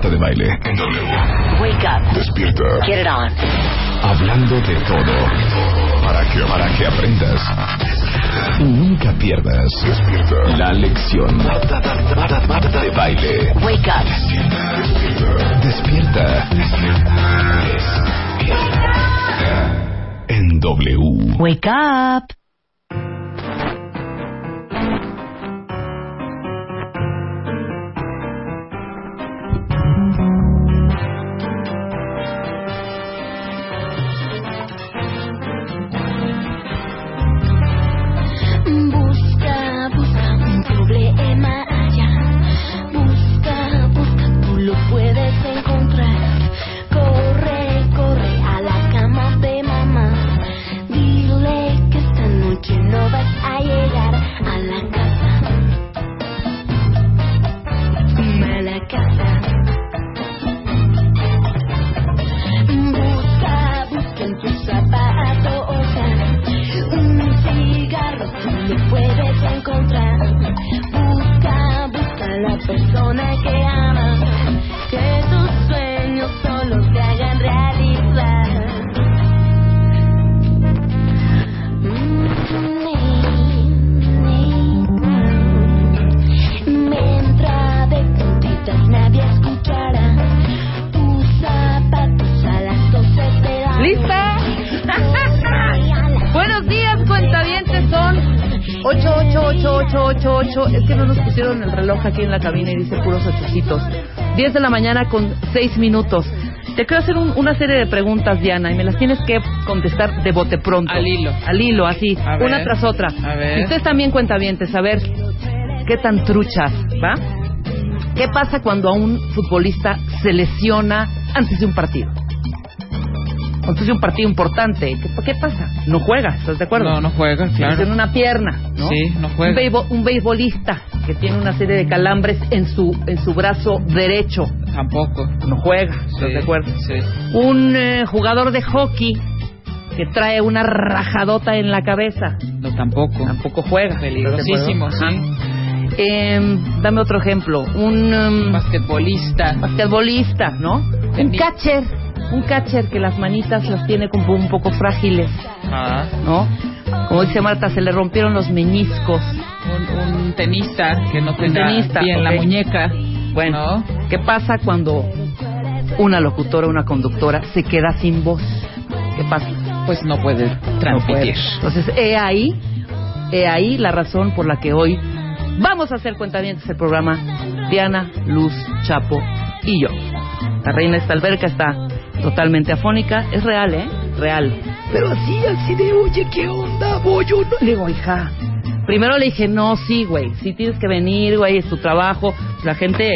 Marta de baile en W. Wake up. Despierta. Get it on. Hablando de todo. Para que, para que aprendas. Y nunca pierdas. Despierta. La lección. Marta, Marta, Marta, Marta de baile. Wake up. Despierta. Despierta. En W. Wake up. Problema la persona que 8, 8, 8, 8, 8, 8. Es que no nos pusieron el reloj aquí en la cabina y dice puros ochocitos. 10 de la mañana con 6 minutos. Te quiero hacer un- una serie de preguntas, Diana, y me las tienes que contestar de bote pronto. Al hilo. Al hilo, así, A ver. una tras otra. A ver. Y ustedes también cuentavientes, a ver qué tan truchas, ¿va? ¿Qué pasa cuando a un futbolista se lesiona antes de un partido? Antes de un partido importante, ¿qué, qué pasa? No juega, ¿estás de acuerdo? No, no juega, claro. lesiona una pierna, ¿no? Sí, no juega. Un, un beisbolista que tiene una serie de calambres en su en su brazo derecho, Tampoco. no juega, ¿estás Sí, de acuerdo? Sí. Un eh, jugador de hockey que trae una rajadota en la cabeza, No, tampoco. tampoco juega. Peligrosísimo, sí. Em, dame otro ejemplo. Un em, Basquetbolista. basquetbolista, ¿no? Un catcher, un catcher que las manitas las tiene como un poco frágiles, Ah, ¿no? Como dice Marta, se le rompieron los meñiscos. un, un tenista que no tenga tenista, bien la ok. muñeca. Bueno, ¿No? ¿qué pasa cuando una locutora, una conductora se queda sin voz? ¿Qué pasa? Pues no puede No transmitir. Entonces, he ahí, he ahí la razón por la que hoy vamos a hacer cuentavientes el programa Diana, Luz, Chapo y yo. La reina de esta alberca está totalmente afónica. Es real, ¿eh? Real. Pero así, así de, oye, ¿qué onda? Voy yo no. Le digo, hija. Primero le dije, no, sí, güey. Sí tienes que venir, güey, es tu trabajo. La gente,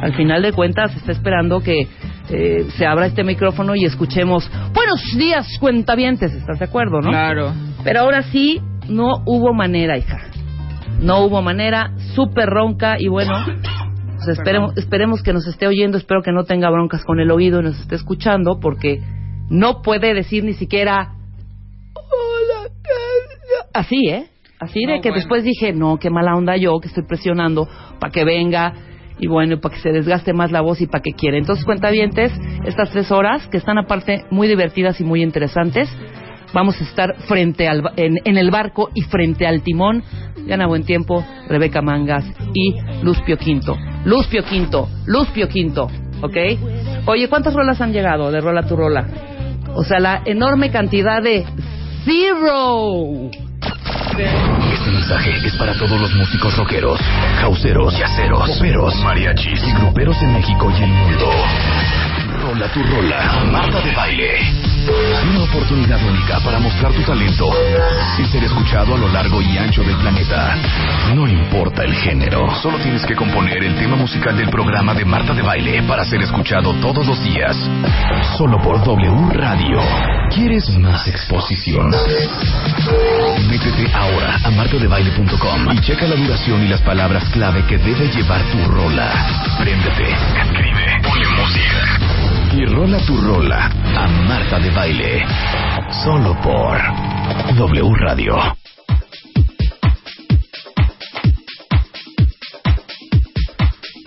al final de cuentas, está esperando que eh, se abra este micrófono y escuchemos, buenos días, cuentavientes. ¿Estás de acuerdo, no? Claro. Pero ahora sí, no hubo manera, hija. No hubo manera, súper ronca y bueno, esperemos, esperemos que nos esté oyendo, espero que no tenga broncas con el oído y nos esté escuchando porque no puede decir ni siquiera hola, Carla". así, ¿eh? Así de No, que bueno. después dije, no, qué mala onda yo, que estoy presionando para que venga y bueno, para que se desgaste más la voz y para que quiera. Entonces, cuentavientes, estas tres horas, que están aparte muy divertidas y muy interesantes, vamos a estar frente al, en, en el barco y frente al timón. Diana Buen Tiempo, Rebeca Mangas y Luz Pio Quinto. Luz Pio Quinto, Luz Pio Quinto, ¿ok? Oye, ¿cuántas rolas han llegado de rola tu rola? O sea, la enorme cantidad de zero. Este mensaje es para todos los músicos rockeros, causeros, yaceros, poperos, mariachis y gruperos en México y el mundo. Rola tu rola. Marta de baile. Una oportunidad única para mostrar tu talento y ser escuchado a lo largo y ancho del planeta. No importa el género, solo tienes que componer el tema musical del programa de Marta de baile para ser escuchado todos los días. Solo por W Radio. ¿Quieres más exposición? Métete ahora a martadebaile.com y checa la duración y las palabras clave que debe llevar tu rola. Préndete, escribe, ponle música. Y rola tu rola a Marta de Baile. Solo por W Radio.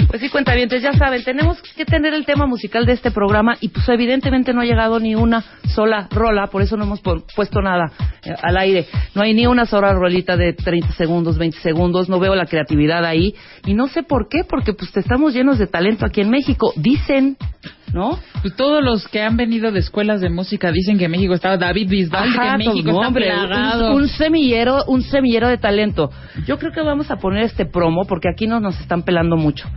Pues sí, cuentavientes, ya saben, tenemos que tener el tema musical de este programa y pues evidentemente no ha llegado ni una sola rola, por eso no hemos pu- puesto nada eh, al aire. No hay ni una sola rolita de 30 segundos, 20 segundos, no veo la creatividad ahí y no sé por qué, porque pues estamos llenos de talento aquí en México, dicen, ¿no? Pues todos los que han venido de escuelas de música dicen que México estaba David Bisbal, Ajá, que México está hombre, plagado. un, un semillero, un semillero de talento. Yo creo que vamos a poner este promo porque aquí no nos están pelando mucho.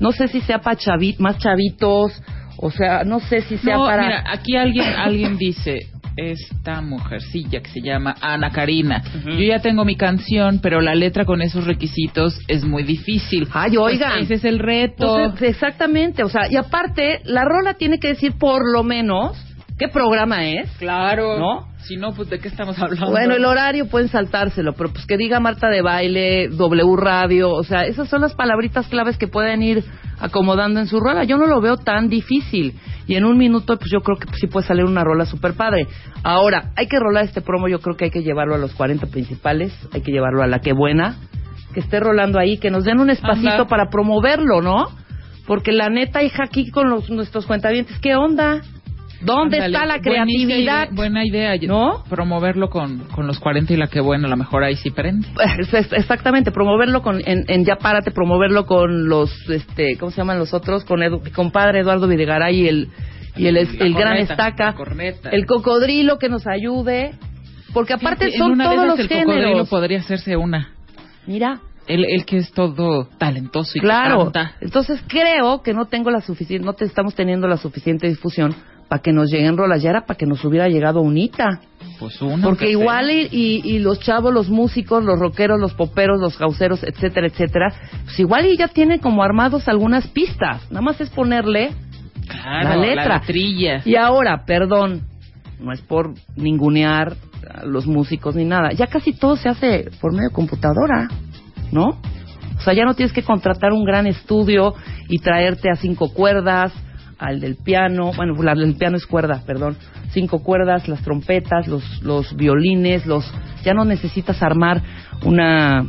No sé si sea para chavi- más chavitos, o sea, no sé si sea No, para mira, aquí alguien alguien dice esta mujercilla que se llama Ana Karina. Yo ya tengo mi canción, pero la letra con esos requisitos es muy difícil. Ay, oigan. Pues ese es el reto. Pues, exactamente, o sea, y aparte la rola tiene que decir por lo menos qué programa es. claro. ¿No? Si no, pues ¿de qué estamos hablando? Bueno, el horario pueden saltárselo, pero pues que diga Marta de Baile, W Radio, o sea, esas son las palabritas claves que pueden ir acomodando en su rola. Yo no lo veo tan difícil. Y en un minuto, pues yo creo que sí puede salir una rola super padre. Ahora, hay que rolar este promo, yo creo que hay que llevarlo a los 40 principales, hay que llevarlo a la que buena, que esté rolando ahí, que nos den un espacito Anda. para promoverlo, ¿no? Porque la neta, hija, aquí con los, nuestros cuentavientes, ¿qué onda? ¿Dónde Ándale, está la creatividad? idea- buena idea, ¿No? Promoverlo con, con los 40 y la que buena, a lo mejor ahí sí prende. Es- es- Exactamente, promoverlo con, en, en Ya Párate, promoverlo con los, este, ¿cómo se llaman los otros? Con Edu- mi compadre Eduardo Videgaray y el, y el, el gran estaca, el cocodrilo que nos ayude, porque aparte son todos los el cocodrilo géneros. podría hacerse una. Mira, Él, él que es todo talentoso y que claro. canta. Entonces creo que no tengo la suficiente, no te estamos teniendo la suficiente difusión para que nos lleguen rolas. Ya era para que nos hubiera llegado unita. Pues uno. Porque igual y, y- y los chavos, los músicos, los rockeros, los poperos, los causeros, etcétera, etcétera, pues igual y ya tienen como armados algunas pistas. Nada más es ponerle Claro, la letra. letrilla. Y ahora, perdón, no es por ningunear a los músicos ni nada. Ya casi todo se hace por medio de computadora, ¿no? O sea, ya no tienes que contratar un gran estudio y traerte a cinco cuerdas, al del piano, bueno, la del piano es cuerda, perdón, cinco cuerdas, las trompetas, los, los violines, los, ya no necesitas armar una,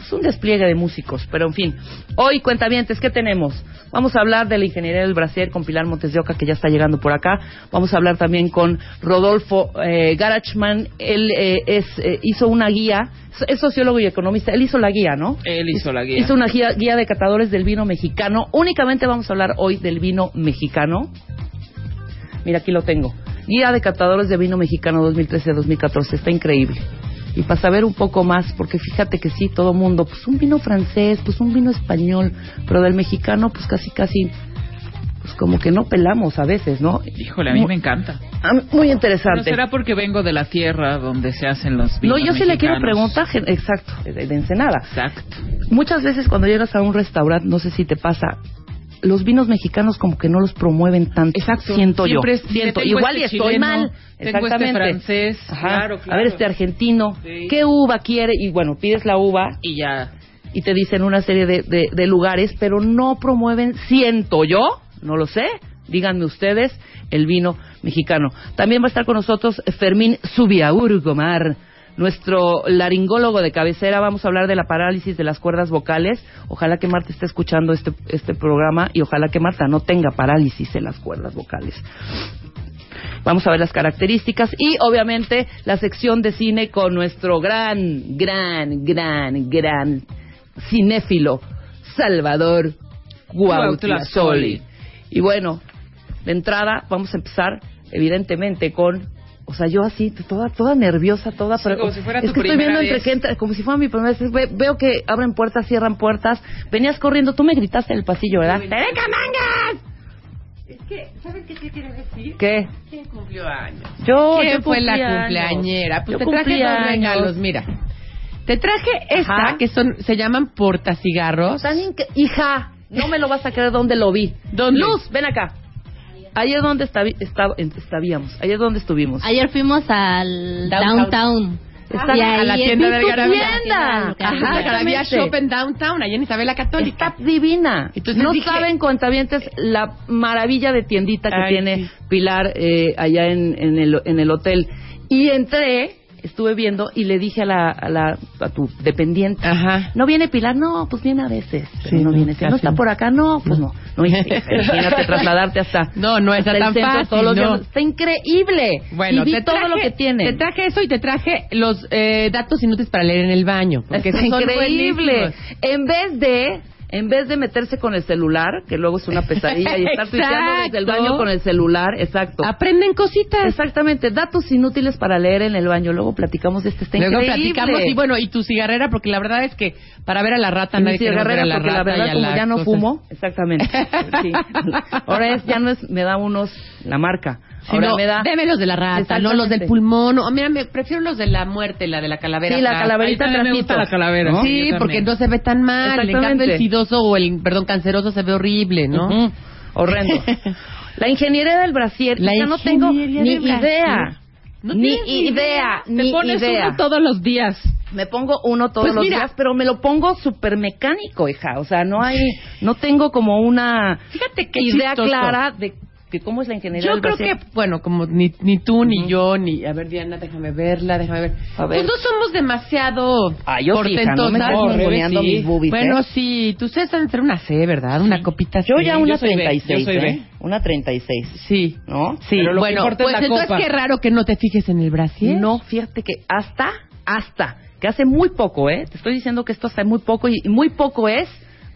es un despliegue de músicos, pero en fin. Hoy, cuentavientes, ¿qué tenemos? Vamos a hablar de la ingeniería del Brasier con Pilar Montes de Oca, que ya está llegando por acá. Vamos a hablar también con Rodolfo eh, Garachman. Él eh, es, eh, hizo una guía, es sociólogo y economista. Él hizo la guía, ¿no? Él hizo la guía. Hizo una guía, guía de catadores del vino mexicano. Únicamente vamos a hablar hoy del vino mexicano. Mira, aquí lo tengo. Guía de catadores de vino mexicano 2013-2014. Está increíble. Y para saber un poco más, porque fíjate que sí, todo mundo, pues un vino francés, pues un vino español, pero del mexicano, pues casi, casi, pues como que no pelamos a veces, ¿no? Híjole, a mí Muy- me encanta. Ah, Muy interesante. será porque vengo de la tierra donde se hacen los No, vinos yo sí le quiero preguntar, exacto, de, de Ensenada. Exacto. Muchas veces cuando llegas a un restaurante, no sé si te pasa, los vinos mexicanos como que no los promueven tanto. Exacto. Siento Siempre yo. Siento. Igual y este estoy chileno, mal. tengo este Exactamente. francés, Ajá. claro, A ver, este argentino. Sí. ¿Qué uva quiere? Y bueno, pides la uva Y ya. y te dicen una serie de, de- de lugares, pero no promueven, siento yo, no lo sé, díganme ustedes, el vino mexicano. También va a estar con nosotros Fermín Subiaurgomar, nuestro laringólogo de cabecera. Vamos a hablar de la parálisis de las cuerdas vocales. Ojalá que Marta esté escuchando este, este programa y ojalá que Marta no tenga parálisis en las cuerdas vocales. Vamos a ver las características y obviamente la sección de cine con nuestro gran, gran, gran, gran cinéfilo Salvador Guautlazoli. Y bueno, de entrada vamos a empezar evidentemente con o sea, yo así, toda, toda nerviosa, toda... Sí, como si fuera es tu que estoy viendo entre vez. entra- como si fuera mi primera vez. Ve- veo que abren puertas, cierran puertas. Venías corriendo, tú me gritaste en el pasillo, ¿verdad? ¡Tereca mangas! Es que, ¿sabes qué te quiero decir? ¿Qué? ¿Quién cumplió años? Yo, ¿Quién yo fue la cumpleañera? Pues Yo te traje dos años. regalos, mira. Te traje esta, Ajá. que son, se llaman portacigarros. Tan Hija, no me lo vas a creer dónde lo vi. ¿Dónde? Luz, ven acá. Ayer en- estábamos. Ayer dónde estuvimos. Ayer fuimos al Downtown. Downtown. Está Y a la tienda es del tu Garabía. tienda. Ajá, Ajá, Garabía exactamente. Shop en Downtown, allá en Isabela Católica. Está divina. Entonces no dije- saben, cuentavientes, la maravilla de tiendita que Ay, tiene sí. Pilar eh, allá en, en el, en el hotel. Y entré, estuve viendo y le dije a la, a, la, a tu dependiente, Ajá. ¿no viene Pilar? No, pues viene a veces. Pero Sí, no viene. Si no está por acá, no, pues no. no imagínate trasladarte hasta, No, no está tan centro fácil, no. días. Está increíble. Bueno, y vi te todo traje, lo que tiene. Te traje eso y te traje los eh, datos inútiles para leer en el baño. Porque son increíble. buenísimos. En vez de en vez de meterse con el celular, que luego es una pesadilla y estar tuiteando desde el baño con el celular, exacto. Aprenden cositas. Exactamente, datos inútiles para leer en el baño. Luego platicamos de este está Luego increíble. platicamos y bueno, y tu cigarrera, porque la verdad es que para ver a la rata Y nadie queremos ver cigarrera, a la porque la y verdad a como la ya no fumo, exactamente. Sí. Ahora es ya no es me da unos la marca. Sí, Ahora no, me da deme los de la rata, no los del pulmón. No, mira, me prefiero los de la muerte, la de la calavera. Sí, la calaverita Ahí me gusta la calavera. ¿No? Sí, porque no se ve tan mal. En cambio, el sidoso o el, perdón, canceroso se ve horrible, ¿no? Horrendo. La ingeniería del brasier, La ya no tengo ni idea. No ni ni idea, Te ni pones idea. uno todos los días. Me pongo uno todos Pues los mira. días, pero me lo pongo súper mecánico, hija. O sea, no hay, no tengo como una Fíjate qué idea chistoso. clara de, de cómo es la ingeniería Yo creo que, bueno, como ni, ni tú, ni Ujú. yo, ni... A ver, Diana, déjame verla, déjame ver. A ver. Pues no somos demasiado Ah, yo sí, hija, no me portentosas. estés ninguneando mis boobies, Bueno, ¿eh? sí, tú ustedes deben ser una C, ¿verdad? Una copita Yo C. ya una yo soy B, 36, yo soy B. ¿eh? Una 36, Sí. ¿no? Sí, Pero lo que bueno, es pues la entonces copa. qué raro que no te fijes en el brasier. No, fíjate que hasta, hasta, que hace muy poco, ¿eh? Te estoy diciendo que esto hace muy poco y muy poco es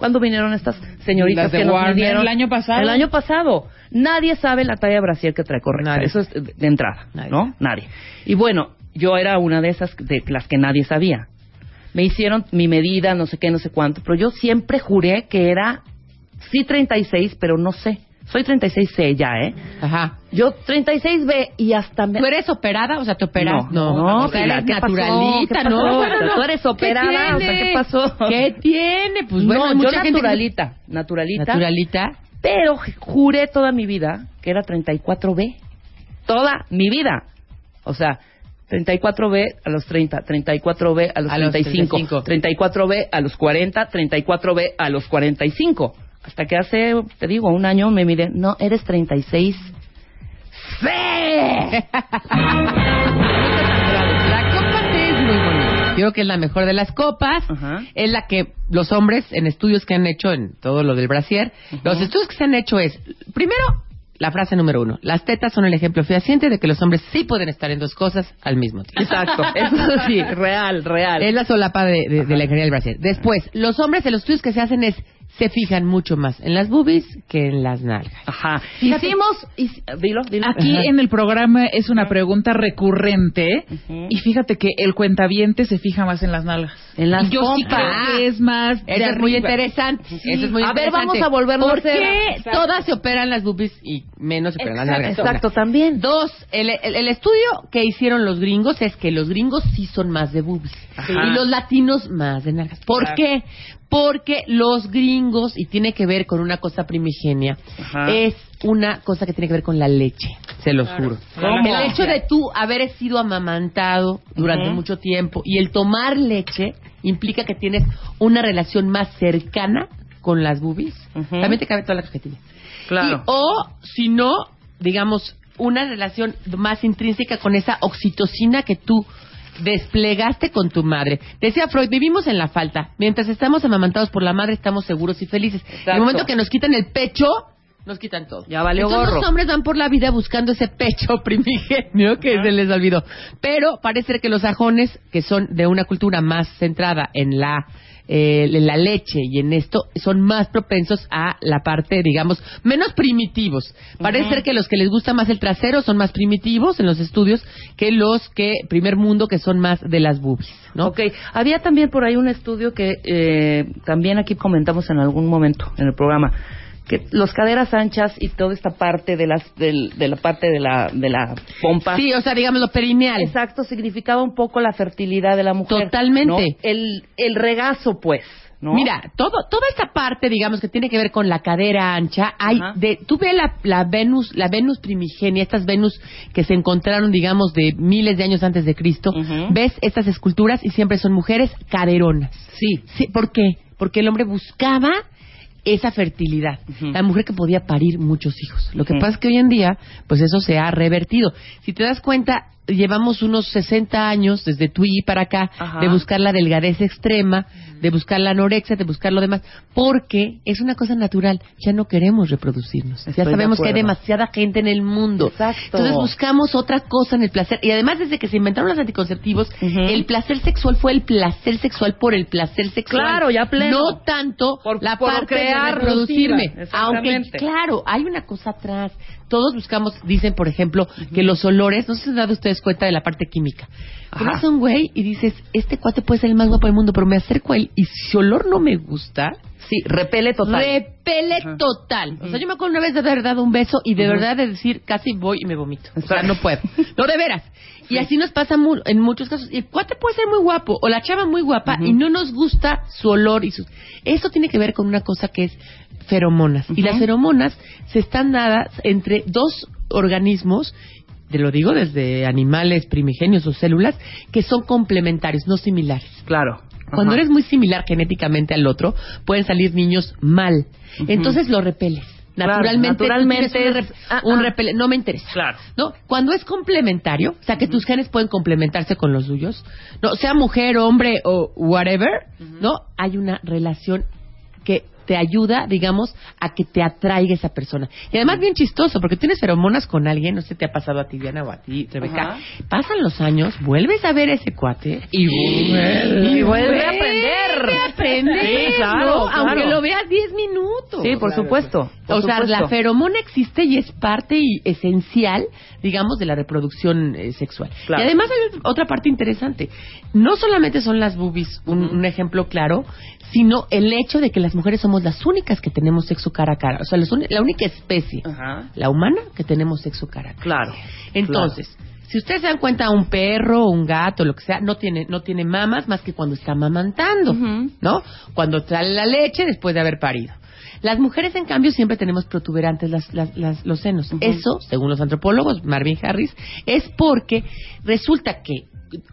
cuando vinieron estas señoritas que nos Warner, midieron el año pasado. El año pasado. Nadie sabe la talla de brasier que trae correcta. Nadie. Eso es de de entrada, Nadie. ¿no? Nadie. Y bueno, yo era una de esas de las que nadie sabía. Me hicieron mi medida, no sé qué, no sé cuánto, pero yo siempre juré que era sí 36, pero no sé. Soy 36C ya, ¿eh? Ajá. Yo 36B y hasta me... ¿Tú eres operada? O sea, ¿te operas? No, no, o sea, Pilar, eres ¿qué pasó? naturalita, ¿Qué ¿no? pasó? Bueno, no. Tú eres operada, o sea, ¿qué pasó? ¿Qué tiene? Pues bueno, no, yo mucha gente que- naturalita, naturalita, Naturalita. pero juré toda mi vida que era 34B. Toda mi vida. O sea, 34B a los 30, 34B a los A los 35, 35. 34B a los 40, 34B a los 45. Hasta que hace, te digo, un año me mide, no, eres 36. ¡Sí! La copa C es muy bonita. Yo creo que es la mejor de las copas. Ajá. Es la que los hombres, en estudios que han hecho, en todo lo del brasier, los estudios que se han hecho es, primero, la frase número uno. Las tetas son el ejemplo fehaciente de que los hombres sí pueden estar en dos cosas al mismo tiempo. Exacto, eso sí, real, real. Es la solapa de, de- de la ingeniería del brasier. Después, los hombres, en los estudios que se hacen es, se fijan mucho más en las boobies que en las nalgas. Ajá. Hicimos, hic- dilo, dilo. Aquí Ajá. en el programa es una pregunta recurrente y fíjate que el cuentaviente se fija más en las nalgas. En las Y yo sí creo que es más Eso es muy interesante. Eso es muy A ver, vamos a volverlo a ¿Por hacer. qué Exacto. todas se operan las boobies y menos se operan las nalgas? Exacto, también. Dos, el, el- el estudio que hicieron los gringos es que los gringos sí son más de boobies Ajá. y los latinos más de nalgas. ¿Por Claro. qué? Porque los gringos, y tiene que ver con una cosa primigenia, Ajá. es una cosa que tiene que ver con la leche, se lo juro. ¿Cómo? El hecho de tú haber sido amamantado durante mucho tiempo y el tomar leche implica que tienes una relación más cercana con las boobies. También te cabe toda la cajetilla. Claro. Y- o, si no, digamos, una relación más intrínseca con esa oxitocina que tú desplegaste con tu madre. Decía Freud, vivimos en la falta. Mientras estamos amamantados por la madre, estamos seguros y felices. En el momento que nos quitan el pecho, nos quitan todo. Ya valió Entonces gorro. los hombres van por la vida buscando ese pecho primigenio que se les olvidó. Pero parece ser que los sajones, que son de una cultura más centrada en la eh, en la leche y en esto, son más propensos a la parte, digamos, menos primitivos. Parece ser que los que les gusta más el trasero son más primitivos en los estudios que los que primer mundo que son más de las boobies, ¿no? Ok, había también por ahí un estudio que eh, también aquí comentamos en algún momento en el programa, que los caderas anchas y toda esta parte de las de la parte de la de la pompa. Sí, o sea, digamos lo perineal. Exacto, significaba un poco la fertilidad de la mujer. Totalmente. ¿no? El el regazo, pues, ¿no? Mira, todo, toda esta parte, digamos, que tiene que ver con la cadera ancha, hay Ajá. de, tú ves la, la Venus, la Venus primigenia, estas Venus que se encontraron, digamos, de miles de años antes de Cristo, ves estas esculturas y siempre son mujeres caderonas. sí, Sí, ¿Por qué? Porque el hombre buscaba esa fertilidad, la mujer que podía parir muchos hijos. Lo que pasa es que hoy en día, pues eso se ha revertido. Si te das cuenta, llevamos unos 60 años desde Tui para acá Ajá. de buscar la delgadez extrema, de buscar la anorexia, de buscar lo demás, porque es una cosa natural. Ya no queremos reproducirnos. Estoy ya sabemos que hay demasiada gente en el mundo. Exacto. Entonces buscamos otra cosa en el placer. Y además, desde que se inventaron los anticonceptivos, el placer sexual fue el placer sexual por el placer sexual. Claro, ya pleno. No tanto Por- la por parte de reproducirme. Aunque, claro, hay una cosa atrás. Todos buscamos, dicen, por ejemplo, que los olores, no sé si se han dado ustedes cuenta de la parte química. Conoces a un güey y dices, este cuate puede ser el más guapo del mundo, pero me acerco a él y si olor no me gusta, sí, repele total. repele Ajá. total. O sea, yo me acuerdo una vez de haber dado un beso y de verdad de decir, casi voy y me vomito. O sea, no puedo. No, de veras. Y así nos pasa mu- en muchos casos. Y el cuate puede ser muy guapo o la chava muy guapa y no nos gusta su olor y su... Eso tiene que ver con una cosa que es feromonas. Y las feromonas se están dadas entre dos organismos te lo digo desde animales primigenios o células, que son complementarios, no similares. Claro. Cuando Ajá. eres muy similar genéticamente al otro, pueden salir niños mal. Entonces lo repeles. Naturalmente, naturalmente un, rep- ah, un ah. repele- no me interesa. Claro. ¿No? Cuando es complementario, o sea, que tus genes pueden complementarse con los suyos, no, sea mujer, hombre o whatever, ¿no? Hay una relación que te ayuda, digamos, a que te atraiga esa persona. Y además bien chistoso, porque tienes feromonas con alguien, no sé si te ha pasado a ti, Diana, o a ti, Rebeca. Ajá. Pasan los años, vuelves a ver a ese cuate Y vuelve, y vuelve a aprender. Vuelve a aprender, Sí, claro, ¿no? claro. Aunque lo veas 10 minutos. Sí, por supuesto. por o sea, supuesto. la feromona existe y es parte y esencial, digamos, de la reproducción eh, sexual. Claro. Y además hay otra parte interesante. No solamente son las boobies un, ejemplo claro, sino el hecho de que las mujeres somos las únicas que tenemos sexo cara a cara. O sea, la única especie, Ajá. la humana, que tenemos sexo cara a cara. Claro. Entonces, si ustedes se dan cuenta, un perro, un gato, lo que sea, no tiene, no tiene mamas más que cuando está mamantando. ¿no? Cuando trae la leche después de haber parido. Las mujeres, en cambio, siempre tenemos protuberantes las, las- las- los senos. Eso, según los antropólogos, Marvin Harris, es porque resulta que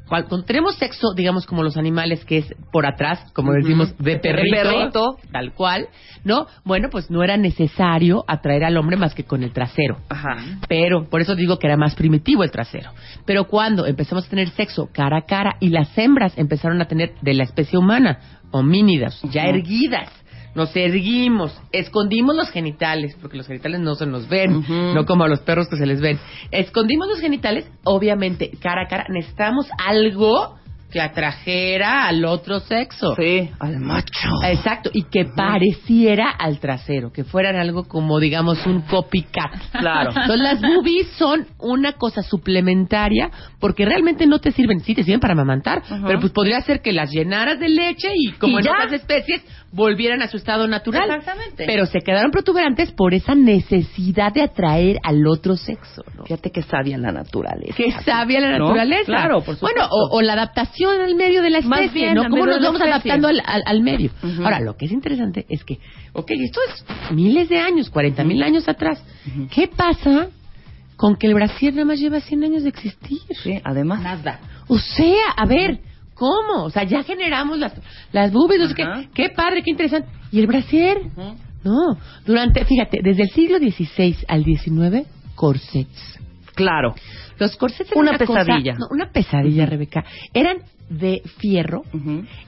cuando tenemos sexo, digamos como los animales, que es por atrás, como decimos, de perrito, perrito. tal cual, ¿no? Bueno, pues no era necesario atraer al hombre más que con el trasero. Ajá. Pero, por eso digo que era más primitivo el trasero. Pero cuando empezamos a tener sexo cara a cara y las hembras empezaron a tener de la especie humana, homínidas, ya erguidas, nos erguimos, escondimos los genitales, porque los genitales no se nos ven, no como a los perros que se les ven. Escondimos los genitales, obviamente, cara a cara, necesitamos algo que atrajera al otro sexo. Sí, al macho. Exacto, y que pareciera al trasero, que fueran algo como, digamos, un copycat. Claro. Entonces, las boobies son una cosa suplementaria porque realmente no te sirven, sí te sirven para amamantar, pero pues podría ser que las llenaras de leche y como Y en ya. otras especies volvieran a su estado natural. Exactamente. Pero se quedaron protuberantes por esa necesidad de atraer al otro sexo, ¿no? Fíjate que sabia la naturaleza. que sabia la ¿No? naturaleza. Claro, por supuesto. Bueno, o, o la adaptación al medio de la Más especie, bien, ¿no? ¿Cómo nos vamos adaptando al, al- al medio? Ahora, lo que es interesante es que, ok, esto es miles de años, 40 mil años atrás. ¿Qué pasa con que el brasier nada más lleva 100 años de existir? Sí, además. Nada. O sea, a ver, ¿cómo? O sea, ya generamos las, las boobies, no sé qué. Qué padre, qué interesante. ¿Y el brasier? No. Durante, fíjate, desde el siglo XVI al XIX, corsets. Claro. Los corsets eran Una pesadilla. no, una pesadilla, Rebeca. Eran de fierro,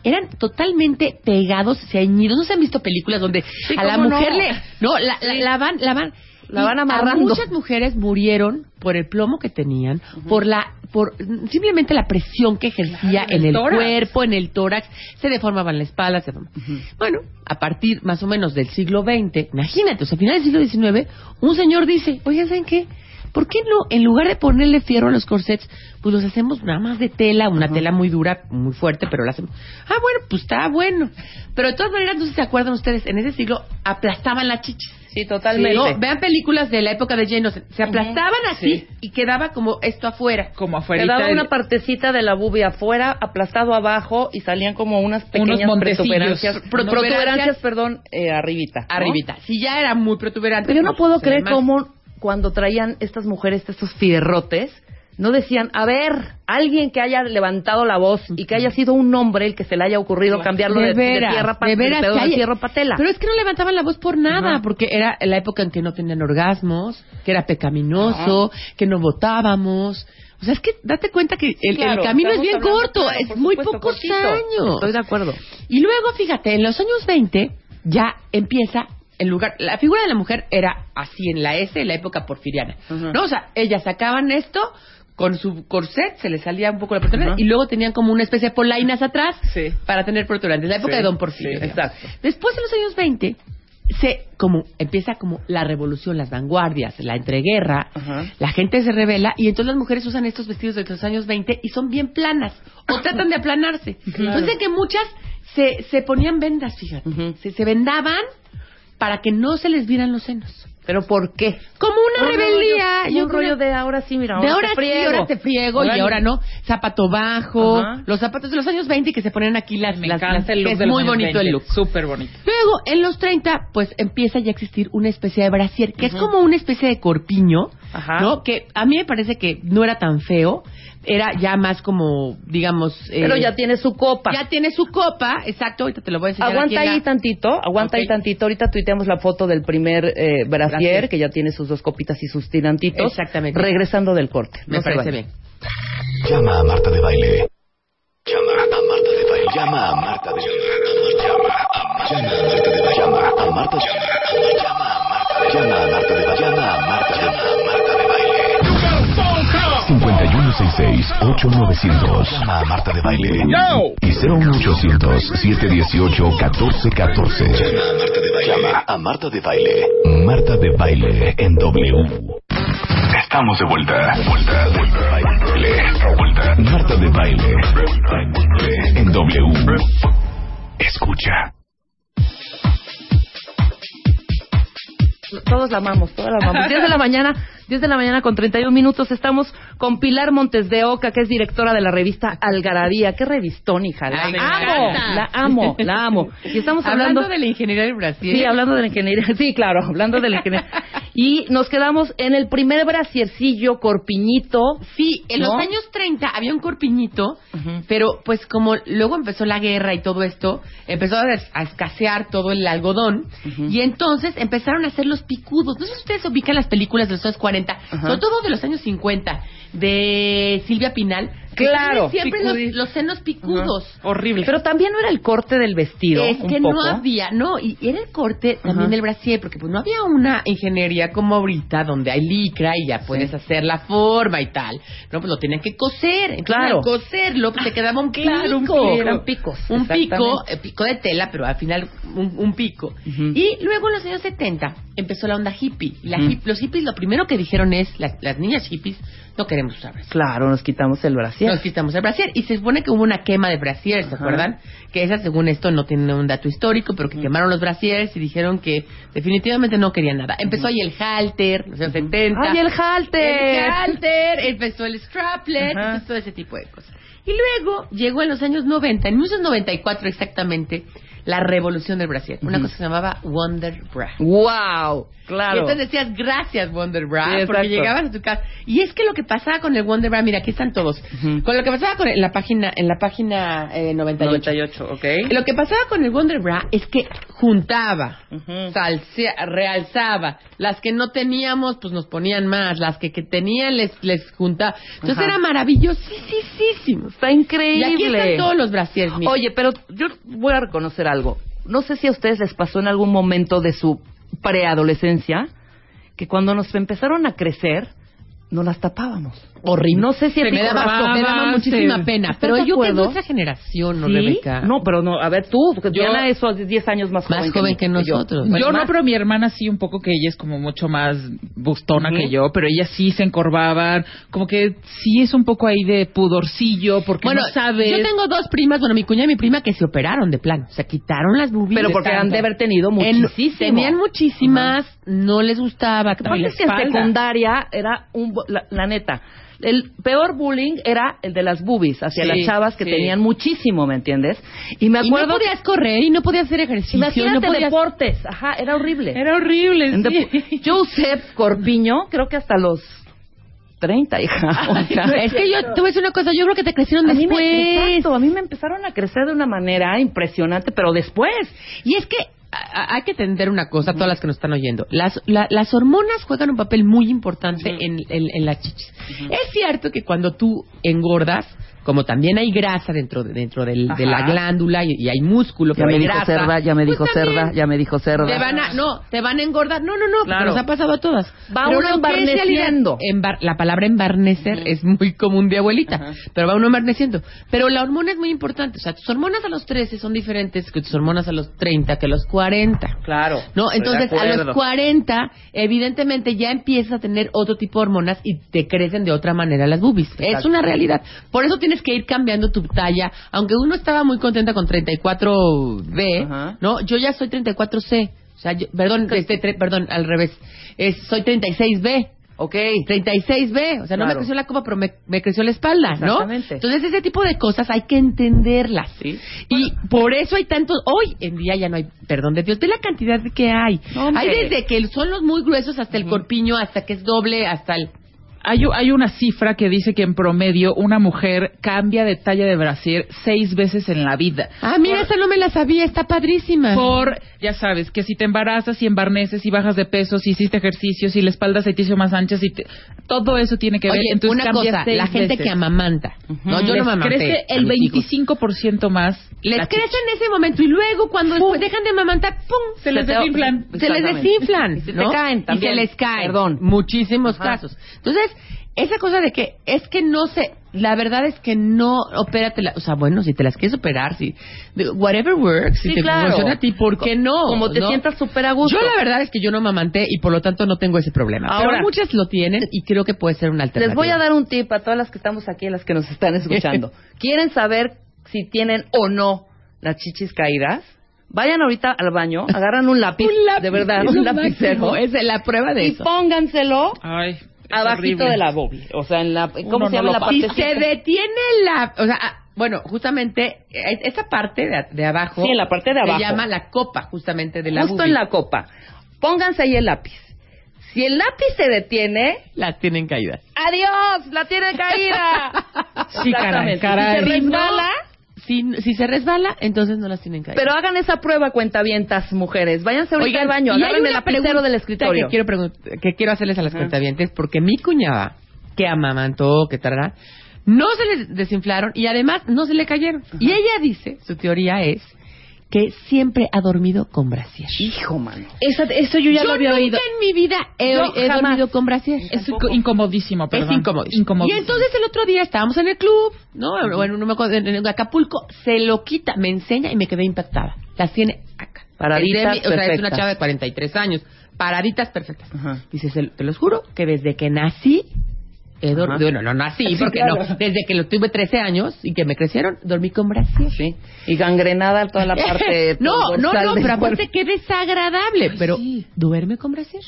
eran totalmente pegados, ceñidos. ¿No se han visto películas donde Sí, a la ¿cómo mujer no? le... No, la, la, la van... La van, La van a amarrando. muchas mujeres murieron por el plomo que tenían, por la por simplemente la presión que ejercía Claro, en el tórax. cuerpo, en el tórax, se deformaban la espalda, se deformaban. Bueno, a partir más o menos del siglo XX, imagínate, o sea, a finales del siglo XIX, un señor dice, oigan, ¿saben qué? ¿Por qué no, en lugar de ponerle fierro a los corsets, pues los hacemos nada más de tela, una tela muy dura, muy fuerte, pero la hacemos... Ah, bueno, pues está bueno. Pero de todas maneras, no sé si se acuerdan ustedes, en ese siglo aplastaban las chichis. Sí, totalmente. No, vean películas de la época de Jane Austen. Se aplastaban así Sí. y quedaba como esto afuera. Como afuera. Quedaba una partecita de la bubia afuera, aplastado abajo y salían como unas pequeñas protuberancias, protuberancias, protuberancias, perdón, eh, arribita. ¿no? Arribita. Si ya era muy protuberante. Pero yo no puedo creer cómo cuando traían estas mujeres estos fierrotes, no decían, a ver, alguien que haya levantado la voz y que haya sido un hombre el que se le haya ocurrido cambiarlo de, de veras, de tierra de veras perdón, que de hay- fierro pa' tela. Pero es que no levantaban la voz por nada, Ajá. porque era la época en que no tenían orgasmos, que era pecaminoso, que no votábamos. O sea, es que date cuenta que el, el camino es bien corto, claro, es muy supuesto, pocos cortito. años. Estoy de acuerdo. Y luego, fíjate, en los años 20 ya empieza el lugar, la figura de la mujer era así en la S, en la época porfiriana. ¿No? O sea, ellas sacaban esto con su corset, se les salía un poco la protuberante Ajá. y luego tenían como una especie de polainas atrás Sí. para tener protuberantes. La época Sí, de Don Porfirio. sí, exacto. Después, en los años 20, se como empieza como la revolución, las vanguardias, la entreguerra, la gente se revela y entonces las mujeres usan estos vestidos de los años 20 y son bien planas o tratan de aplanarse. Entonces que muchas se, se ponían vendas, fíjate, se, se vendaban para que no se les vieran los senos. ¿Pero por qué? Como una Un rebeldía. yo un creo- rollo de ahora sí, mira, de ahora, ahora te sí, friego. ahora te friego Ahora y ahora no. Zapato bajo, Ajá. los zapatos de los años 20 que se ponen aquí las... Me las- el look es muy bonito 20, el look. Súper bonito. Luego, en los 30, pues empieza ya a existir una especie de brasier, que es como una especie de corpiño, Ajá. ¿no? Que a mí me parece que no era tan feo, era ya más como, digamos... eh, Pero ya tiene su copa. ya tiene su copa, exacto, ahorita te lo voy a enseñar Aguanta aquí ahí la- tantito, aguanta ahí tantito. Ahorita tuiteamos la foto del primer eh, brasier, Brasier. que ya tiene sus dos copitas y sus tirantitos. Exactamente. Regresando del corte. Me No se parece vayan. bien. Llama a Marta de Baile. Llama a Marta de Baile. Llama a Marta de Baile. Llama a Marta de Baile. Llama a Marta de Baile. Llama a Marta de Baile. Llama a Marta 5166-8900. Llama a Marta de Baile. Y 01800-718-1414. Llama a Marta de Baile. Marta de Baile en W. Estamos de vuelta. Vuelta, vuelta, baile. Vuelta. Marta de Baile. En W. Escucha. Todos la amamos, todos la amamos. 10 de la mañana, 10 de la mañana con 31 minutos. Estamos con Pilar Montes de Oca, que es directora de la revista Algarabía. Qué revistón, hija. La Ay, amo, encanta. la amo, la amo. Y estamos Hablando, hablando, de la ingeniería del Brasil. Sí, hablando de la ingeniería. Sí, claro, hablando de la ingeniería. Y nos quedamos en el primer brasiercillo corpiñito. Sí, en ¿No? los años 30 había un corpiñito, pero pues como luego empezó la guerra y todo esto, empezó a escasear todo el algodón y entonces empezaron a hacer los picudos. No sé si ustedes ubican las películas de los años 40, sobre todo de los años 50, de Silvia Pinal. Claro, siempre los, los senos picudos. Horrible. Pero también no era el corte del vestido. Es un que poco? no había, no, y era el corte también del brasier, porque pues no había una ingeniería como ahorita donde hay licra y ya puedes hacer la forma y tal. No, pues lo tenían que coser. Entonces, Claro. al coserlo pues, te quedaba un Claro, un pico. pico. Eran picos, Un pico, eh, pico de tela, pero al final un, un pico. Y luego en los años 70 empezó la onda hippie. Y la hip- los hippies lo primero que dijeron es, las, las niñas hippies, no queremos usar brasier. Claro, nos quitamos el brasier. Nos quitamos el brasier. Y se supone que hubo una quema de brasier, ¿se Ajá. acuerdan? Que esa, según esto, no tiene un dato histórico, pero que quemaron los brasieres y dijeron que definitivamente no querían nada. Empezó ahí el halter, los años 70. ¡Ay, el halter! El halter, empezó el straplet, empezó todo ese tipo de cosas. Y luego llegó en los años 90, en 1994 exactamente, la revolución del brasier. Una cosa que se llamaba Wonder Bra. ¡Wow! Y Claro. entonces decías, gracias Wonder Bra, Sí, porque llegabas a tu casa. Y es que lo que pasaba con el Wonder Bra, mira, aquí están todos. Ujú. Con lo que pasaba con el- la página, en la página eh, 98. 98, ok. Lo que pasaba con el Wonder Bra es que juntaba, salsea- realzaba. Las que no teníamos, pues nos ponían más. Las que, que tenían, les, les juntaba. Entonces era maravillosísimo. Está Y increíble. aquí están todos los brasieres, mira. Oye, pero yo voy a reconocer No sé si a ustedes les pasó en algún momento de su preadolescencia que cuando nos empezaron a crecer no las tapábamos. Horrible. No sé si a ti me daba, acordabas, me daba muchísima pena. ¿Estás Pero yo que nuestra generación, ¿no, ¿Sí? Rebeca? No, pero no, a ver tú, porque Yo- Diana es o 10 años más joven, Más joven que nosotros. Bueno, yo no, pero mi hermana sí, un poco que ella es como mucho más bustona que yo, pero ella sí se encorvaban, como que sí es un poco ahí de pudorcillo, porque Bueno, no sabes. yo tengo dos primas, bueno, mi cuñada y mi prima que se operaron de plano. Se quitaron las boobies. Pero porque han de haber tenido En- muchísimo. tenían muchísimas, no les gustaba. Lo que pasa es que en secundaria era un... La, la neta, el peor bullying era el de las boobies hacia Sí, las chavas que sí. tenían muchísimo, ¿me entiendes? Y me Y no acuerdo... podías correr y no podías hacer ejercicio. Imagínate no podías... deportes, ajá, era horrible. Era horrible, sí. Joseph Corpiño, creo que hasta los 30, hija. O sea, Es que yo te voy a decir una cosa, yo creo que te crecieron a mí, después. me, exacto, a mí me empezaron a crecer de una manera impresionante, pero después. Y es que hay que entender una cosa, todas las que nos están oyendo. Las, la- las hormonas juegan un papel muy importante en, en- en las chichis. Es cierto que cuando tú engordas, como también hay grasa dentro de, dentro del- de la glándula y, y hay músculo, Ya pero me hay dijo grasa, cerda, ya me pues dijo también cerda, ya me dijo cerda. Te van a, no, te van a engordar. No, no, no, Claro. porque nos ha pasado a todas. Va Pero uno embarneciendo. embar- la palabra embarnecer es muy común de abuelita, pero va uno embarneciendo. Pero la hormona es muy importante. O sea, tus hormonas a los 13 son diferentes que tus hormonas a los 30, que a los 40. Claro. No, entonces a los 40, evidentemente ya empiezas a tener otro tipo de hormonas y te crecen de otra manera las boobies. Es una realidad. Por eso tienes que ir cambiando tu talla. Aunque uno estaba muy contenta con 34B, Ajá. ¿no? Yo ya soy 34C. O sea, yo- perdón, este, tre- perdón, al revés. Es, soy 36B. Ok. 36B, o sea, no me creció la copa, pero me, me creció la espalda, ¿no? Exactamente. Entonces, ese tipo de cosas hay que entenderlas. Sí. Y por eso hay tantos, hoy en día ya no hay, perdón de Dios, de la cantidad que hay. Hombre. hay desde que son los muy gruesos hasta el corpiño, hasta que es doble, hasta el... Hay, hay una cifra que dice que en promedio una mujer cambia de talla de brasier seis veces en la vida. Ah, mira, esa no me la sabía, está padrísima. Por, ya sabes, que si te embarazas y embarneces y bajas de peso, si hiciste ejercicio, si la espalda se te hizo más ancha, si te- todo eso tiene que ver. Oye, Entonces una cosa, la gente veces. que amamanta, no, yo no Les me amamanté crece el mis hijos. 25% más. Les crece en ese momento y luego cuando después dejan de amamantar, ¡pum! Se les te- desinflan. se les desinflan. Y se te ¿no? caen también. Y se les caen. Perdón. Muchísimos Ajá. casos. Entonces, esa cosa de que es que no se. La verdad es que no opérate. O sea, bueno, si te las quieres operar, si. Whatever works. Si Sí, te claro. funciona a ti, ¿por qué no? Como te ¿no? sientas súper a gusto. Yo la verdad es que yo no mamanté y por lo tanto no tengo ese problema. Ahora- Pero muchas lo tienen y creo que puede ser una alternativa. Les voy a dar un tip a todas las que estamos aquí, las que nos están escuchando. ¿Quieren saber si tienen o no las chichis caídas? Vayan ahorita al baño, agarran un lápiz, Un lápiz, de verdad, un lapicero, máximo, Es la prueba de y eso. pónganselo Ay, abajito de la boobie. O sea, en la, ¿cómo Uno se llama la Si parte? se detiene la, o sea, ah, bueno, justamente eh, esa parte de, de abajo, Sí, en la parte de abajo. se llama la copa, justamente de la Justo boobie. en la copa. Pónganse ahí el lápiz. Si el lápiz se detiene, las tienen caídas. ¡adiós! ¡La tiene caída! Sí, caray, caray. Si se Si resbala, Si, si se resbala, entonces no las tienen caídas. pero hagan esa prueba, cuentavientas, mujeres. Váyanse ahorita al baño, y agarren el lapicero del escritorio. Que quiero, que quiero hacerles a las Ajá. cuentavientes, porque mi cuñada, que amamantó, que tarará, no se le desinflaron y además no se le cayeron. Y ella dice, su teoría es, que siempre ha dormido con brasier. Hijo, mano. Esa- eso yo ya lo había nunca oído. en mi vida he, Yo he jamás. dormido con brasier. Es inco- incomodísimo, perdón. Es incómodo. Incomodísimo. Y entonces el otro día estábamos en el club, ¿no? Bueno, no me acuerdo, en, en Acapulco, se lo quita, me enseña y me quedé impactada. Las tiene acá. Paraditas mi- O sea, es una perfectas. chava de 43 años. Paraditas perfectas. Ajá. Dice, "Se- te los juro que desde que nací, he dormido. Bueno, no nací, Sí, porque claro. no. Desde que lo tuve 13 años y que me crecieron, dormí con brasier. Sí. Y gangrenada toda la parte no, no, no, pero aparte qué desagradable. pero duerme con brasier.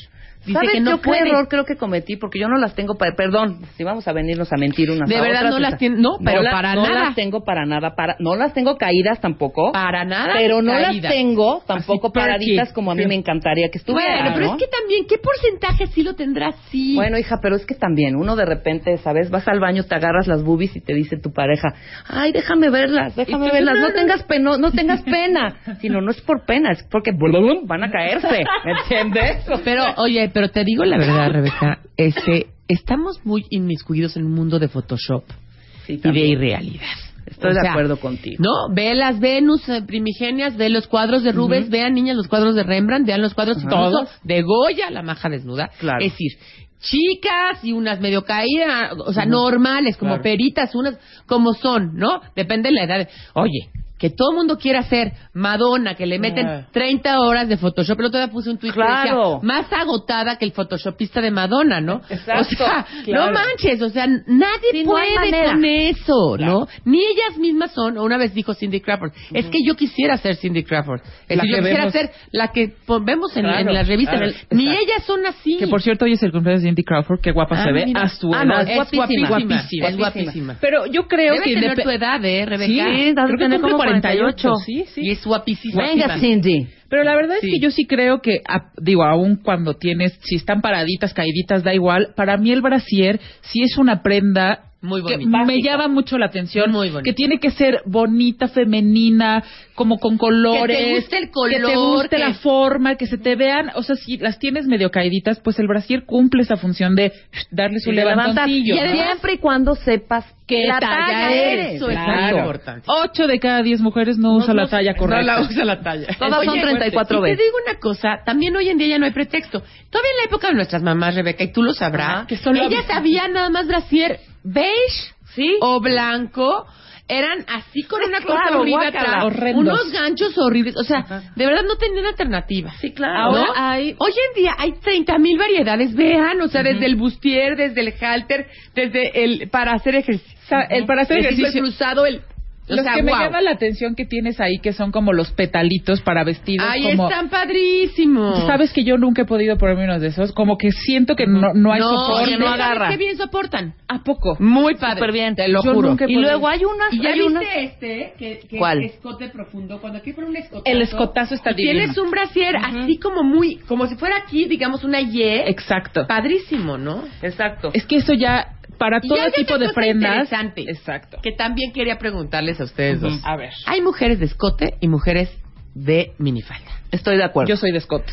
Dice ¿Sabes que no yo qué error creo que cometí? Porque yo no las tengo para... Perdón, si vamos a venirnos a mentir unas De a verdad otras, no las tiene- no, pero para no nada. las tengo para nada. Para, no las tengo caídas tampoco. Para nada. pero no caídas. las tengo tampoco Así, paraditas como a mí Sí. me encantaría que estuvieran. Bueno, pero ¿no? es que también, ¿qué porcentaje sí lo tendrá sí? Bueno, hija, pero es que también uno de repente, ¿sabes? Vas al baño, te agarras las boobies y te dice tu pareja, ay, déjame verlas, déjame verlas, no, no no. tengas pena, no tengas pena. Sino no es por pena, es porque van a caerse, ¿me entiendes? Pero, oye, pero te digo la verdad, Rebeca, este, estamos muy inmiscuidos en un mundo de Photoshop Sí, y de irrealidad. Estoy O de acuerdo contigo. No, ve las Venus eh, primigenias, ve los cuadros de Rubens, vean niñas los cuadros de Rembrandt, vean los cuadros Ajá. todos de Goya, la maja desnuda. Claro. Es decir, chicas y unas medio caídas, o sea, normales, como Claro. peritas, unas como son, ¿no? Depende de la edad. Oye, que todo el mundo quiera ser Madonna, que le meten Ah. 30 horas de Photoshop. El otro día puse un tweet Claro. que decía, más agotada que el Photoshopista de Madonna, ¿no? Exacto, O sea, claro. no manches, o sea, nadie Sí, puede con eso, ¿no? Ni ellas mismas son, o una vez dijo Cindy Crawford, es que yo quisiera ser Cindy Crawford. Es La decir, yo que quisiera vemos. ser la que vemos en, Claro, en las revistas. claro, Ni exacto. ellas son así. Que por cierto, hoy es el cumpleaños de Cindy Crawford. Qué guapa Ah, se ve a su Ah, no, edad. es guapísima. guapísima. Es guapísima. Pero yo creo Debe que... tener depe- tu edad, ¿eh, Rebeca? Sí, debe creo que tener 48. 48. Sí, sí. Y es guapísima. Venga, Cindy. Pero la verdad Sí. es que yo sí creo que, a- digo, aún cuando tienes, si están paraditas, caíditas, da igual. Para mí el brasier sí es una prenda Muy que bonita. me llama mucho la atención. Muy bonita. Que tiene que ser bonita, femenina, como con colores. Que te guste el color, Que te guste que- la forma, que se te vean. O sea, si las tienes medio caíditas, pues el brasier cumple esa función de darle su Y levantoncillo. Y ¿no? siempre y cuando sepas ¿Qué la talla talla eres? Eso es Claro. importante. Ocho de cada diez mujeres no, usa la talla correcta. No la usa la talla. Todas son 34 y veces. te digo una cosa, también hoy en día ya no hay pretexto. Todavía en la época de nuestras mamás, Rebeca, y tú lo sabrás, Ajá. que solo ellas había nada más brasier beige Sí. o blanco. Eran así con una cosa Claro, horrible guácala. atrás, Horrendos. unos ganchos horribles, o sea, de verdad no tenían alternativa. Sí, claro. Ahora ¿No? hay, hoy en día hay 30 mil variedades, vean, o sea, desde el bustier, desde el halter, desde el para hacer ejercicio, el para hacer el ejercicio. cruzado, el, o Los sea, que me guau. llama la atención que tienes ahí, que son como los petalitos para vestidos. Ay, como, están padrísimos. Sabes que yo nunca he podido ponerme uno de esos. Como que siento que no, no hay soporte. que no ¿sabes agarra. qué bien soportan? ¿A poco? Muy padre. Súper bien. Te lo Yo juro. nunca he Y podido. luego hay unas... Y ya hay viste unas... este, que, que ¿Cuál? es escote profundo. Cuando aquí fuera un escotazo. El escotazo está divino. Tienes un brasier así como muy, como si fuera aquí, digamos, una Y. Exacto. Padrísimo, ¿no? Exacto. Es que eso ya, para todo tipo de prendas. interesante. Exacto. Que también quería preguntarles a ustedes dos. A ver. Hay mujeres de escote y mujeres de minifalda. Estoy de acuerdo. Yo soy de escote.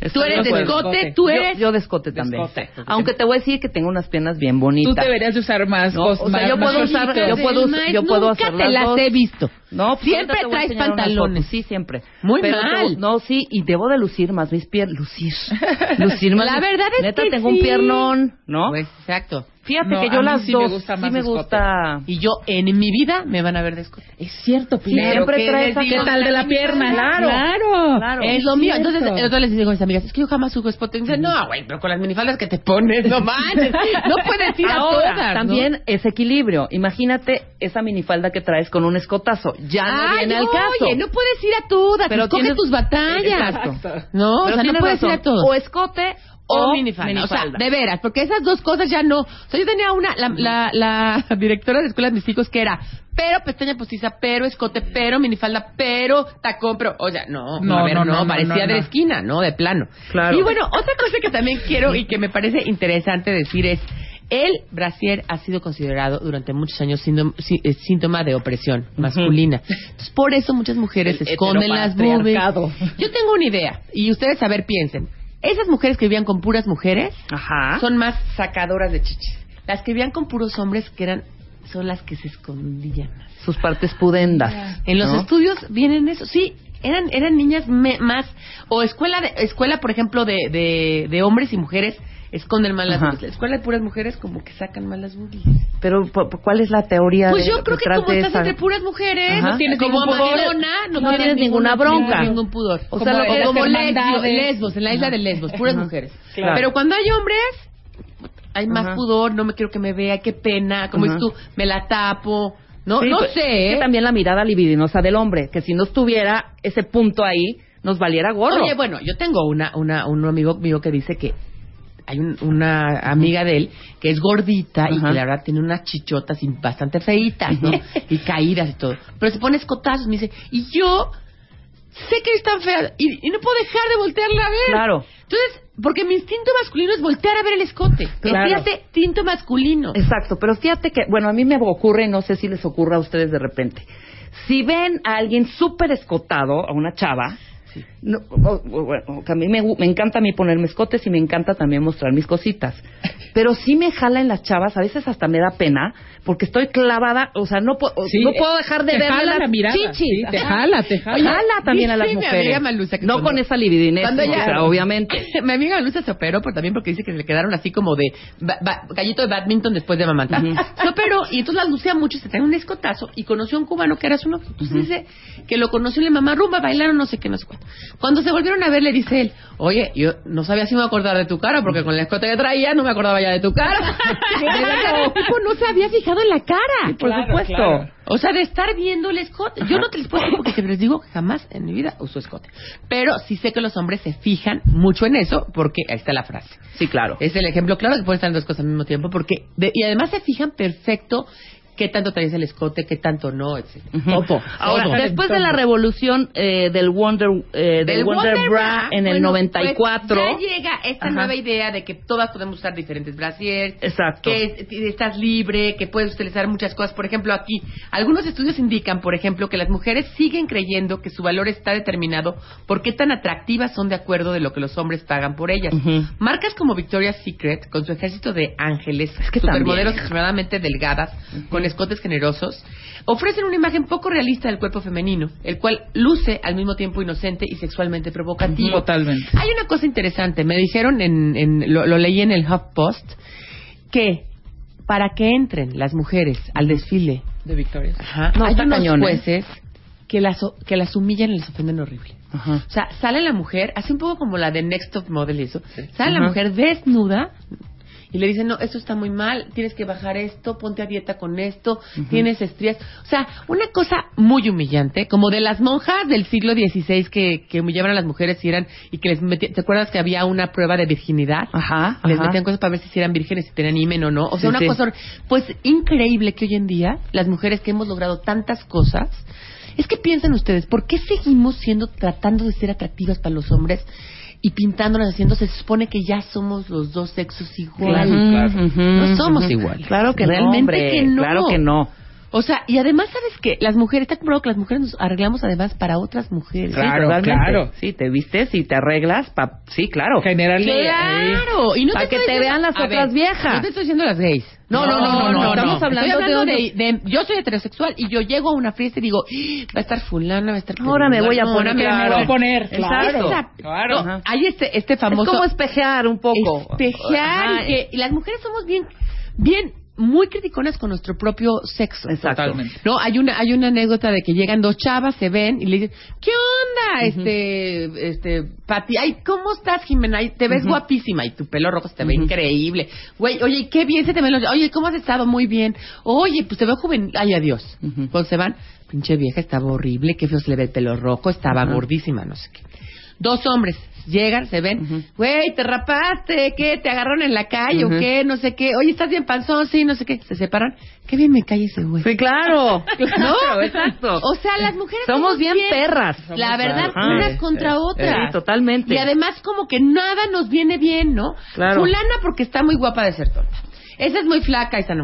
Tú Estoy eres de escote, tú eres... Yo, de escote también. escote. Aunque te voy a decir que tengo unas piernas bien Tú bonitas. deberías de usar más No, o sea, más- yo puedo usar- yo puedo- yo puedo nunca hacer te las he visto. No, pues Siempre traes pantalones. Sí, siempre. Muy Pero mal. te no, sí, y debo de lucir más mis piernas. Lucir. Lucir más. La verdad es Neta, que tengo sí. un piernón, ¿no? Pues, exacto. Fíjate No, que yo a mí las sí me dos gusta sí más me escote. gusta. Y yo en mi vida me van a ver de escote. Es cierto, Pilar. siempre ¿qué traes a-? ¿Qué tal de la pierna? Claro. Claro. Claro. Es lo mío. Entonces, otro les digo a mis amigas, es que yo jamás uso escote. Y dicen, no, güey, pero con las minifaldas que te pones, no manches. No puedes ir a todas. ¿no? también es equilibrio. Imagínate esa minifalda que traes con un escotazo. Ya no Ay, viene al caso. Oye, no puedes ir a todas. Pero tienes- tus batallas. Exacto. No, o sea, no puedes razón. ir a todas. O escote o minifalda. O sea, de veras, porque esas dos cosas ya no. O sea, yo tenía una, la, la, la directora de escuela de mis hijos que era, pero pestaña postiza, pero escote, pero minifalda, pero tacón, pero, o sea, no, No, a ver, no, no, parecía de esquina, ¿no? De plano. Claro. Y bueno, otra cosa que también quiero y que me parece interesante decir es, el brasier ha sido considerado durante muchos años sí- eh, síntoma de opresión masculina. Entonces, por eso muchas mujeres El esconden las boobies. Yo tengo una idea, y ustedes a ver piensen. Esas mujeres que vivían con puras mujeres Ajá. son más sacadoras de chichis. Las que vivían con puros hombres que eran son las que se escondían. sus partes pudendas. En los ¿no? estudios vienen eso, sí, eran eran niñas me- más o escuela de escuela por ejemplo de, de, de hombres y mujeres esconden más las Ajá. boobies. La escuela de puras mujeres como que sacan más las boobies. Pero ¿cu- cu- ¿cuál es la teoría? Pues de- yo creo que como estás esa- entre puras mujeres, Ajá. no tienes Como ningún pudor, Madonna, no, no tienes ninguna bronca. ningún pudor. O O sea, lo que- como lesbos, en la isla de lesbos, puras mujeres. Claro. Pero cuando hay hombres, hay más Ajá. pudor, no me quiero que me vea, qué pena, como dices tú, me la tapo. No, Sí, no pues, sé, es que ¿eh? también la mirada libidinosa del hombre, que si no estuviera ese punto ahí, nos valiera gorro. Oye, bueno, yo tengo una, una, un amigo mío que dice que hay un- una amiga de él que es gordita y que la verdad tiene unas chichotas y bastante feitas, ¿no? y caídas y todo. Pero se pone escotazos, me dice, y yo sé que es tan fea y, y no puedo dejar de voltearla a ver. Claro. Entonces, porque mi instinto masculino es voltear a ver el escote. Claro. Fíjate, instinto masculino. Exacto, pero fíjate que, bueno, a mí me ocurre, y no sé si les ocurra a ustedes de repente. Si ven a alguien súper escotado, a una chava, no, o- o- bueno, que a mí me, encanta a mí ponerme escotes y me encanta también mostrar mis cositas. pero sí me jala en las chavas, a veces hasta me da pena, porque estoy clavada, o sea, no, puedo Sí, no puedo dejar de te ver las la mirada, chichis. sí, te jala, te jala. Jala también a las Dice mi mujeres. amiga Malusa que no cuando- con esa libidinez, cuando o ella- sea, obviamente. Mi amiga Luisa se operó, pero también porque dice que le quedaron así como de ba- ba- gallito de badminton después de amamantar. Se operó y entonces la lucía mucho, se trae un escotazo y conoció a un cubano que era su novio. Entonces dice que lo conoció y le mamá rumba, bailaron no sé qué, no sé. Cuando se volvieron a ver le dice él, oye, yo no sabía si me acordar de tu cara porque con el escote que traía no me acordaba ya de tu cara. El tipo no se había fijado en la cara. Por Claro, supuesto. claro. O sea, de estar viendo el escote. Yo no te les puedo decir porque les digo, jamás en mi vida uso escote. Pero sí sé que los hombres se fijan mucho en eso porque ahí está la frase. Sí, claro. Es el ejemplo claro que pueden estar en dos cosas al mismo tiempo porque de- y además se fijan perfecto qué tanto traes el escote, qué tanto no. Todo, Ahora, todo. después de la revolución eh, del Wonder eh, del, Wonder, Bra en el bueno, 94, pues, ya llega esta Ajá. nueva idea de que todas podemos usar diferentes brasiers, Exacto. que es- estás libre, que puedes utilizar muchas cosas. Por ejemplo, aquí, algunos estudios indican, por ejemplo, que las mujeres siguen creyendo que su valor está determinado por qué tan atractivas son de acuerdo de lo que los hombres pagan por ellas. Marcas como Victoria's Secret, con su ejército de ángeles, que supermodelos también. extremadamente delgadas, con escotes generosos, ofrecen una imagen poco realista del cuerpo femenino, el cual luce al mismo tiempo inocente y sexualmente provocativo. Totalmente. Hay una cosa interesante, me dijeron, en, en- lo, lo leí en el HuffPost, que para que entren las mujeres al desfile, De Victoria. No, hay unos cañón, ¿eh? jueces que las, o- que las humillan y les ofenden horrible. Ajá. O sea, sale la mujer, hace un poco como la de Next Top Model y eso. Sale la Ajá. mujer desnuda y le dicen, no, esto está muy mal, tienes que bajar esto, ponte a dieta con esto, tienes estrías. O sea, una cosa muy humillante, como de las monjas del siglo XVI que, que humillaban a las mujeres y eran, y que les metían, ¿te acuerdas que había una prueba de virginidad? Ajá, Les ajá. metían cosas para ver si eran vírgenes, si tenían himen o no. O sea, Sí, una sí. cosa, pues increíble que hoy en día las mujeres que hemos logrado tantas cosas, es que piensan ustedes, ¿por qué seguimos siendo, tratando de ser atractivas para los hombres y pintándolas haciendo, se supone que ya somos los dos sexos igual? Ujú, ujú, No somos iguales. Claro que Realmente no, hombre, que no. Claro que no. O sea, y además, ¿sabes qué? Las mujeres, está comprobado que las mujeres nos arreglamos además para otras mujeres. Claro, sí, claro. Sí, te vistes y te arreglas. Pa... Sí, claro. Generarle ahí- Claro, y no Para te que estoy te vean las a otras ver, viejas. No te estoy diciendo las gays. No, no, no, no, no, estamos hablando Estoy de hablando otros- de, de- Yo soy heterosexual y yo llego a una fiesta y digo, "Ah, va a estar fulana, va a estar... Ahora me voy a poner, ahora me claro. voy a poner. Claro, claro. No, hay este, este famoso... Es como espejear un poco. Espejear y, que, y las mujeres somos bien, bien, muy criticonas con nuestro propio sexo. Exacto. Totalmente. No, hay una hay una anécdota de que llegan dos chavas, se ven y le dicen, ¿qué onda, este, este, Pati? Ay, ¿cómo estás, Jimena? Ay, te ves guapísima y tu pelo rojo se te ve increíble. Güey, oye, qué bien se te ven los... Oye, ¿cómo has estado? Muy bien. Oye, pues te veo juvenil. Ay, adiós. Cuando se van, pinche vieja, estaba horrible, qué feo se le ve el pelo rojo, estaba gordísima, no sé qué. Dos hombres llegan, se ven, güey, te rapaste, ¿qué? ¿Te agarraron en la calle o qué? No sé qué. Oye, ¿estás bien panzón? Sí, no sé qué. Se separan. Qué bien me cae ese güey. Sí, claro. ¿No? Exacto. O sea, las mujeres Somos bien perras. La verdad, Ajá. unas contra Sí, otras. totalmente. Y además como que nada nos viene bien, ¿no? Claro. Fulana porque está muy guapa de ser tonta. Esa es muy flaca y está.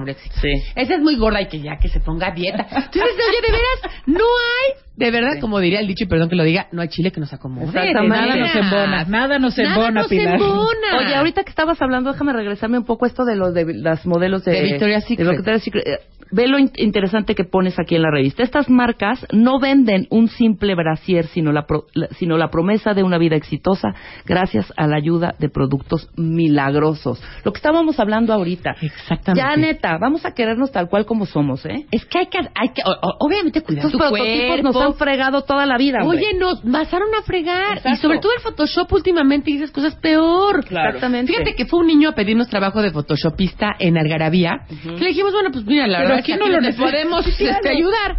Sí. Esa es muy gorda y que ya que se ponga a dieta. Entonces, oye, de veras, no hay, de verdad, Sí. como diría el dicho, y perdón que lo diga, no hay chile que nos acomode. Exactamente. Nada nos embona, nada nos Nada embona, nos Pilar. embona. Oye, ahorita que estabas hablando, déjame regresarme un poco a esto de los de las modelos de, De Victoria's Secret. de Victoria's Secret. Eh, Ve lo in- interesante que pones aquí en la revista. Estas marcas no venden un simple brasier, sino la, pro- la- sino la promesa de una vida exitosa gracias a la ayuda de productos milagrosos. Lo que estábamos hablando ahorita. Exactamente. Ya, neta, vamos a querernos tal cual como somos, ¿eh? Es que hay que, hay que, o- obviamente cuidar tu prototipos nos cuerpo. Han fregado toda la vida, hombre. Oye, nos pasaron a fregar. Exacto. Y sobre todo el Photoshop últimamente dices cosas peor. Claro. Exactamente. Fíjate que fue un niño a pedirnos trabajo de Photoshopista en Algarabía. Que le dijimos, bueno, pues mira, la Pero verdad aquí que no lo podemos Sí, claro. este, ayudar.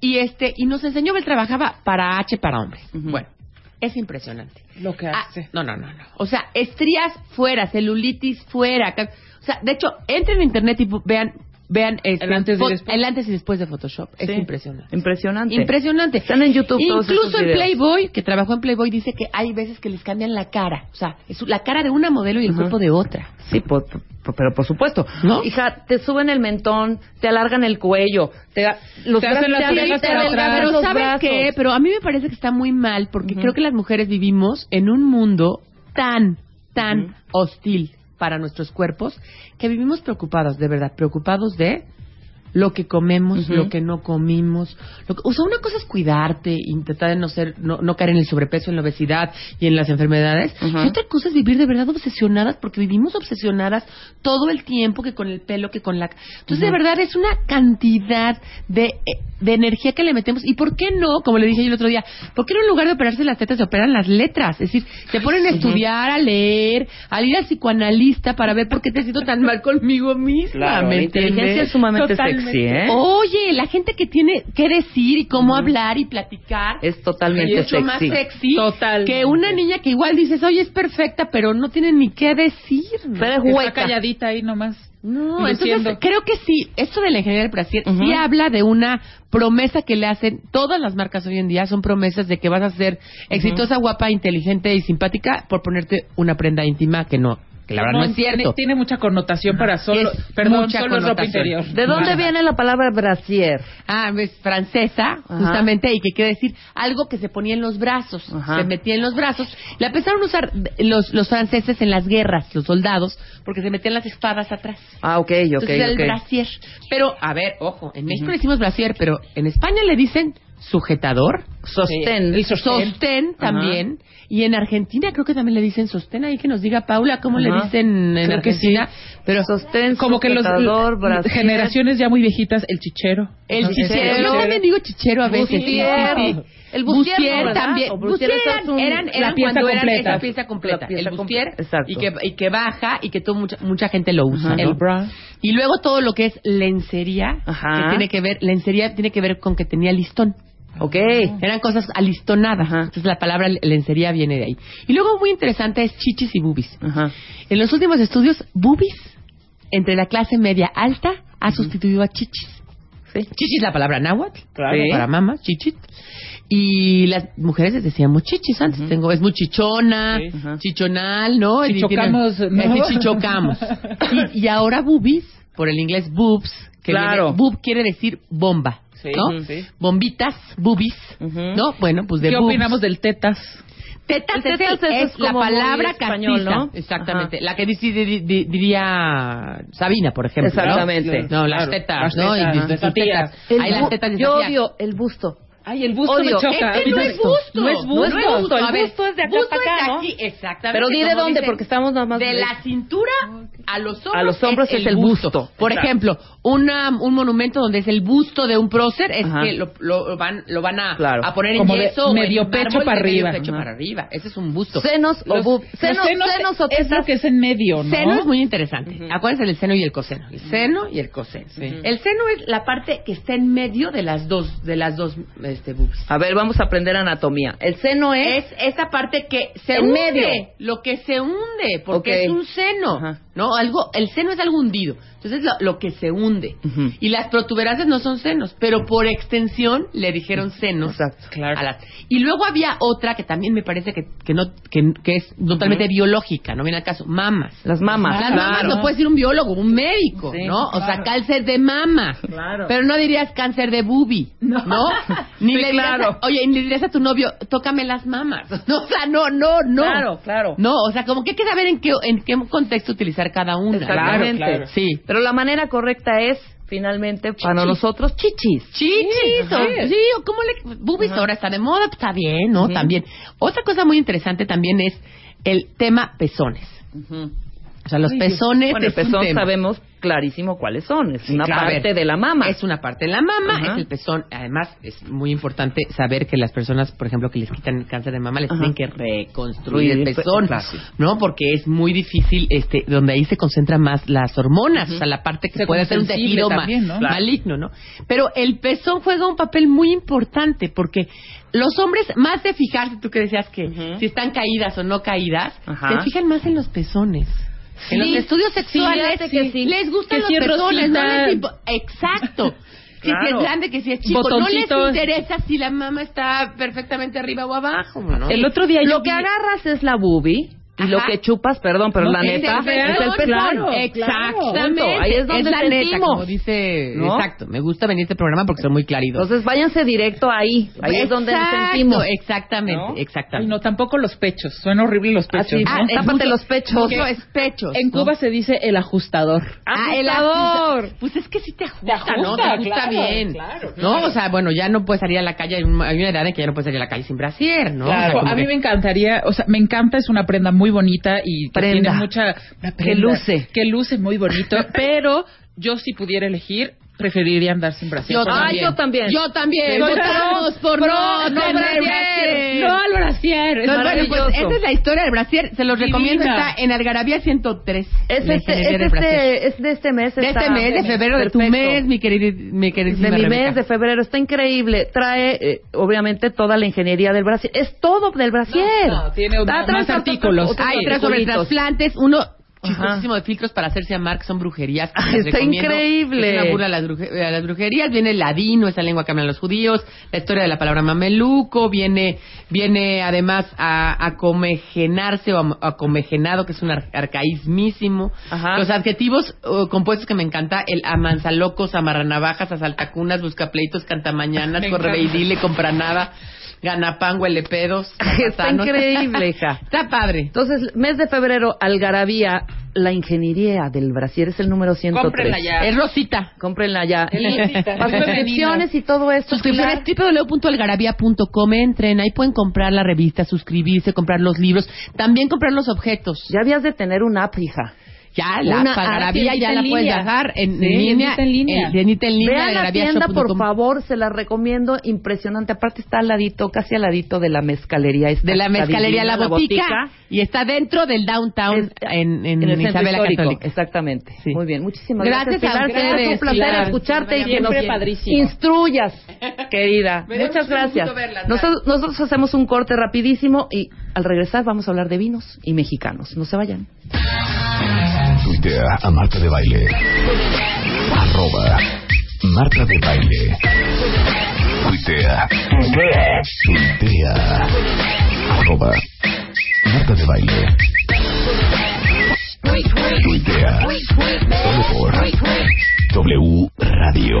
Y este y nos enseñó, él trabajaba para H para hombre. Ujú. Bueno, es impresionante. Lo que Ah, hace. no, no, no, no. O sea, estrías fuera, celulitis fuera. O sea, de hecho, entren en internet y vean vean este, El antes y fo- después. el antes y después de Photoshop. Es impresionante. Impresionante. Impresionante. Están en YouTube todos Incluso esos en videos. Playboy, que trabajó en Playboy, dice que hay veces que les cambian la cara. O sea, es la cara de una modelo y el Ajá. cuerpo de otra. Sí, pero por supuesto. ¿No? Hija, te suben el mentón, te alargan el cuello, te, los Te hacen las para atrás. Pero ¿sabes qué? Pero a mí me parece que está muy mal porque creo que las mujeres vivimos en un mundo tan, tan hostil para nuestros cuerpos que vivimos preocupados, de verdad, preocupados de lo que comemos, lo que no comimos. Lo que- o sea, una cosa es cuidarte, intentar de no ser, no, no caer en el sobrepeso, en la obesidad y en las enfermedades. Y otra cosa es vivir de verdad obsesionadas, porque vivimos obsesionadas todo el tiempo, que con el pelo, que con la... Entonces, de verdad, es una cantidad de, eh, de energía que le metemos. ¿Y por qué no? Como le dije yo el otro día, ¿por qué no en lugar de operarse las tetas se operan las letras? Es decir, se ponen a estudiar, a leer, a ir al psicoanalista para ver por qué te siento tan mal conmigo misma. Claro, ¿me la inteligencia es sumamente Totalmente. Sexy, ¿eh? Oye, la gente que tiene que decir y cómo hablar y platicar Es totalmente es mucho más sexy. sexy Total. que una niña que igual dices, oye, es perfecta, pero no tiene ni qué decir. Pero es Está hueca. calladita ahí nomás. No, entonces creo que sí, esto de la ingeniería del brasier Ujú. sí habla de una promesa que le hacen todas las marcas hoy en día, son promesas de que vas a ser exitosa, guapa, inteligente y simpática por ponerte una prenda íntima que no, que la verdad no, es tiene, cierto. tiene mucha connotación para solo, Es perdón, mucha solo ropa interior. ¿De dónde viene la palabra brasier? Ah, es francesa, Ajá. justamente, y que quiere decir algo que se ponía en los brazos. Ajá. Se metía en los brazos. La empezaron a usar los, los franceses en las guerras, los soldados, porque se metían las espadas atrás. Ah, ok, ok, Entonces era el ok. brasier. Pero, a ver, ojo, en México le decimos brasier, pero en España le dicen sujetador, Sostén. El sostén. sostén también, y en Argentina creo que también le dicen sostén. Ahí que nos diga Paula cómo le dicen en Creo Argentina. Pero Sostén, Como que los brasier. generaciones ya muy viejitas, el chichero. El chichero. Yo también digo chichero a veces. Bustier. sí, sí. El bustier, Bustier también. Bustier eran, es un- eran, la eran pieza cuando eran completa. esa pieza completa. Pieza el bustier exacto. y que, y que baja y que todo, mucha, mucha gente lo usa. Ajá. ¿no? El bra. Y luego todo lo que es lencería, Ajá. que tiene que ver, lencería tiene que ver con que tenía listón. Ok. Eran cosas alistonadas. Ajá. Entonces la palabra lencería viene de ahí. Y luego muy interesante es chichis y boobies. Ajá. En los últimos estudios, boobies entre la clase media alta ha sustituido a chichis. Sí. Chichis la palabra náhuatl, Claro. Sí. para mamá, chichit. Y las mujeres les decíamos chichis antes. Tengo, es muy chichona, Sí. Chichonal, ¿no? Y Chichocamos, tiene- ¿no? eh, chichocamos. y, y ahora boobies, por el inglés boobs, que Claro. viene- boob quiere decir bomba, Sí, ¿no? sí. Bombitas, boobies, Ujú. ¿no? Bueno, pues de ¿Qué boobs. opinamos del tetas? Tetas, tetas es, es la palabra español. ¿no? Exactamente. La que dice- di- di- diría Sabina, por ejemplo. ¿no? Exactamente. No, las Claro, tetas, las ¿no? tetas, y tías. tetas. Ahí las tetas Yo odio el busto. Ay, el busto Odio. me choca. Este no es busto. No es busto. No es busto. El A ver, busto es de acá Busto para es acá, de ¿no? aquí, exactamente. Pero di de dónde, porque estamos nada más... De la cintura a los hombros, A los hombros es el busto. Por Exacto. ejemplo, una, un monumento donde es el busto de un prócer es Ajá. que lo, lo van, lo van a, Claro. a poner en Como de yeso o medio en pecho para de medio arriba. pecho Ajá. para arriba. Ese es un busto. Senos o Los- bub. los Senos, senos o es lo tetas. que es en medio, ¿no? Seno es muy interesante. Acuérdense del seno y el coseno. El seno y el coseno. El seno es la parte que está en medio de las dos, de las dos este, boobs. A ver, vamos a aprender anatomía. El seno es... Es esa parte que se En hunde, medio. lo que se hunde, porque Ok. es un seno, Ajá. ¿No? Algo, el seno es algo hundido, entonces lo, lo que se hunde. Y las protuberancias no son senos, pero por extensión le dijeron senos. Exacto. Claro. a las- Y luego había otra que también me parece que, que no, que, que es totalmente biológica, no viene al caso, mamas. Las mamas. Las claro. mamas lo puede decir un biólogo, un médico, Sí, ¿no? O sea, cáncer de mama. Claro. Pero no dirías cáncer de bubi, ¿no? Ni Sí, le dirías a- claro. oye, ni le dirías a tu novio, tócame las mamas. No, o sea, no, no, no. Claro, claro. No, o sea, como que hay que saber en qué, en qué contexto utilizar cada una. Exactamente. Claro, claro. Sí. Pero la manera correcta es, finalmente, para nosotros, chichis. Chichis, ajá. o, sí, o cómo le... Boobies ahora está de moda, pues está bien, ¿no? También. Otra cosa muy interesante también es el tema pezones. O sea, los Ay, pezones Bueno, el pezón sabemos clarísimo cuáles son. Es una claro, parte ver, de la mama. Es una parte de la mama, Ajá. es el pezón. Además, es muy importante saber que las personas, por ejemplo, que les quitan el cáncer de mama, les Ajá. tienen que reconstruir el pe- pezón, claro. ¿no? Porque es muy difícil, este, donde ahí se concentran más las hormonas, o sea, la parte que Se puede ser un tejido también, ¿no? maligno, ¿no? Pero el pezón juega un papel muy importante porque los hombres, más de fijarse, tú que decías que si están caídas o no caídas, se fijan más en los pezones. En los estudios sexuales que sí. les gustan Que los pezones, no les Exacto. Que si es grande, que si es chico. No les interesa si la mama está perfectamente arriba o abajo, ¿no? El otro día yo Lo que vi- agarras es la boobie, y lo que chupas, perdón, pero No, la neta, es el pezón. claro. Exactamente. Punto. Ahí es donde la neta, sentimos. como dice, ¿No? exacto. Me gusta venir a este programa porque son muy claritos. Entonces váyanse directo ahí, ahí es donde Exacto, sentimos. Exactamente, ¿No? Exactamente. no, tampoco los pechos. Suena horrible los pechos. Así, ¿no? ah, tápate los pechos. Eso es pechos. En ¿no? Cuba se dice el ajustador. Ah, el Ajustador. Pues es que sí te ajusta, Te ¿no? Te ajusta, ajusta claro, bien. claro, ¿No? O sea, bueno, ya no puedes salir a la calle. Hay una edad en que ya no puedes salir a la calle sin brasier, ¿no? O sea, a mí que- me encantaría, o sea, me encanta, es una prenda muy bonita y que Prenda. tiene mucha... Que luce. Que luce muy bonito, pero yo si pudiera elegir, preferiría andar sin brasier. Yo Ay, yo también. Yo también. Votamos por pro- no, no tener brasier. brasier. No al brasier. es No, bueno, pues esa es la historia del brasier. Se los Divina. recomiendo. Está en Algarabía 103. Es, este, es, este, es de este mes. De este mes, de febrero, de tu Perfecto. mes, mi querida, mi de queridísima mi Rebeca. mes de febrero está increíble trae eh, obviamente toda la ingeniería del brasier es todo del brasier No, no, tiene más trae otros- artículos. Hay tres sobre trasplantes, uno. Chistosísimo de filtros para hacerse amar, que son brujerías. que Ah, les está recomiendo. increíble. Es una burla a las, bruje- a las brujerías. Viene el ladino, esa lengua que hablan los judíos, la historia de la palabra mameluco, viene, viene además a acomejenarse o am- acomejenado, que es un ar- arcaísmísimo. Ajá. Los adjetivos uh, compuestos que me encanta, el amansalocos, amarranavajas, asaltacunas, buscapleitos, cantamañanas, correveidile, compranada, ganapan, huelepedos. Está increíble, hija. Está padre. Entonces, mes de febrero, Algarabía, la ingeniería del brasier es el número 103. Cómprenla ya. Es Rosita. Cómprenla ya. Es Y Rosita, para es suscripciones y todo esto. Suscripciones www.algarabía.com. Entren, ahí pueden comprar la revista, suscribirse, comprar los libros, también comprar los objetos. Ya habías de tener una app, hija. Ya, la Una ya en la puedes línea. bajar en, en Sí, línea. en línea. en- en línea, Vean la tienda, por favor, se la recomiendo, impresionante. Aparte está al ladito, casi al ladito de la mezcalería. Está- De la mezcalería divina La Botica, y está dentro del downtown Es- en, en, en el centro Isabela histórico, Católica. exactamente. Sí. Muy bien, muchísimas Gracias gracias. a ustedes, Es un placer escucharte y que nos padrísimo. instruyas, querida. Muchas gracias. nosotros, nosotros hacemos un corte rapidísimo y al regresar vamos a hablar de vinos y mexicanos. No se vayan. Tuitea a Marta de Baile. Arroba Marta de Baile. Tuitea. Tuitea. Arroba Marta de Baile. Tuitea. Solo por W Radio.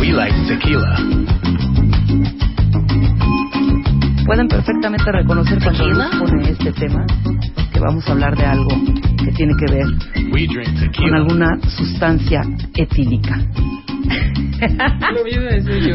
We like tequila. Pueden perfectamente reconocer cuando pone este tema que vamos a hablar de algo tiene que ver con alguna sustancia etílica.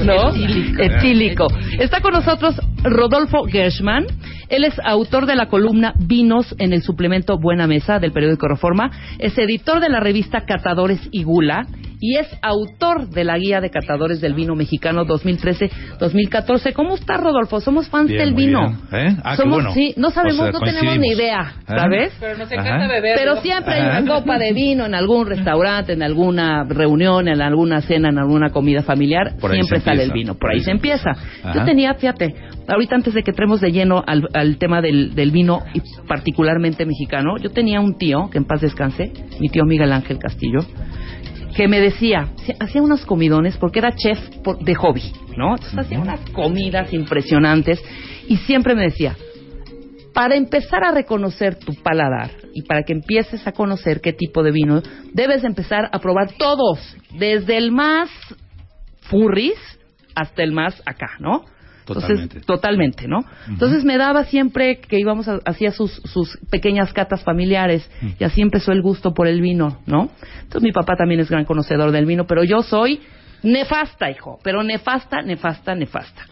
¿No? Etílico. Está con nosotros Rodolfo Gershman. Él es autor de la columna Vinos en el suplemento Buena Mesa del periódico Reforma. Es editor de la revista Catadores y Gula. Y es autor de la guía de catadores del vino mexicano 2013-2014. ¿Cómo está Rodolfo? Somos fans Bien, del vino. ¿Eh? Ah, qué Somos, bueno. sí, no sabemos, O sea, no tenemos ni idea, ¿Eh? ¿sabes? Pero nos Ajá. encanta beber. Pero siempre hay una copa de vino en algún restaurante, en alguna reunión, en alguna cena, en alguna comida familiar. Por siempre sale el vino. Por ahí se empieza. Yo tenía, fíjate, ahorita antes de que entremos de lleno al, al tema del, del vino, y particularmente mexicano, yo tenía un tío, que en paz descanse, mi tío Miguel Ángel Castillo, que me decía, hacía unos comidones porque era chef por- de hobby, ¿no? Entonces hacía unas comidas impresionantes y siempre me decía, para empezar a reconocer tu paladar y para que empieces a conocer qué tipo de vino, debes empezar a probar todos, desde el más furris hasta el más acá, ¿no? Totalmente. Entonces, totalmente, ¿no? Entonces me daba siempre que íbamos a, hacía sus, sus pequeñas catas familiares y así empezó el gusto por el vino, ¿no? Entonces mi papá también es gran conocedor del vino, pero yo soy Nefasta, hijo, pero nefasta, nefasta, nefasta.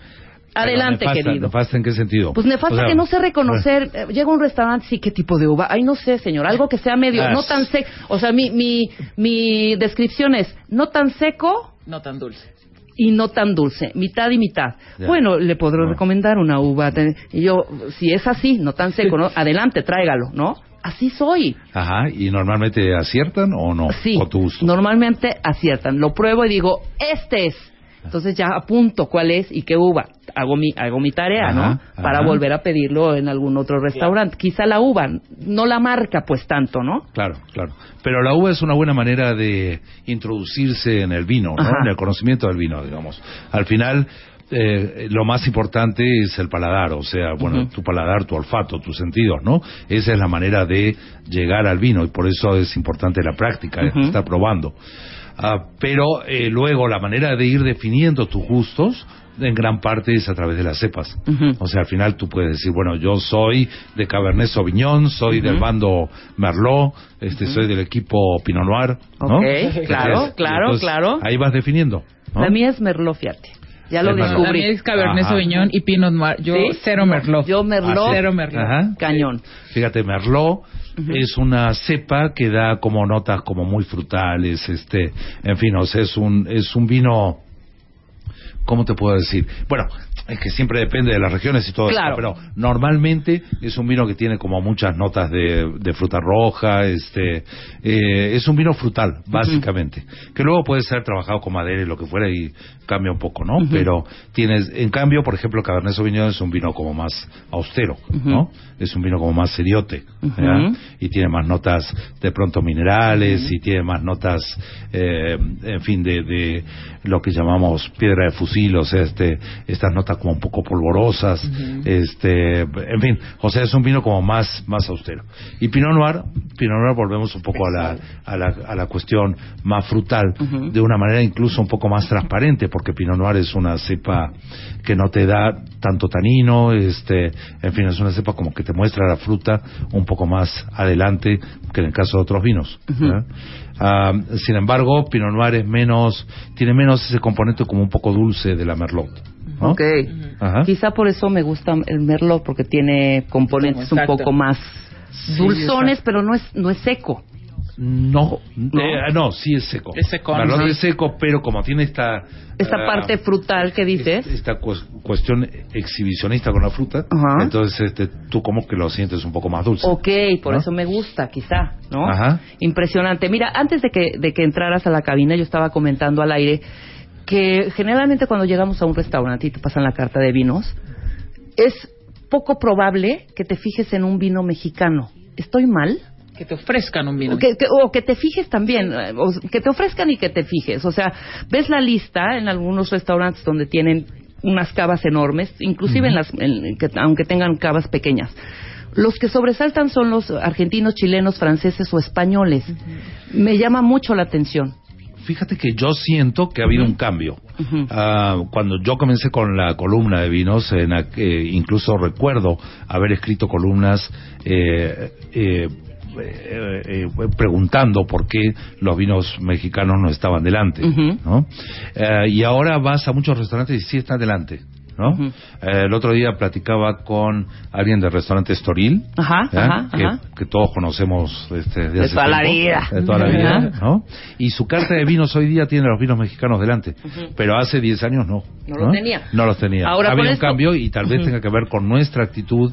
Adelante, nefasta, querido. ¿Nefasta en qué sentido? Pues nefasta O sea, que no sé reconocer. eh, Llega a un restaurante, sí, ¿qué tipo de uva? Ay, no sé, señor. Algo que sea medio, no tan seco. O sea, mi, mi, mi descripción es no tan seco No tan dulce. Y no tan dulce. Mitad y mitad. Ya. Bueno, le podré Bueno. recomendar una uva. Y yo, si es así, no tan seco, ¿no? Adelante, tráigalo, ¿no? Así soy. Ajá, ¿y normalmente aciertan o no? Sí, ¿O tu gusto? normalmente aciertan. Lo pruebo y digo, este es. Entonces ya apunto cuál es y qué uva. Hago mi, hago mi tarea, Ajá, ¿no? Para ajá. volver a pedirlo en algún otro restaurante. Quizá la uva, no la marca pues tanto, ¿no? Claro, claro. Pero la uva es una buena manera de introducirse en el vino, ¿no? Ajá. En el conocimiento del vino, digamos. Al final, eh, lo más importante es el paladar, o sea, bueno, tu paladar, tu olfato, tus sentidos, ¿no? Esa es la manera de llegar al vino y por eso es importante la práctica, Ujú. estar probando. Ah, pero eh, luego la manera de ir definiendo tus gustos en gran parte es a través de las cepas. Ujú. O sea, al final tú puedes decir, bueno, yo soy de Cabernet Sauvignon, soy del bando Merlot, este, soy del equipo Pinot Noir, ¿no? Ok, Entonces, claro, claro, entonces, claro. Ahí vas definiendo. ¿no? La mía es Merlot, fíjate. Ya lo Es Merlot. La descubrí. mía es Cabernet Ajá. Sauvignon y Pinot Noir. Yo ¿Sí? cero Merlot. Yo Merlot, Ah, sí. Cero Merlot. Ajá. cañón. Fíjate, Merlot es una cepa que da como notas como muy frutales, este, en fin, o sea, es un, es un vino, ¿cómo te puedo decir? Bueno, es que siempre depende de las regiones y todo Claro. eso, pero normalmente es un vino que tiene como muchas notas de, de fruta roja, este, eh, es un vino frutal, básicamente, que luego puede ser trabajado con madera y lo que fuera y cambia un poco, ¿no? Pero tienes, en cambio, por ejemplo, Cabernet Sauvignon es un vino como más austero, ¿no? Es un vino como más seriote, y tiene más notas de pronto minerales y tiene más notas, eh, en fin, de, de lo que llamamos piedra de fusil, o sea, este, estas notas como un poco polvorosas, este, en fin, o sea, es un vino como más, más austero. Y Pinot Noir, Pinot Noir volvemos un poco a la, a la, a la cuestión más frutal, de una manera incluso un poco más transparente, porque Pinot Noir es una cepa que no te da tanto tanino, este, en fin, es una cepa como que te muestra la fruta un poco más adelante que en el caso de otros vinos. Ah, sin embargo, Pinot Noir es menos, tiene menos ese componente como un poco dulce de la Merlot. ¿no? Ok. Ajá. Quizá por eso me gusta el Merlot, porque tiene componentes un poco más dulzones, pero no es, no es seco. No, eh, no, sí es seco. Es sí. es seco, pero como tiene esta... Esta ah, parte frutal que dices. es- esta cues- cuestión exhibicionista con la fruta, entonces este, tú como que lo sientes un poco más dulce. Ok, por ¿No? eso me gusta, quizá, ¿no? Ajá. Impresionante. Mira, antes de que, de que entraras a la cabina, yo estaba comentando al aire que generalmente cuando llegamos a un restaurante y te pasan la carta de vinos, es poco probable que te fijes en un vino mexicano. ¿Estoy mal? Que te ofrezcan un vino. O que, que- o que te fijes también, eh, o que te ofrezcan y que te fijes. O sea, ves la lista en algunos restaurantes donde tienen unas cavas enormes, inclusive en las, en- que- aunque tengan cavas pequeñas. Los que sobresaltan son los argentinos, chilenos, franceses o españoles. Me llama mucho la atención. Fíjate que yo siento que ha habido un cambio. Ah, cuando yo comencé con la columna de vinos, en que incluso recuerdo haber escrito columnas eh, eh, eh, eh, preguntando por qué los vinos mexicanos no estaban delante. ¿no? Eh, y ahora vas a muchos restaurantes y sí están delante, ¿no? Eh, el otro día platicaba con alguien del restaurante Estoril, Ajá, ¿ya? ajá, que, ajá. que todos conocemos este, de, toda la vida. de toda la vida, ¿no? Y su carta de vinos hoy día tiene los vinos mexicanos delante, pero hace 10 años no. No los tenía. No los tenía. Ahora, Había un esto- cambio y tal vez tenga que ver con nuestra actitud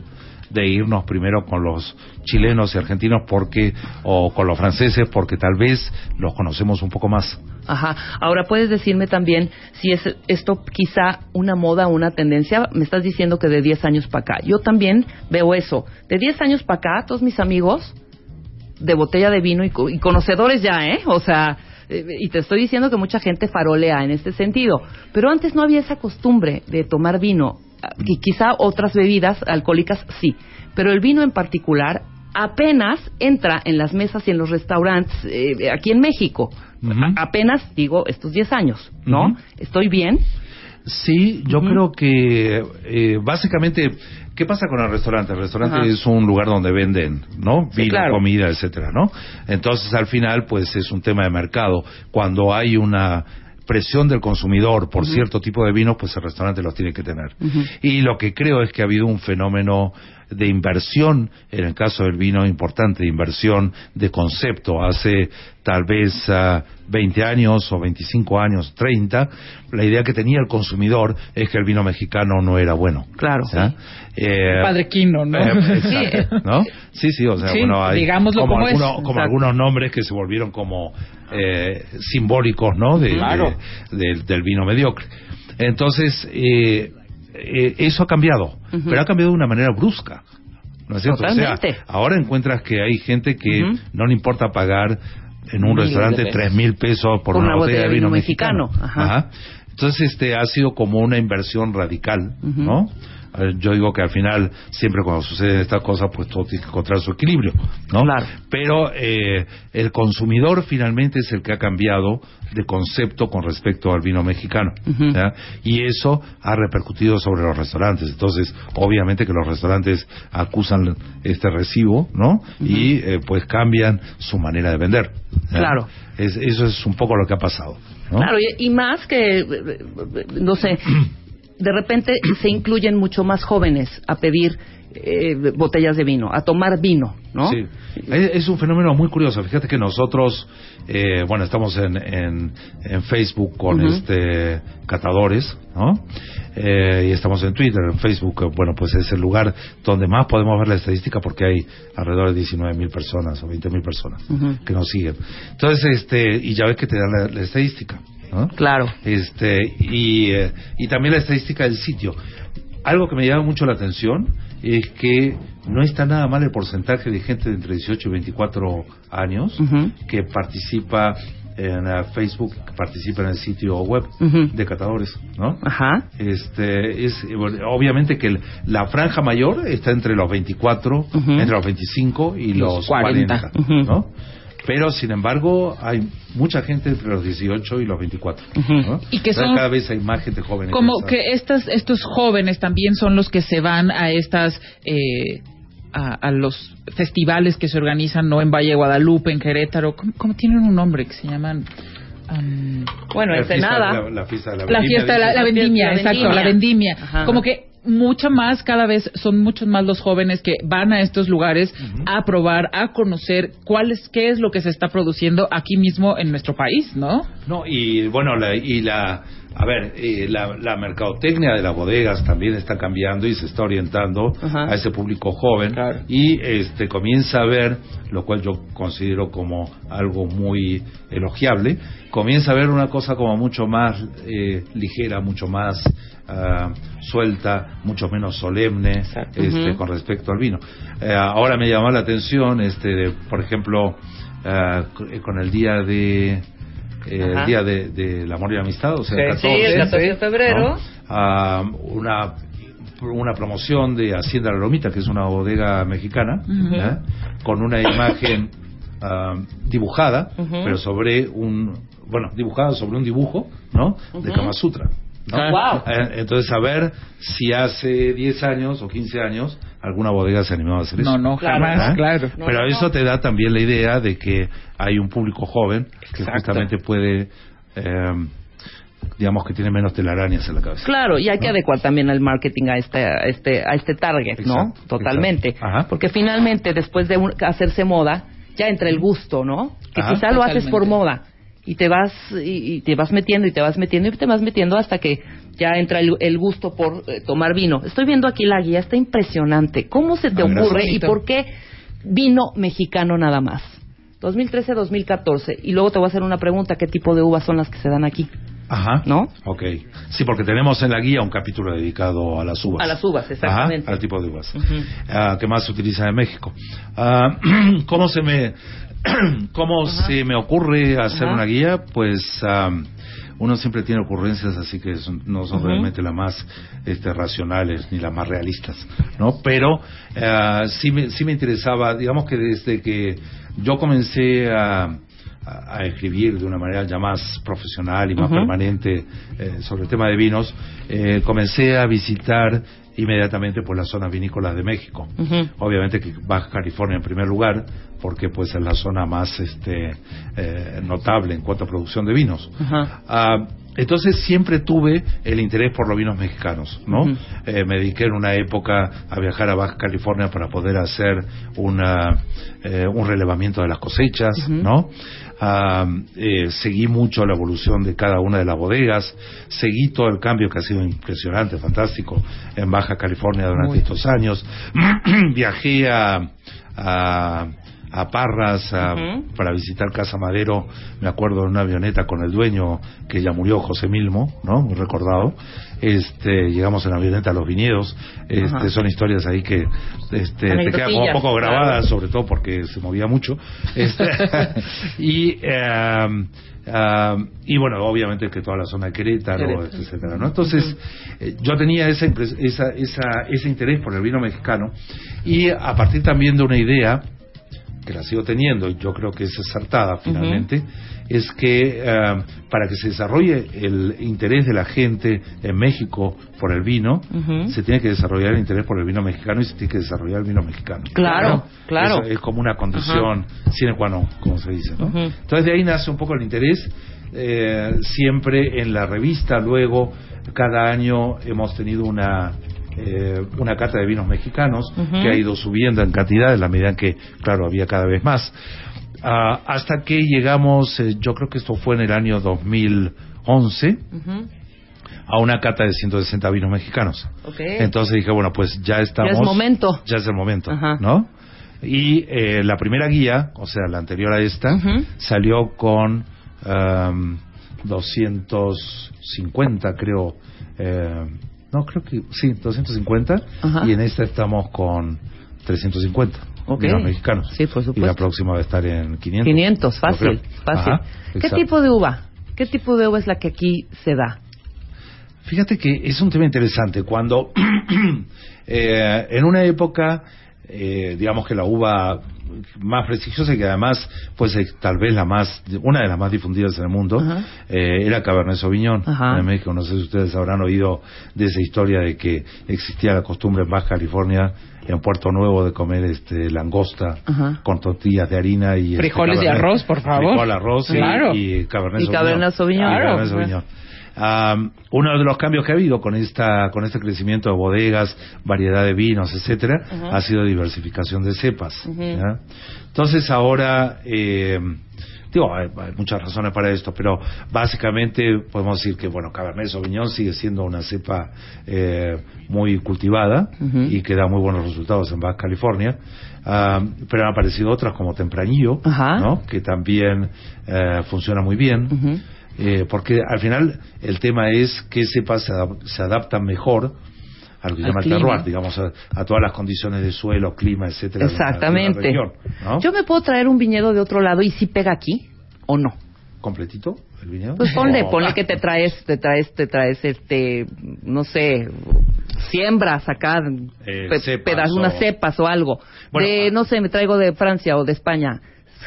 de irnos primero con los chilenos y argentinos porque o con los franceses porque tal vez los conocemos un poco más. Ajá. Ahora, ¿puedes decirme también si es esto quizá una moda o una tendencia? Me estás diciendo que de 10 años para acá. Yo también veo eso. De 10 años para acá, todos mis amigos de botella de vino y, y conocedores ya, ¿eh? O sea, eh, y te estoy diciendo que mucha gente farolea en este sentido. Pero antes no había esa costumbre de tomar vino. Y quizá otras bebidas alcohólicas sí. Pero el vino en particular apenas entra en las mesas y en los restaurantes eh, aquí en México. Apenas, digo, estos 10 años, ¿no? ¿Estoy bien? Sí, yo creo que eh, básicamente, ¿qué pasa con el restaurante? El restaurante Ajá. es un lugar donde venden, ¿no? Sí, Vino, claro. comida, etcétera, ¿no? Entonces, al final, pues es un tema de mercado. Cuando hay una presión del consumidor por cierto tipo de vinos, pues el restaurante los tiene que tener. Y lo que creo es que ha habido un fenómeno de inversión, en el caso del vino importante, de inversión de concepto. Hace tal vez ah, 20 años o 25 años, 30, la idea que tenía el consumidor es que el vino mexicano no era bueno. Claro. Eh, Padre Quino, ¿no? eh, exacto, ¿no? Sí, sí, o sea, Sí, bueno, hay digámoslo como, como es. algunos, como algunos nombres que se volvieron como eh, simbólicos, ¿no? De- Claro. de- del- del vino mediocre. Entonces, eh, eh, eso ha cambiado, pero ha cambiado de una manera brusca. ¿No es cierto? O sea, Totalmente. ahora encuentras que hay gente que no le importa pagar en un restaurante tres mil pesos por, una, botella, de vino, mexicano. Ajá. Entonces, este ha sido como una inversión radical. ¿no? Eh, Yo digo que al final, siempre cuando suceden estas cosas, pues todo tiene que encontrar su equilibrio, ¿no? Claro. Pero eh, el consumidor finalmente es el que ha cambiado de concepto con respecto al vino mexicano. Y eso ha repercutido sobre los restaurantes. Entonces, obviamente que los restaurantes acusan este recibo, ¿no? Y eh, pues cambian su manera de vender. ¿ya? Claro. Es- eso es un poco lo que ha pasado. ¿no? Claro, y, y más que, eh, eh, no sé, de repente se incluyen mucho más jóvenes a pedir eh, botellas de vino, a tomar vino, ¿no? Sí. Es, un fenómeno muy curioso. Fíjate que nosotros, eh, bueno, estamos en, en, en Facebook con este catadores, ¿no? Eh, y estamos en Twitter, en Facebook, bueno, pues es el lugar donde más podemos ver la estadística porque hay alrededor de 19 mil personas o 20 mil personas que nos siguen. Entonces, este, y ya ves que te dan la, la estadística, ¿no? Claro. Este, y, eh, y también la estadística del sitio. Algo que me llama mucho la atención es que no está nada mal el porcentaje de gente de entre 18 y 24 años que participa en Facebook, que participa en el sitio web de catadores, ¿no? Ajá. Este, es, obviamente que el- la franja mayor está entre los 24, Ujú. entre los 25 y Los los 40. 40, Ujú. ¿no? Pero, sin embargo, hay mucha gente entre los 18 y los 24. Ujú. ¿no? Y que O sea, son- cada vez hay más gente joven. Como que estas, estos jóvenes también son los que se van a estas eh, a, a los festivales que se organizan no en Valle de Guadalupe, en Querétaro, ¿cómo, cómo tienen un nombre que se llaman? Am, Bueno, La fiesta-. La, la fiesta de la la vendimia, fiesta, de la, la vendimia, La exacto, vendimia. la vendimia. Ajá. Como que mucho más, cada vez son muchos más los jóvenes que van a estos lugares a probar, a conocer cuál es, qué es lo que se está produciendo aquí mismo en nuestro país, ¿no? No, y bueno, la, y la, a ver, eh, la, la mercadotecnia de las bodegas también está cambiando y se está orientando a ese público joven Claro. y este comienza a ver, lo cual yo considero como algo muy elogiable, comienza a ver una cosa como mucho más eh, ligera, mucho más ah, suelta, mucho menos solemne este, con respecto al vino. Eh, ahora me llamó la atención, este, de, por ejemplo, c- con el día de eh, Ajá. el día de, del amor y la amistad, o sea, el Sí, 14, el 14 de febrero. ¿no? Ah, una una promoción de Hacienda La Lomita, que es una bodega mexicana. ¿eh? con una imagen ah, dibujada, pero sobre un, bueno, dibujada sobre un dibujo, ¿no? De. Kama Sutra. ¿No? Ah. Wow. Eh, Entonces, a ver si hace 10 años o 15 años alguna bodega se animó a hacer eso. No, no, jamás, claro. No, Pero no, eso te da también la idea de que hay un público joven que Exacto. justamente puede, eh, digamos que tiene menos telarañas en la cabeza. Claro, y hay que adecuar también el marketing a este, a este, a este target, ¿no? Totalmente. Porque finalmente, después de un- hacerse moda, ya entra el gusto, ¿no? Que Ajá. quizá lo haces por moda y te vas y, y te vas metiendo y te vas metiendo y te vas metiendo hasta que ya entra el, el gusto por eh, tomar vino. Estoy viendo aquí la guía, está impresionante. ¿Cómo se te Ah, gracias. ocurre y por qué vino mexicano nada más? 2013-2014. Y luego te voy a hacer una pregunta, ¿qué tipo de uvas son las que se dan aquí? Ajá. ¿No? Ok. Sí, porque tenemos en la guía un capítulo dedicado a las uvas. A las uvas, exactamente. Ajá, al tipo de uvas. Que más se utiliza en México. Ah, ¿Cómo se me cómo se me ocurre hacer Ajá. una guía? Pues am, uno siempre tiene ocurrencias, así que son- no son realmente las más este, racionales ni las más realistas, ¿no? Pero ah, sí, me, sí me interesaba, digamos que desde que yo comencé a, escribir de una manera ya más profesional y más permanente eh, sobre el tema de vinos, eh, comencé a visitar inmediatamente pues las zonas vinícolas de México. Obviamente que Baja California en primer lugar, porque pues es la zona más este, eh, notable en cuanto a producción de vinos. Ah, entonces siempre tuve el interés por los vinos mexicanos, ¿no? Eh, me dediqué en una época a viajar a Baja California para poder hacer una, eh, un relevamiento de las cosechas. ¿no? Ah, eh, seguí mucho la evolución de cada una de las bodegas, seguí todo el cambio que ha sido impresionante, fantástico en Baja California durante Muy. estos años. Viajé a, a, a Parras a- para visitar Casa Madero, me acuerdo en una avioneta con el dueño que ya murió, José Milmo, ¿no? Muy recordado. Este, llegamos en avioneta a los viñedos. Este, son historias ahí que este, te quedan como un poco claro. grabadas, sobre todo porque se movía mucho. Este, y eh, ah, y bueno, obviamente que toda la zona de Querétaro, Querétaro. etcétera, ¿no? Entonces, eh, yo tenía esa, esa, esa, ese interés por el vino mexicano y a partir también de una idea que la sigo teniendo y yo creo que es acertada finalmente, es que eh, para que se desarrolle el interés de la gente en México por el vino, se tiene que desarrollar el interés por el vino mexicano y se tiene que desarrollar el vino mexicano. Claro, claro. Es como una condición sine qua non, como se dice. ¿no? Entonces de ahí nace un poco el interés. eh, siempre en la revista, luego, cada año hemos tenido una eh, una cata de vinos mexicanos que ha ido subiendo en cantidad en la medida en que, claro, había cada vez más. Ah, hasta que llegamos, eh, yo creo que esto fue en el año 2011, Ujú. a una cata de 160 vinos mexicanos. Entonces dije, bueno, pues ya estamos. Ya es momento. Ya es el momento, Ajá. ¿no? Y eh, la primera guía, o sea, la anterior a esta, salió con um, 250, creo. eh, no, creo que sí, 250. Ajá. Y en esta estamos con 350 Ok. vinos mexicanos. Sí, por Y supuesto. la próxima va a estar en 500. 500, yo fácil, fácil. Ajá, ¿Qué exacto. tipo de uva? ¿Qué tipo de uva es la que aquí se da? Fíjate que es un tema interesante. Cuando eh, en una época, eh, digamos que la uva más prestigiosa y que además, pues tal vez la más, una de las más difundidas en el mundo, eh, era Cabernet Sauvignon Ajá. en México. No sé si ustedes habrán oído de esa historia de que existía la costumbre en Baja California, en Puerto Nuevo, de comer este langosta Ajá. con tortillas de harina y este, Frijoles de Cabernet. arroz, por favor. Frijol, arroz y- Claro. y, Cabernet Y Sauvignon. Cabernet Sauvignon. Y Claro. Cabernet Sauvignon. Am, uno de los cambios que ha habido con esta con este crecimiento de bodegas, variedad de vinos, etcétera, ha sido diversificación de cepas. Entonces ahora eh, digo hay, hay muchas razones para esto, pero básicamente podemos decir que bueno Cabernet Sauvignon sigue siendo una cepa eh, muy cultivada y que da muy buenos resultados en Baja California. Pero han aparecido otras como Tempranillo, que también eh, funciona muy bien. Eh, porque al final el tema es qué cepas se, adap- se adaptan mejor a lo que se llama el terroir, digamos, a, a todas las condiciones de suelo, clima, etcétera. Exactamente. región, ¿no? Yo me puedo traer un viñedo de otro lado y si pega aquí o no. ¿Completito el viñedo? Pues ponle, O- ponle que te traes, te traes, te traes, este, no sé, siembras acá, Eh, cepas o- unas cepas o algo. Bueno, de, ah. no sé, me traigo de Francia o de España.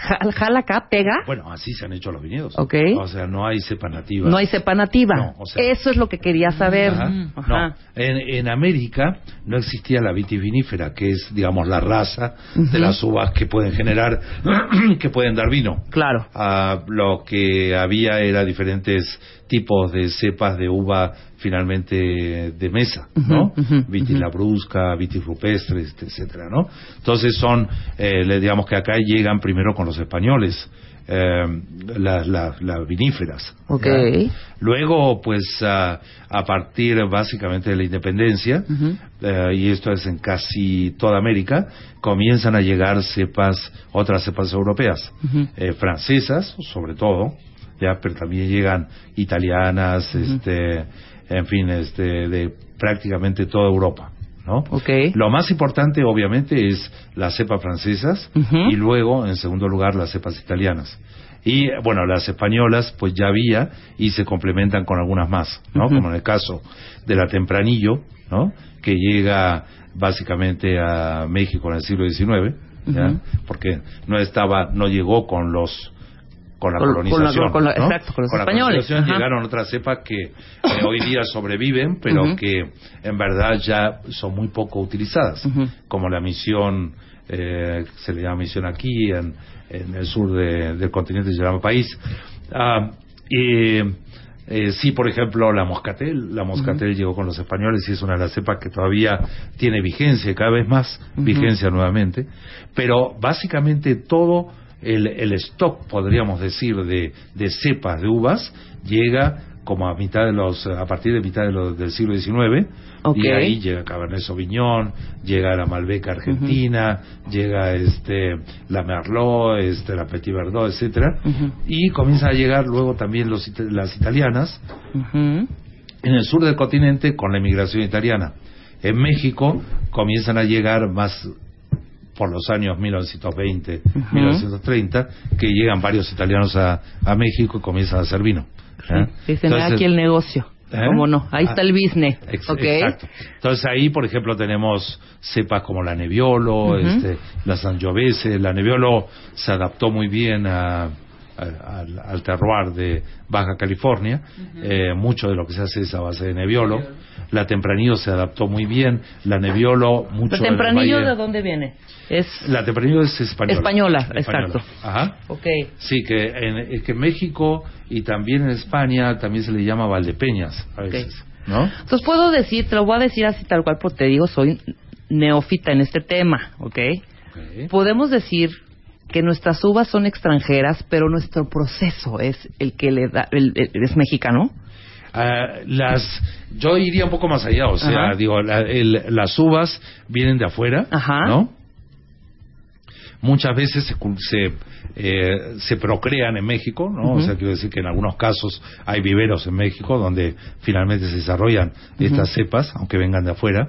Ja- Jala acá, pega. Bueno, así se han hecho los viñedos. Ok. O sea, no hay cepa nativa. No hay cepa nativa. No, o sea- Eso es lo que quería saber. Ajá. Ajá. No, en, en América no existía la vitis vinífera, que es, digamos, la raza de las uvas que pueden generar, que pueden dar vino. Claro. Ah, lo que había era diferentes tipos de cepas de uva finalmente de mesa, ¿no? Vitis labrusca, vitis rupestre, este, etcétera, ¿no? Entonces son, eh, digamos que acá llegan primero con los españoles, eh, las las- las viníferas. Ok. ¿ya? Luego, pues, ah, a partir básicamente de la independencia, eh, y esto es en casi toda América, comienzan a llegar cepas, otras cepas europeas, eh, francesas, sobre todo, ya, pero también llegan italianas, este, en fin, este, de prácticamente toda Europa, ¿no? Lo más importante, obviamente, es las cepas francesas y luego, en segundo lugar, las cepas italianas. Y, bueno, las españolas, pues ya había y se complementan con algunas más, ¿no? Como en el caso de la Tempranillo, ¿no? Que llega básicamente a México en el siglo XIX. Porque no estaba, no llegó con los con la Con- con la- colonización. con la- ¿no? exacto, con los la españoles, colonización ajá. llegaron otras cepas que eh, hoy día sobreviven, pero que en verdad ya son muy poco utilizadas, como la misión, eh, se le llama misión aquí, en, en el sur de- del continente se llama país. Ah, y, eh, sí, por ejemplo, la moscatel. La moscatel llegó con los españoles y es una de las cepas que todavía tiene vigencia, cada vez más vigencia nuevamente. Pero básicamente todo el, el stock, podríamos decir, de, de cepas de uvas llega como a mitad de los a partir de mitad de los- del siglo XIX y ahí llega Cabernet Sauvignon llega la Malbec argentina llega este la Merlot este la Petit Verdot etcétera. Y comienzan a llegar luego también los, las italianas en el sur del continente con la inmigración italiana. En México comienzan a llegar más por los años 1920, Ujú. 1930, que llegan varios italianos a, a México y comienzan a hacer vino. ¿eh? Dicen, "Ah, Entonces- aquí el negocio. ¿Eh? ¿Cómo no? Ahí está Ah, el business. Ex-. Exacto. Entonces ahí, por ejemplo, tenemos cepas como la Nebbiolo, este, la Sangiovese. La Nebbiolo se adaptó muy bien a- al, al terroir de Baja California. Eh, mucho de lo que se hace es a base de Nebbiolo. La Tempranillo se adaptó muy bien. La Nebbiolo, mucho ¿El del tempranillo valle- de dónde viene? Es... La Tempranillo es española. Española, exacto. Ajá. Ok. Sí, que en, es que en México y también en España también se le llama Valdepeñas a veces, ¿no? Entonces puedo decir, te lo voy a decir así tal cual, porque te digo, soy neófita en este tema, ¿ok? Ok. Podemos decir que nuestras uvas son extranjeras, pero nuestro proceso es el que le da, el- el- es mexicano. Ah, las yo iría un poco más allá o sea Ajá. digo la- el- las uvas vienen de afuera Ajá. no muchas veces se, se, eh, se procrean en México no o sea quiero decir que en algunos casos hay viveros en México donde finalmente se desarrollan estas cepas aunque vengan de afuera.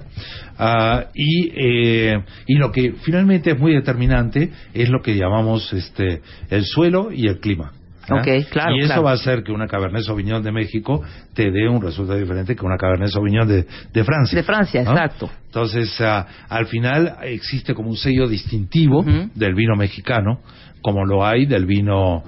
Ah, y eh, y lo que finalmente es muy determinante es lo que llamamos este el suelo y el clima ¿ah? Ok, claro, y eso claro. va a hacer que una Cabernet Sauvignon de México te dé un resultado diferente que una Cabernet Sauvignon de, de Francia. De Francia, ¿no? exacto. Entonces, ah, al final existe como un sello distintivo del vino mexicano, como lo hay del vino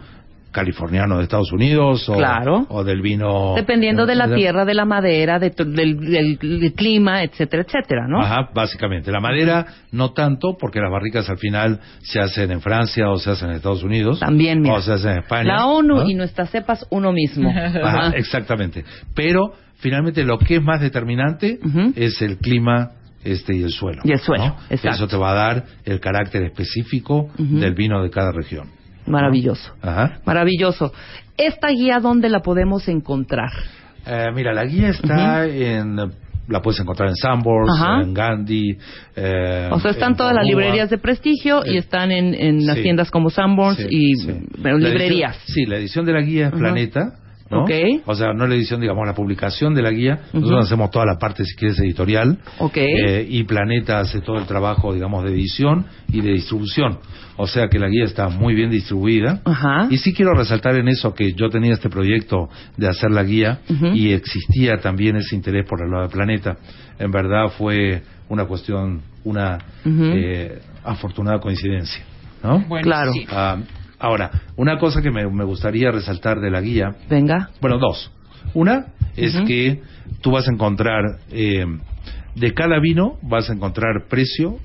californiano de Estados Unidos o, Claro. o del vino... Dependiendo de la tierra, de la madera, de del, del- del clima, etcétera, etcétera, ¿no? Ajá, básicamente. La madera no tanto, porque las barricas al final se hacen en Francia o se hacen en Estados Unidos. También, mira. O se hacen en España. La ONU ¿no? y nuestras cepas uno mismo. Ajá, exactamente. Pero finalmente lo que es más determinante es el clima este y el suelo. Y el suelo, ¿no? exacto. Eso te va a dar el carácter específico del vino de cada región. Maravilloso. Ajá. Maravilloso. ¿Esta guía dónde la podemos encontrar? Eh, mira, la guía está en la puedes encontrar en Sambors, Ajá. en Gandhi. eh, O sea, están todas las librerías de prestigio y Eh, están en, en las sí. tiendas como Sanborns Sí, y sí. librerías. edición- sí, la edición de la guía. Planeta. ¿No? Ok. O sea, no la edición, digamos, la publicación de la guía. Nosotros hacemos toda la parte, si quieres, editorial. Ok. Eh, y Planeta hace todo el trabajo, digamos, de edición y de distribución. O sea que la guía está muy bien distribuida. Ajá. Y sí quiero resaltar en eso que yo tenía este proyecto de hacer la guía y existía también ese interés por el lado de Planeta. En verdad fue una cuestión, una eh, afortunada coincidencia. ¿no? Bueno, Claro. sí. Ah, ahora, una cosa que me, me gustaría resaltar de la guía, Venga. bueno, dos. Una es que tú vas a encontrar, eh, de cada vino vas a encontrar precio,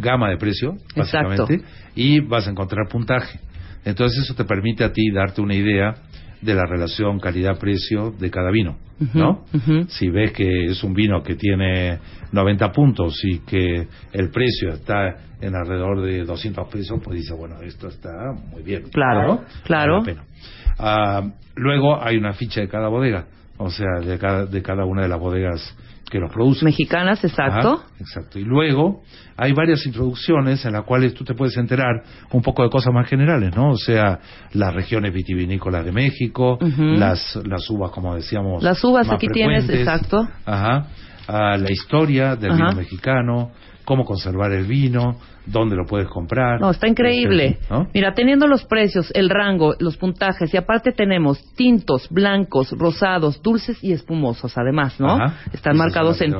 gama de precio, básicamente, Exacto. y vas a encontrar puntaje. Entonces eso te permite a ti darte una idea de la relación calidad-precio de cada vino, ¿no? Si ves que es un vino que tiene 90 puntos y que el precio está en alrededor de 200 pesos, pues dices, bueno, esto está muy bien. Claro, claro. Vale la pena. Ah, luego hay una ficha de cada bodega, o sea, de cada, de cada una de las bodegas que los producen. Mexicanas, exacto. Ajá, exacto. Y luego hay varias introducciones en las cuales tú te puedes enterar un poco de cosas más generales, ¿no? O sea, las regiones vitivinícolas de México, las, las uvas, como decíamos. Las uvas más aquí tienes, exacto. Ajá. Ah, la historia del Ajá. vino mexicano, cómo conservar el vino, dónde lo puedes comprar. No, está increíble. Este, ¿no? Mira, teniendo los precios, el rango, los puntajes, y aparte tenemos tintos, blancos, rosados, dulces y espumosos, además, ¿no? Ajá. Están Esas marcados en,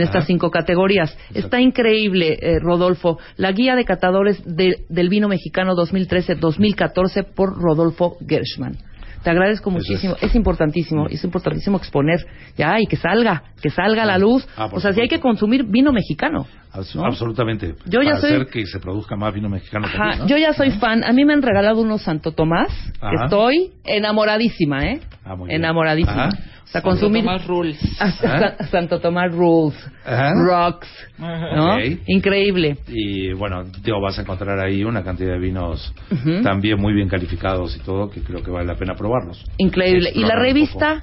estas cinco categorías. Está increíble, eh, Rodolfo. La guía de catadores de- del vino mexicano 2013-2014 por Rodolfo Gershman. Te agradezco Eso muchísimo. es. Es. importantísimo, es importantísimo exponer ya y que salga, que salga a la luz. Ah, o sea, si hay que consumir vino mexicano. Abs- ¿no? Absolutamente. Yo ya soy- hacer que se produzca más vino mexicano Ajá, también, ¿no? yo ya soy fan. A mí me han regalado unos Santo Tomás. Ajá. Estoy enamoradísima, ¿eh? Ah, muy bien. enamoradísima. Ajá. O sea, consumir Tomás Rules. Ah, Sa- Santo Tomás Rules, Ajá. Rocks, ¿no? Ok. Increíble. Y bueno, digo, vas a encontrar ahí una cantidad de vinos Ujú. también muy bien calificados y todo, que creo que vale la pena probarlos. Increíble. Y la revista,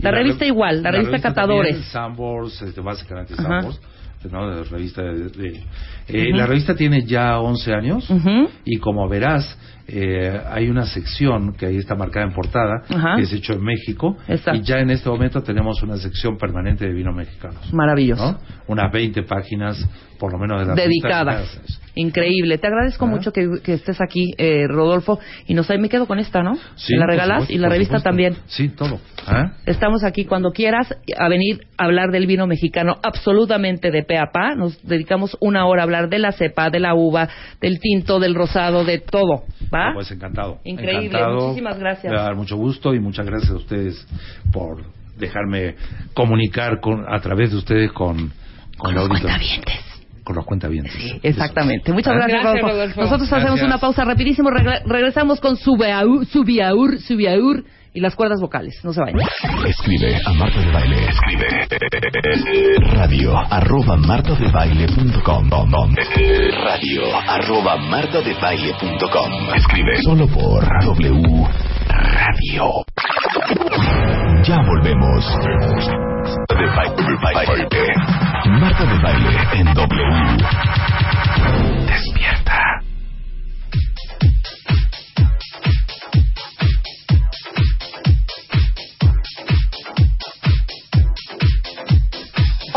la Y revista rev- igual, la, revista Catadores. también, Sambors, este, básicamente. Sambors, ¿no? De revista de, de- eh. La revista tiene ya 11 años y como verás, eh, hay una sección que ahí está marcada en portada, que es hecho en México, Exacto. y ya en este momento tenemos una sección permanente de vinos mexicanos. Maravilloso. ¿no? Unas 20 páginas, por lo menos, de la Dedicadas. Increíble. Te agradezco mucho que, que estés aquí, eh, Rodolfo. Y nos me quedo con esta, ¿no? Sí, ¿Me la regalas? supuesto, y la revista supuesto. también. Sí, todo. ¿Ah? Estamos aquí cuando quieras a venir a hablar del vino mexicano absolutamente de pe a pa. Nos dedicamos una hora a hablar de la cepa, de la uva, del tinto, del rosado, de todo. ¿Va? Pues encantado. Increíble, Encantado. muchísimas gracias. Me va a dar mucho gusto y muchas gracias a ustedes por dejarme comunicar con, a través de ustedes con, con, la auditoría. Con los cuentavientes. Exactamente. Muchas ¿Ah? gracias, Gracias, Rodolfo. Rodolfo. Nosotros hacemos una pausa rapidísimo. regre- regresamos con Subiaur, Subiaur, Subiaur y las cuerdas vocales. No se vayan. Escribe a Marta de Baile. Escribe radio arroba martadebaile.com radio arroba martadebaile.com Escribe solo por W Radio. Ya volvemos. De baile. Marta de Baile en W.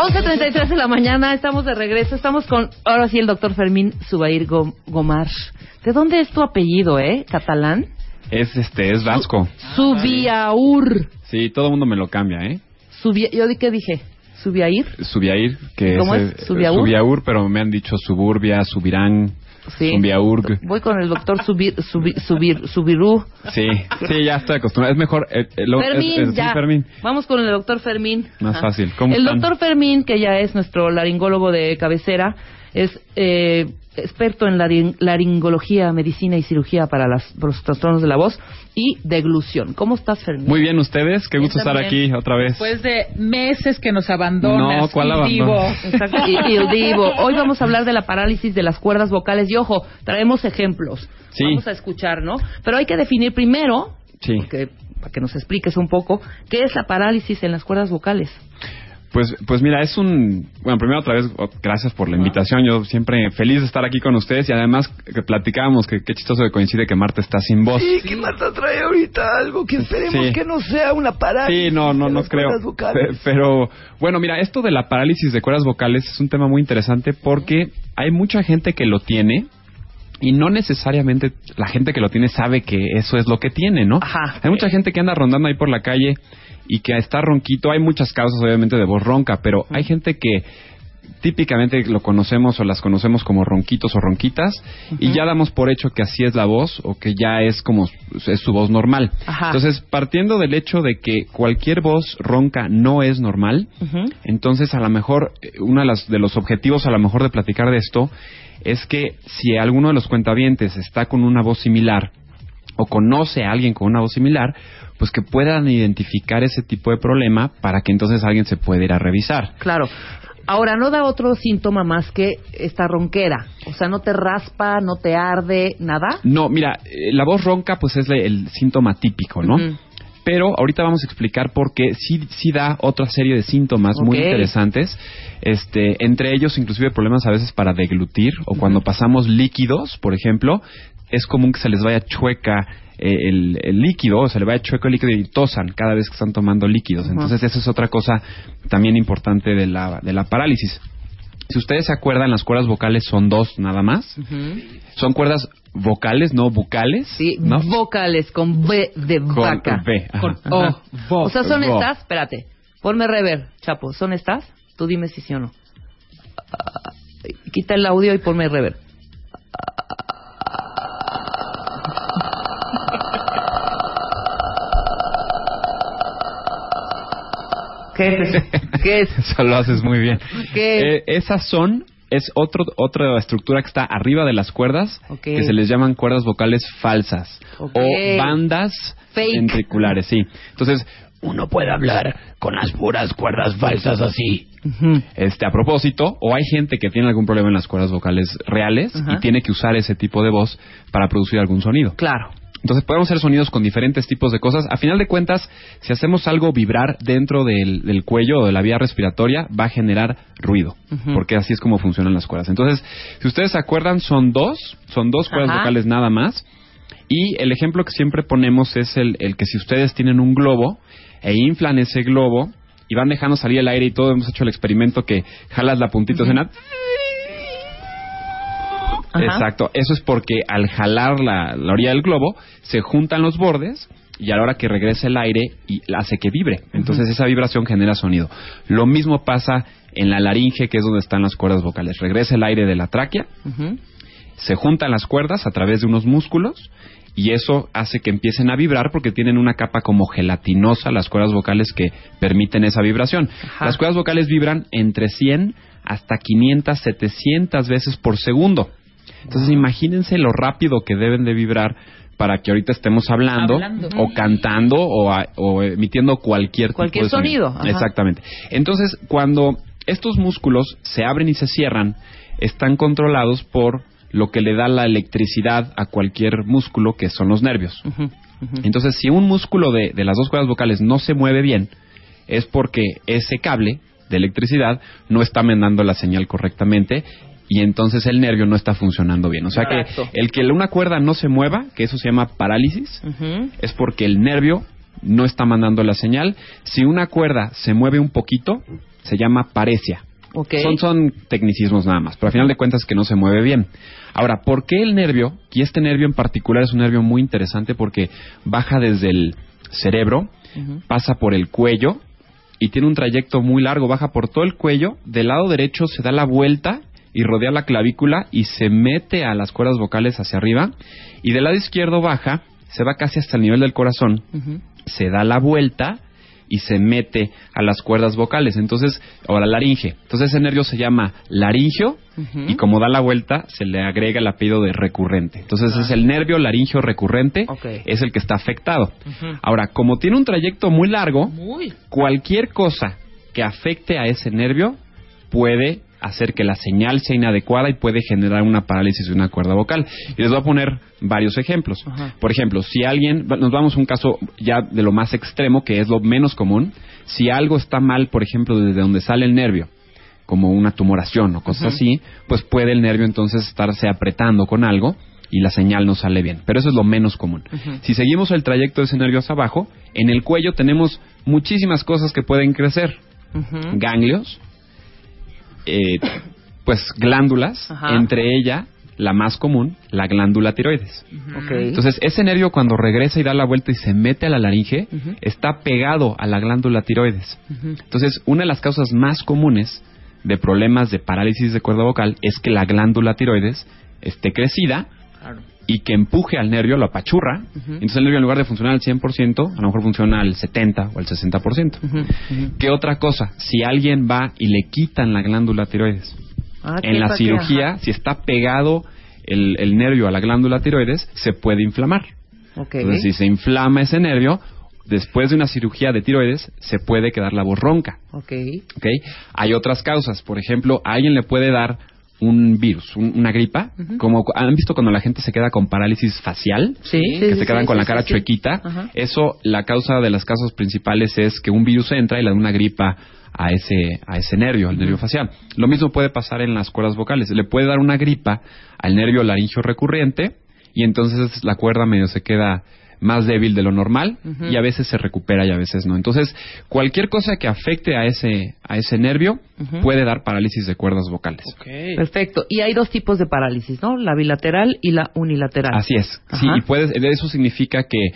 11.33 de la mañana, estamos de regreso. Estamos con, ahora sí, el doctor Fermín Subair Gom- Gomar. ¿De dónde es tu apellido, eh? ¿Catalán? Es este, es vasco. Subiaur. Sí, todo el mundo me lo cambia, ¿eh? Subia, ¿Yo di qué dije? ¿Subiair? Subiair, que ¿Cómo es, es? eh, ¿Subiaur? Subiaur, pero me han dicho suburbia, subirán, Sí. Voy con el doctor Subir, Subir, Subir, Subirú. Sí, sí, ya estoy acostumbrado. Es mejor. eh, eh, lo- Fermín, es- es- ya. Fermín. Vamos con el doctor Fermín. Más Ajá. fácil. ¿Cómo el están? doctor Fermín, que ya es nuestro laringólogo de cabecera, es eh, experto en laring- laringología, medicina y cirugía para, las, para los trastornos de la voz y deglución. ¿Cómo estás, Fermín? Muy bien, ustedes. Qué gusto estar aquí otra vez. Después de meses que nos abandonas. No, ¿cuál abandono? Exacto, y, y el divo. Hoy vamos a hablar de la parálisis de las cuerdas vocales y ojo, traemos ejemplos. Sí. Vamos a escuchar, ¿no? Pero hay que definir primero, Sí. porque, para que nos expliques un poco, qué es la parálisis en las cuerdas vocales. Pues, pues mira, es un... Bueno, primero otra vez, gracias por la invitación. Yo siempre feliz de estar aquí con ustedes y además que platicábamos que qué chistoso que coincide que Marta está sin voz. Sí, que Marta trae ahorita algo que esperemos Sí. que no sea una parálisis. Sí, no, no, de no las creo. cuerdas vocales. Pe- Pero bueno, mira, esto de la parálisis de cuerdas vocales es un tema muy interesante porque hay mucha gente que lo tiene y no necesariamente la gente que lo tiene sabe que eso es lo que tiene, ¿no? Ajá. Hay mucha gente que anda rondando ahí por la calle y que está ronquito. Hay muchas causas, obviamente, de voz ronca, pero hay gente que típicamente lo conocemos o las conocemos como ronquitos o ronquitas y ya damos por hecho que así es la voz o que ya es como es su voz normal. Ajá. Entonces, partiendo del hecho de que cualquier voz ronca no es normal, entonces a lo mejor uno de, las- de los objetivos a lo mejor de platicar de esto es que si alguno de los cuentavientes está con una voz similar o conoce a alguien con una voz similar, pues que puedan identificar ese tipo de problema para que entonces alguien se pueda ir a revisar. Claro. Ahora, no da otro síntoma más que esta ronquera. O sea, no te raspa, no te arde, nada. No, mira, eh, la voz ronca pues es el síntoma típico, ¿no? Pero ahorita vamos a explicar por qué sí, sí da otra serie de síntomas muy interesantes. Este, entre ellos, inclusive problemas a veces para deglutir o cuando pasamos líquidos, por ejemplo, es común que se les vaya chueca eh, el, el líquido, o se le vaya chueco el líquido y tosan cada vez que están tomando líquidos. Entonces, eso es otra cosa también importante de la, de la parálisis. Si ustedes se acuerdan, las cuerdas vocales son dos nada más. Son cuerdas vocales, no bucales. Sí, ¿no? vocales con B de Con vaca. Ajá. Con O. Ajá. O sea, ¿son estas? Espérate. Ponme rever, Chapo. ¿Son estas? Tú dime si sí o no. Ah, Quita el audio y ponme rever. ¿Qué es eso? ¿Qué es? Eso lo haces muy bien. ¿Qué? Eh, esas son es otro, otra estructura que está arriba de las cuerdas que se les llaman cuerdas vocales falsas o bandas Fake. ventriculares, sí. Entonces, Uno puede hablar con las puras cuerdas falsas así. este a propósito, o hay gente que tiene algún problema en las cuerdas vocales reales y tiene que usar ese tipo de voz para producir algún sonido. Claro. Entonces podemos hacer sonidos con diferentes tipos de cosas. A final de cuentas, si hacemos algo vibrar dentro del, del cuello o de la vía respiratoria, va a generar ruido, porque así es como funcionan las cuerdas. Entonces, si ustedes se acuerdan, son dos, son dos cuerdas Ajá. vocales nada más. Y el ejemplo que siempre ponemos es el, el que si ustedes tienen un globo e inflan ese globo y van dejando salir el aire y todo, hemos hecho el experimento que jalas la puntita, suena Ajá. Exacto, eso es porque al jalar la, la orilla del globo se juntan los bordes y a la hora que regresa el aire y hace que vibre. Entonces esa vibración genera sonido. Lo mismo pasa en la laringe, que es donde están las cuerdas vocales. Regresa el aire de la tráquea, se juntan las cuerdas a través de unos músculos y eso hace que empiecen a vibrar porque tienen una capa como gelatinosa las cuerdas vocales que permiten esa vibración. Ajá. Las cuerdas vocales vibran entre 100 hasta 500, 700 veces por segundo. Entonces imagínense lo rápido que deben de vibrar para que ahorita estemos hablando, Hablando. o cantando o, a- o emitiendo cualquier, Cualquier tipo de sonido. Exactamente. Entonces, cuando estos músculos se abren y se cierran, están controlados por lo que le da la electricidad a cualquier músculo, que son los nervios. Entonces, si un músculo de, de las dos cuerdas vocales no se mueve bien, es porque ese cable de electricidad no está mandando la señal correctamente y entonces el nervio no está funcionando bien. O sea que el que una cuerda no se mueva, que eso se llama parálisis, es porque el nervio no está mandando la señal. Si una cuerda se mueve un poquito, se llama paresia. Ok. Son, son tecnicismos nada más, pero a final de cuentas que no se mueve bien. Ahora, ¿por qué el nervio? Y este nervio en particular es un nervio muy interesante porque baja desde el cerebro, pasa por el cuello y tiene un trayecto muy largo, baja por todo el cuello, del lado derecho se da la vuelta y rodea la clavícula y se mete a las cuerdas vocales hacia arriba y del lado izquierdo baja, se va casi hasta el nivel del corazón, se da la vuelta y se mete a las cuerdas vocales, entonces, o a la laringe. Entonces ese nervio se llama laringio y como da la vuelta se le agrega el apellido de recurrente. Entonces es el nervio laringio recurrente, es el que está afectado. Ahora, como tiene un trayecto muy largo, Muy. cualquier cosa que afecte a ese nervio puede hacer que la señal sea inadecuada y puede generar una parálisis de una cuerda vocal. Y les voy a poner varios ejemplos. Ajá. Por ejemplo, si alguien, nos vamos a un caso ya de lo más extremo, que es lo menos común, si algo está mal, por ejemplo, desde donde sale el nervio, como una tumoración o cosas así, pues puede el nervio entonces estarse apretando con algo y la señal no sale bien. Pero eso es lo menos común. Si seguimos el trayecto de ese nervio hacia abajo, en el cuello tenemos muchísimas cosas que pueden crecer. Ganglios, eh, pues glándulas, Ajá. entre ella la más común, la glándula tiroides. Ok. Entonces, ese nervio cuando regresa y da la vuelta y se mete a la laringe, está pegado a la glándula tiroides. Entonces, una de las causas más comunes de problemas de parálisis de cuerda vocal es que la glándula tiroides esté crecida. Y que empuje al nervio, lo apachurra. Ujú. Entonces el nervio en lugar de funcionar al 100%, a lo mejor funciona al 70 o al 60%. Ujú. Ujú. ¿Qué otra cosa? Si alguien va y le quitan la glándula tiroides, Ah, ¿qué en la cirugía, Ajá. si está pegado el, el nervio a la glándula tiroides, se puede inflamar. Ok. Entonces, si se inflama ese nervio, después de una cirugía de tiroides, se puede quedar la voz ronca. Ok. ¿ok? Hay otras causas. Por ejemplo, a alguien le puede dar un virus, un- una gripa, como han visto cuando la gente se queda con parálisis facial, Sí, que sí, se quedan sí, con la cara chuequita. Eso, la causa de las causas principales es que un virus entra y le da una gripa a ese, a ese nervio, al nervio facial. Lo mismo puede pasar en las cuerdas vocales. Le puede dar una gripa al nervio laringio recurrente y entonces la cuerda medio se queda más débil de lo normal y a veces se recupera y a veces no. Entonces, cualquier cosa que afecte a ese, a ese nervio puede dar parálisis de cuerdas vocales. Perfecto. Y hay dos tipos de parálisis, ¿no? La bilateral y la unilateral. Así es. Sí, y puedes, eso significa que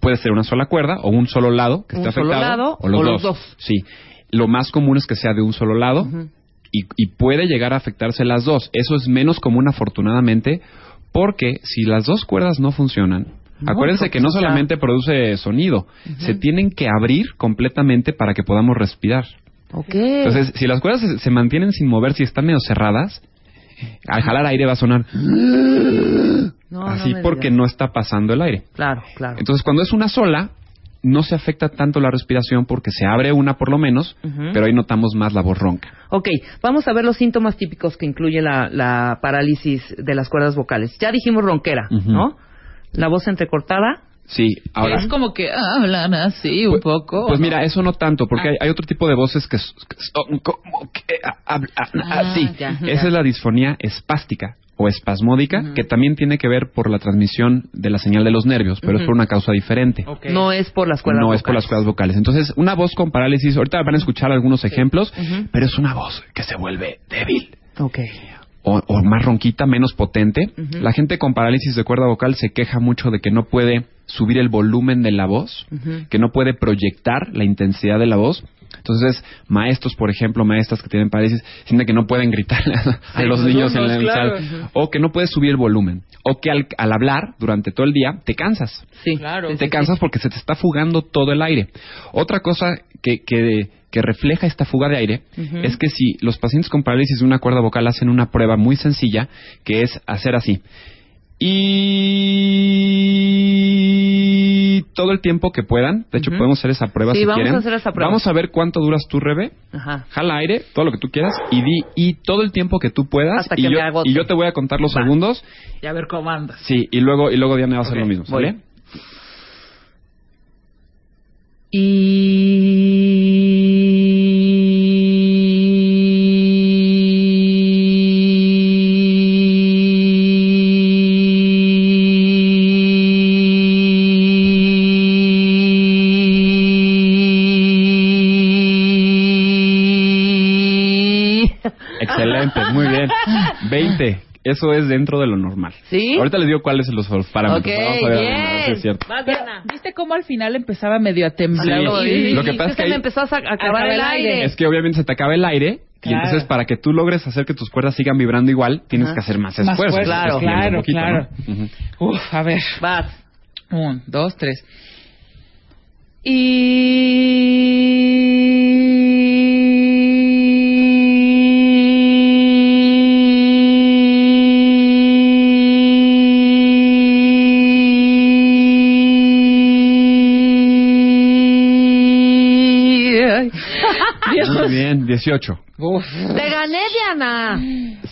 puede ser una sola cuerda o un solo lado que Un esté solo afectado lado o los, o dos. los dos. Sí. Lo más común es que sea de un solo lado y, y puede llegar a afectarse las dos. Eso es menos común afortunadamente porque si las dos cuerdas no funcionan, acuérdense que no solamente produce sonido, se tienen que abrir completamente para que podamos respirar. Entonces, si las cuerdas se, se mantienen sin mover, si están medio cerradas, al jalar aire va a sonar No, así no porque digas. no está pasando el aire. Claro, claro. Entonces, cuando es una sola, no se afecta tanto la respiración porque se abre una por lo menos, pero ahí notamos más la voz ronca. Ok, vamos a ver los síntomas típicos que incluye la, la parálisis de las cuerdas vocales. Ya dijimos ronquera. ¿no? La voz entrecortada. Sí, ahora. es como que hablan así un poco. Pues ¿o no? mira, eso no tanto, porque Ah. hay, hay otro tipo de voces que, son como que ah, hablan Ah, así. ya, Esa ya. es la disfonía espástica o espasmódica, Ujú. que también tiene que ver por la transmisión de la señal de los nervios, pero es Ujú. por una causa diferente. No es por las cuerdas no vocales. es por las cuerdas vocales. Entonces, una voz con parálisis, ahorita van a escuchar algunos ejemplos, Ujú. pero es una voz que se vuelve débil Ok. O, o más ronquita, menos potente. La gente con parálisis de cuerda vocal se queja mucho de que no puede subir el volumen de la voz, que no puede proyectar la intensidad de la voz. Entonces, maestros, por ejemplo, maestras que tienen parálisis, sienten que no pueden gritar a los los niños en la claro. sala, o que no puedes subir el volumen, o que al, al hablar durante todo el día te cansas. Sí, Claro. Te sí, cansas sí. porque se te está fugando todo el aire. Otra cosa que, que, que refleja esta fuga de aire es que si los pacientes con parálisis de una cuerda vocal hacen una prueba muy sencilla, que es hacer así. Y todo el tiempo que puedan, de hecho podemos hacer esa prueba Sí, si vamos quieren. a hacer esa prueba. Vamos a ver cuánto duras tú, Rebe. Ajá. Jala aire, todo lo que tú quieras, y di y todo el tiempo que tú puedas. Hasta y, que yo, me y yo te voy a contar los Va. segundos. Y a ver cómo andas. Sí, y luego, y luego Diana va a hacer lo mismo. ¿vale? Excelente, 20. Eso es dentro de lo normal. ¿Sí? Ahorita les digo cuáles son los parámetros. Ok, Vamos a ver, bien. a ver si es cierto. Vas, Diana. ¿Viste cómo al final empezaba medio a temblar? Sí, Y- lo que y pasa es que se me ahí- empezó a acabar el aire. Es que obviamente se te acaba el aire y entonces para que tú logres hacer que tus cuerdas sigan vibrando igual, tienes Ajá. que hacer más Más esfuerzo. fuerza, Entonces, claro, claro, poquito, claro. Uf, a ver. Vas. Un, dos, tres. Muy bien, 18. Uf. Te gané, Diana.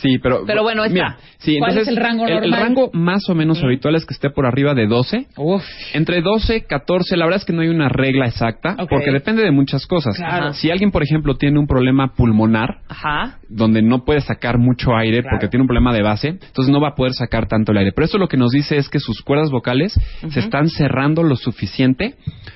Sí, pero... Pero bueno, está. Mira, sí, ¿Cuál entonces, es el rango el, normal? rango más o menos habitual es que esté por arriba de 12. Uf. Entre 12, 14, la verdad es que no hay una regla exacta, porque depende de muchas cosas. Claro. Si alguien, por ejemplo, tiene un problema pulmonar, Ajá. donde no puede sacar mucho aire Claro. porque tiene un problema de base, entonces no va a poder sacar tanto el aire. Pero esto lo que nos dice es que sus cuerdas vocales se están cerrando lo suficiente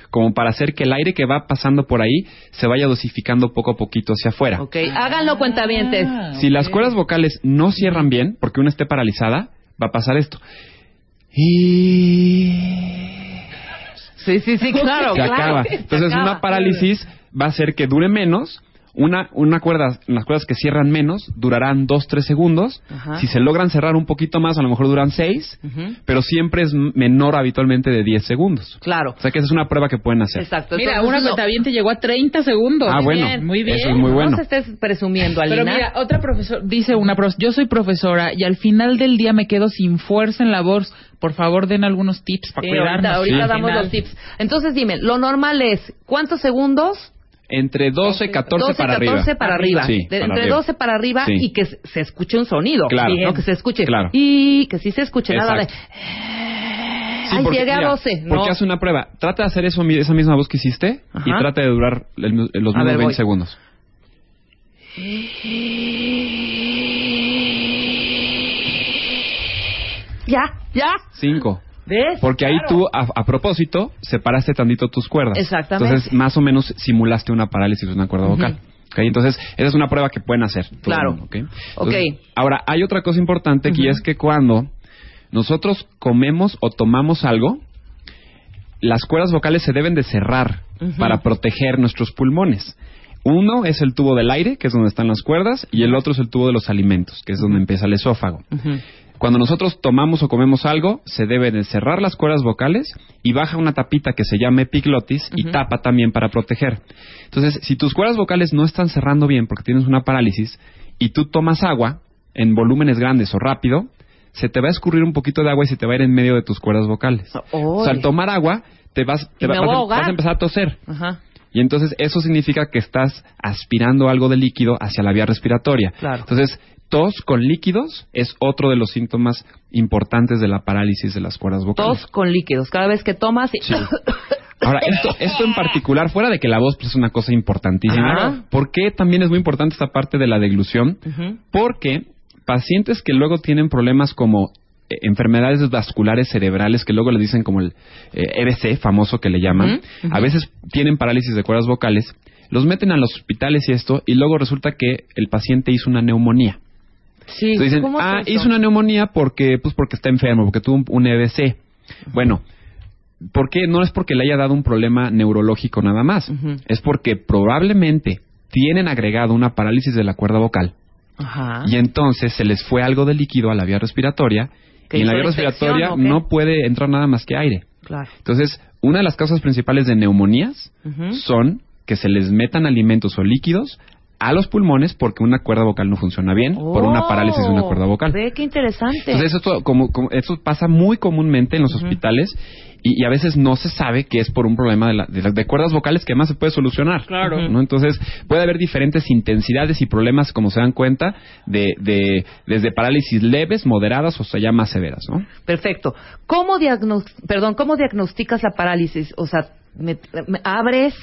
como para hacer que el aire que va pasando por ahí se vaya dosificando poco a poquito hacia afuera. Ok, háganlo cuentavientes. Ah, Si las cuerdas vocales no cierran bien, porque una esté paralizada, va a pasar esto. Y Sí, sí, sí, claro, se claro. acaba. Se Entonces acaba. una parálisis va a hacer que dure menos. Una, una cuerda, las cuerdas que cierran menos durarán 2-3 segundos. Ajá. Si se logran cerrar un poquito más, a lo mejor duran 6, Ujú. pero siempre es menor habitualmente de 10 segundos. Claro. O sea que esa es una prueba que pueden hacer. Exacto. Mira, Entonces, una no- cuentaviente llegó a 30 segundos. Ah, bueno. bien. Muy bien. Eso es muy bueno. No se estés presumiendo, Alina. Pero mira, otra profesora, dice una profesora, yo soy profesora y al final del día me quedo sin fuerza en la voz. Por favor, den algunos tips para Sí, cuidarnos. ahorita, ahorita damos los tips. Entonces dime, lo normal es, ¿cuántos segundos? Entre 12, 14 12, para 14 arriba. para arriba. Sí, De- para entre arriba. 12 para arriba Sí. y que se escuche un sonido. Claro. No, que se escuche. Claro. Y que sí se escuche nada de... Exacto. Ay, porque, llegué a mira, 12. Porque No. hace una prueba. Trata de hacer eso, esa misma voz que hiciste y Ajá. trata de durar el- los mismos ver, 20 voy. segundos. Ya, ya. 5, ¿Ves? Porque ahí tú, a, a propósito, separaste tantito tus cuerdas. Exactamente. Entonces, más o menos simulaste una parálisis de una cuerda vocal. ¿ok? Entonces, esa es una prueba que pueden hacer. Claro. mundo, ¿ok? Ok. Entonces, Ahora, hay otra cosa importante que es que cuando nosotros comemos o tomamos algo, las cuerdas vocales se deben de cerrar para proteger nuestros pulmones. Uno es el tubo del aire, que es donde están las cuerdas, y el otro es el tubo de los alimentos, que es donde empieza el esófago. Cuando nosotros tomamos o comemos algo, se deben de cerrar las cuerdas vocales y baja una tapita que se llama epiglotis y tapa también para proteger. Entonces, si tus cuerdas vocales no están cerrando bien porque tienes una parálisis y tú tomas agua en volúmenes grandes o rápido, se te va a escurrir un poquito de agua y se te va a ir en medio de tus cuerdas vocales. O sea, al tomar agua, te vas, te va- vas, a vas a empezar a toser. Ajá. Y entonces eso significa que estás aspirando algo de líquido hacia la vía respiratoria. Claro. Entonces, tos con líquidos es otro de los síntomas importantes de la parálisis de las cuerdas vocales. Tos con líquidos. Cada vez que tomas... y- Sí. Ahora, esto, esto en particular, fuera de que la voz pues, es una cosa importantísima, Ajá. ¿por qué también es muy importante esta parte de la deglución? Porque pacientes que luego tienen problemas como enfermedades vasculares cerebrales, que luego le dicen como el eh, EBC, famoso que le llaman, a veces tienen parálisis de cuerdas vocales, los meten a los hospitales y esto, y luego resulta que el paciente hizo una neumonía. Sí, Entonces dicen, ¿cómo es ah, eso? hizo una neumonía porque, pues porque está enfermo, porque tuvo un, un EBC. Bueno, ¿por qué? No es porque le haya dado un problema neurológico nada más. Es porque probablemente tienen agregado una parálisis de la cuerda vocal Ajá. y entonces se les fue algo de líquido a la vía respiratoria ¿Que y en la vía respiratoria no puede entrar nada más que aire. Claro. Entonces, una de las causas principales de neumonías son que se les metan alimentos o líquidos a los pulmones porque una cuerda vocal no funciona bien por una Oh, parálisis de una cuerda vocal. Ve, qué interesante. Entonces esto, como, como- esto pasa muy comúnmente en los hospitales y, y a veces no se sabe que es por un problema de, la- de las- de cuerdas vocales que además se puede solucionar. Claro. ¿no? Entonces puede haber diferentes intensidades y problemas, como se dan cuenta, de, de desde parálisis leves, moderadas o hasta ya más severas. ¿no? Perfecto. ¿Cómo, diagnos perdón, ¿Cómo diagnosticas la parálisis? O sea, me- me- abres,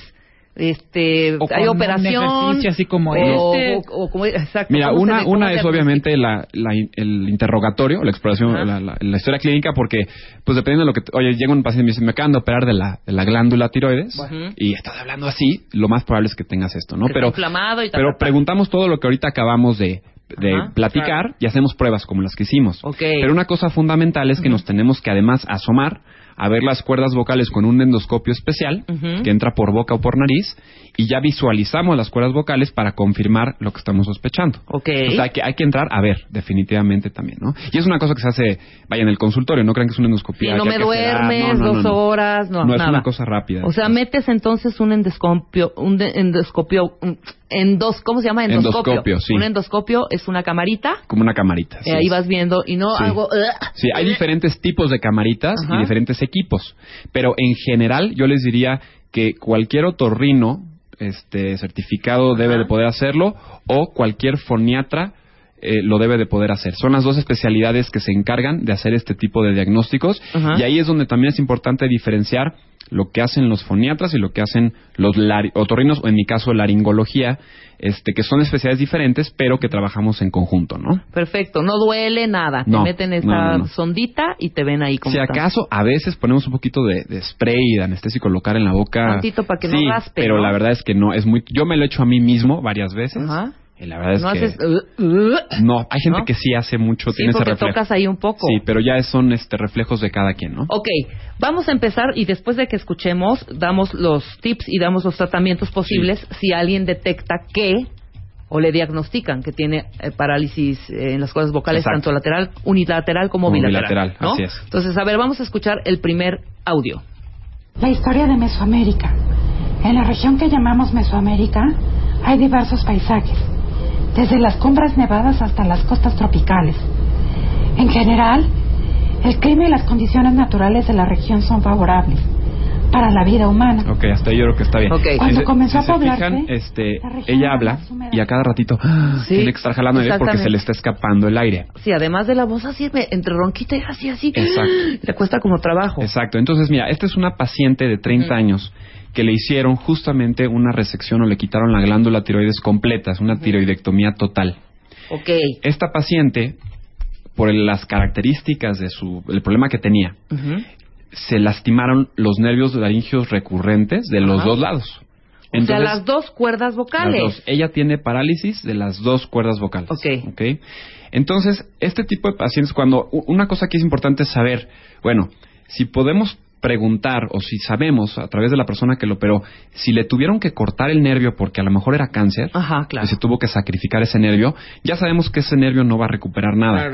este, O hay un operación. ejercicio así como o, este. o- o como- exacto, Mira, ¿cómo se una, una es obviamente la, la in- el interrogatorio, la exploración, la, la- la historia clínica, porque, pues dependiendo de lo que, oye, llega un paciente y me dice, me acaban de operar de la, de la glándula tiroides, y estás hablando así, lo más probable es que tengas esto, ¿no? Que está inflamado y tal, pero tal, preguntamos todo lo que ahorita acabamos de, de Ajá, platicar claro. y hacemos pruebas como las que hicimos. Ok. Pero una cosa fundamental es que nos tenemos que además asomar a ver las cuerdas vocales con un endoscopio especial que entra por boca o por nariz y ya visualizamos las cuerdas vocales para confirmar lo que estamos sospechando. Ok. O sea, hay que, hay que entrar a ver, definitivamente también, ¿no? Y es una cosa que se hace, vaya, en el consultorio, no crean que es una Sí, endoscopia. no me duermes No, no, no, dos no. horas, no, No, es nada. una cosa rápida. O sea, metes entonces un endoscopio, un endoscopio, un- endos, ¿cómo se llama? Endoscopio. Endoscopio, sí. Un endoscopio es una camarita, Como una camarita. eh, sí ahí vas viendo y no Sí. hago... Sí, hay diferentes tipos de camaritas Ajá. y diferentes equipos. Pero en general, yo les diría que cualquier otorrino este, certificado debe de poder hacerlo o cualquier foniatra eh, lo debe de poder hacer. Son las dos especialidades que se encargan de hacer este tipo de diagnósticos y ahí es donde también es importante diferenciar lo que hacen los foniatras y lo que hacen los otorrinos o en mi caso laringología, este, que son especialidades diferentes pero que trabajamos en conjunto, ¿no? Perfecto, no duele nada. No, te meten esta no, no, no. sondita y te ven ahí como Si acaso, a veces ponemos un poquito de, de spray de anestésico local en la boca. Tantito para que no sí, raspe, pero ¿no? la verdad es que no, es muy... Yo me lo he hecho a mí mismo varias veces. Ajá. Y la verdad es no que... haces... uh, uh. no, hay gente ¿no? que sí hace mucho, Sí, tiene ese porque reflejo. tocas ahí un poco. Sí, pero ya son este reflejos de cada quien, ¿no? Ok, vamos a empezar y después de que escuchemos, damos los tips y damos los tratamientos posibles si alguien detecta que o le diagnostican que tiene eh, parálisis eh, en las cuerdas vocales, Exacto. tanto lateral, unilateral como, Como bilateral. bilateral, ¿no? así es. Entonces, a ver, vamos a escuchar el primer audio. La historia de Mesoamérica. En la región que llamamos Mesoamérica hay diversos paisajes, desde las cumbres nevadas hasta las costas tropicales. En general, el clima y las condiciones naturales de la región son favorables para la vida humana. Ok, hasta ahí yo creo que está bien. Ok. Cuando Si comenzó si a se poblarse, fijan, este, ella habla y a cada ratito ¡ah! Sí, tiene que estar jalando aire porque se le está escapando el aire. Sí, además de la voz así, entre ronquita y así, así. Exacto. Le cuesta como trabajo. Exacto. Entonces, mira, esta es una paciente de 30 Ujú. años que le hicieron justamente una resección o le quitaron la glándula tiroides completa, es una tiroidectomía total. Ok. Esta paciente por las características de su, el problema que tenía, se lastimaron los nervios laringios recurrentes de los dos lados. o sea, las dos cuerdas vocales. las dos. Ella tiene parálisis de las dos cuerdas vocales. Ok. ¿ok? Entonces, este tipo de pacientes, cuando una cosa que es importante saber, bueno, si podemos preguntar o si sabemos a través de la persona que lo operó, si le tuvieron que cortar el nervio porque a lo mejor era cáncer, Ajá, claro. y se tuvo que sacrificar ese nervio, ya sabemos que ese nervio no va a recuperar nada.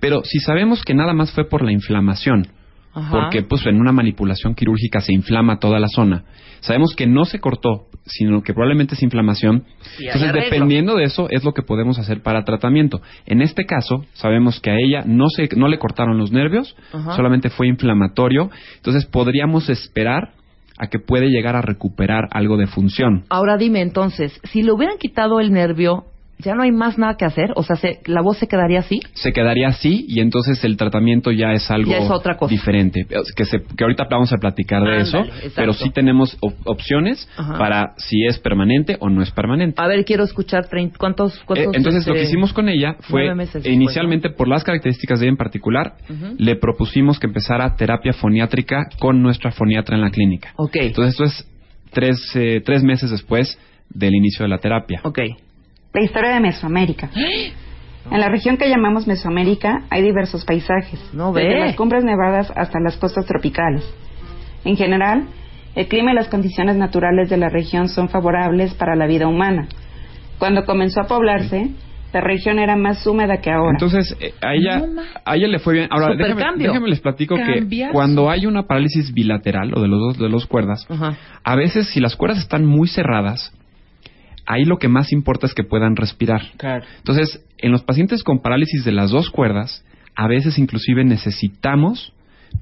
Pero si sabemos que nada más fue por la inflamación, Ajá. porque pues en una manipulación quirúrgica se inflama toda la zona. Sabemos que no se cortó, sino que probablemente es inflamación. Entonces, dependiendo de eso, es lo que podemos hacer para tratamiento. En este caso, sabemos que a ella no se no le cortaron los nervios, Ajá. solamente fue inflamatorio. Entonces, podríamos esperar a que puede llegar a recuperar algo de función. Ahora dime entonces, si le hubieran quitado el nervio, ¿ya no hay más nada que hacer? O sea, se- ¿la voz se quedaría así? se quedaría así y entonces el tratamiento ya es algo Ya es otra cosa. diferente. Que, se- que ahorita vamos a platicar de eso, pero sí tenemos op- opciones Ajá. para si es permanente o no es permanente. A ver, quiero escuchar trein- cuántos, Eh, cuántos entonces lo que este, hicimos con ella fue inicialmente por las características de ella en particular le propusimos que empezara terapia foniátrica con nuestra foniatra en la clínica. Ok. Entonces esto es tres, eh, tres meses después del inicio de la terapia. Ok. La historia de Mesoamérica. En la región que llamamos Mesoamérica hay diversos paisajes, No desde las cumbres nevadas hasta las costas tropicales. En general, el clima y las condiciones naturales de la región son favorables para la vida humana. Cuando comenzó a poblarse, la región era más húmeda que ahora. Entonces, eh, a ella, a ella le fue bien. Ahora, déjame, déjame les platico que cuando hay una parálisis bilateral o de los dos de los cuerdas, Ajá. a veces si las cuerdas están muy cerradas, ahí lo que más importa es que puedan respirar. Entonces, en los pacientes con parálisis de las dos cuerdas, a veces inclusive necesitamos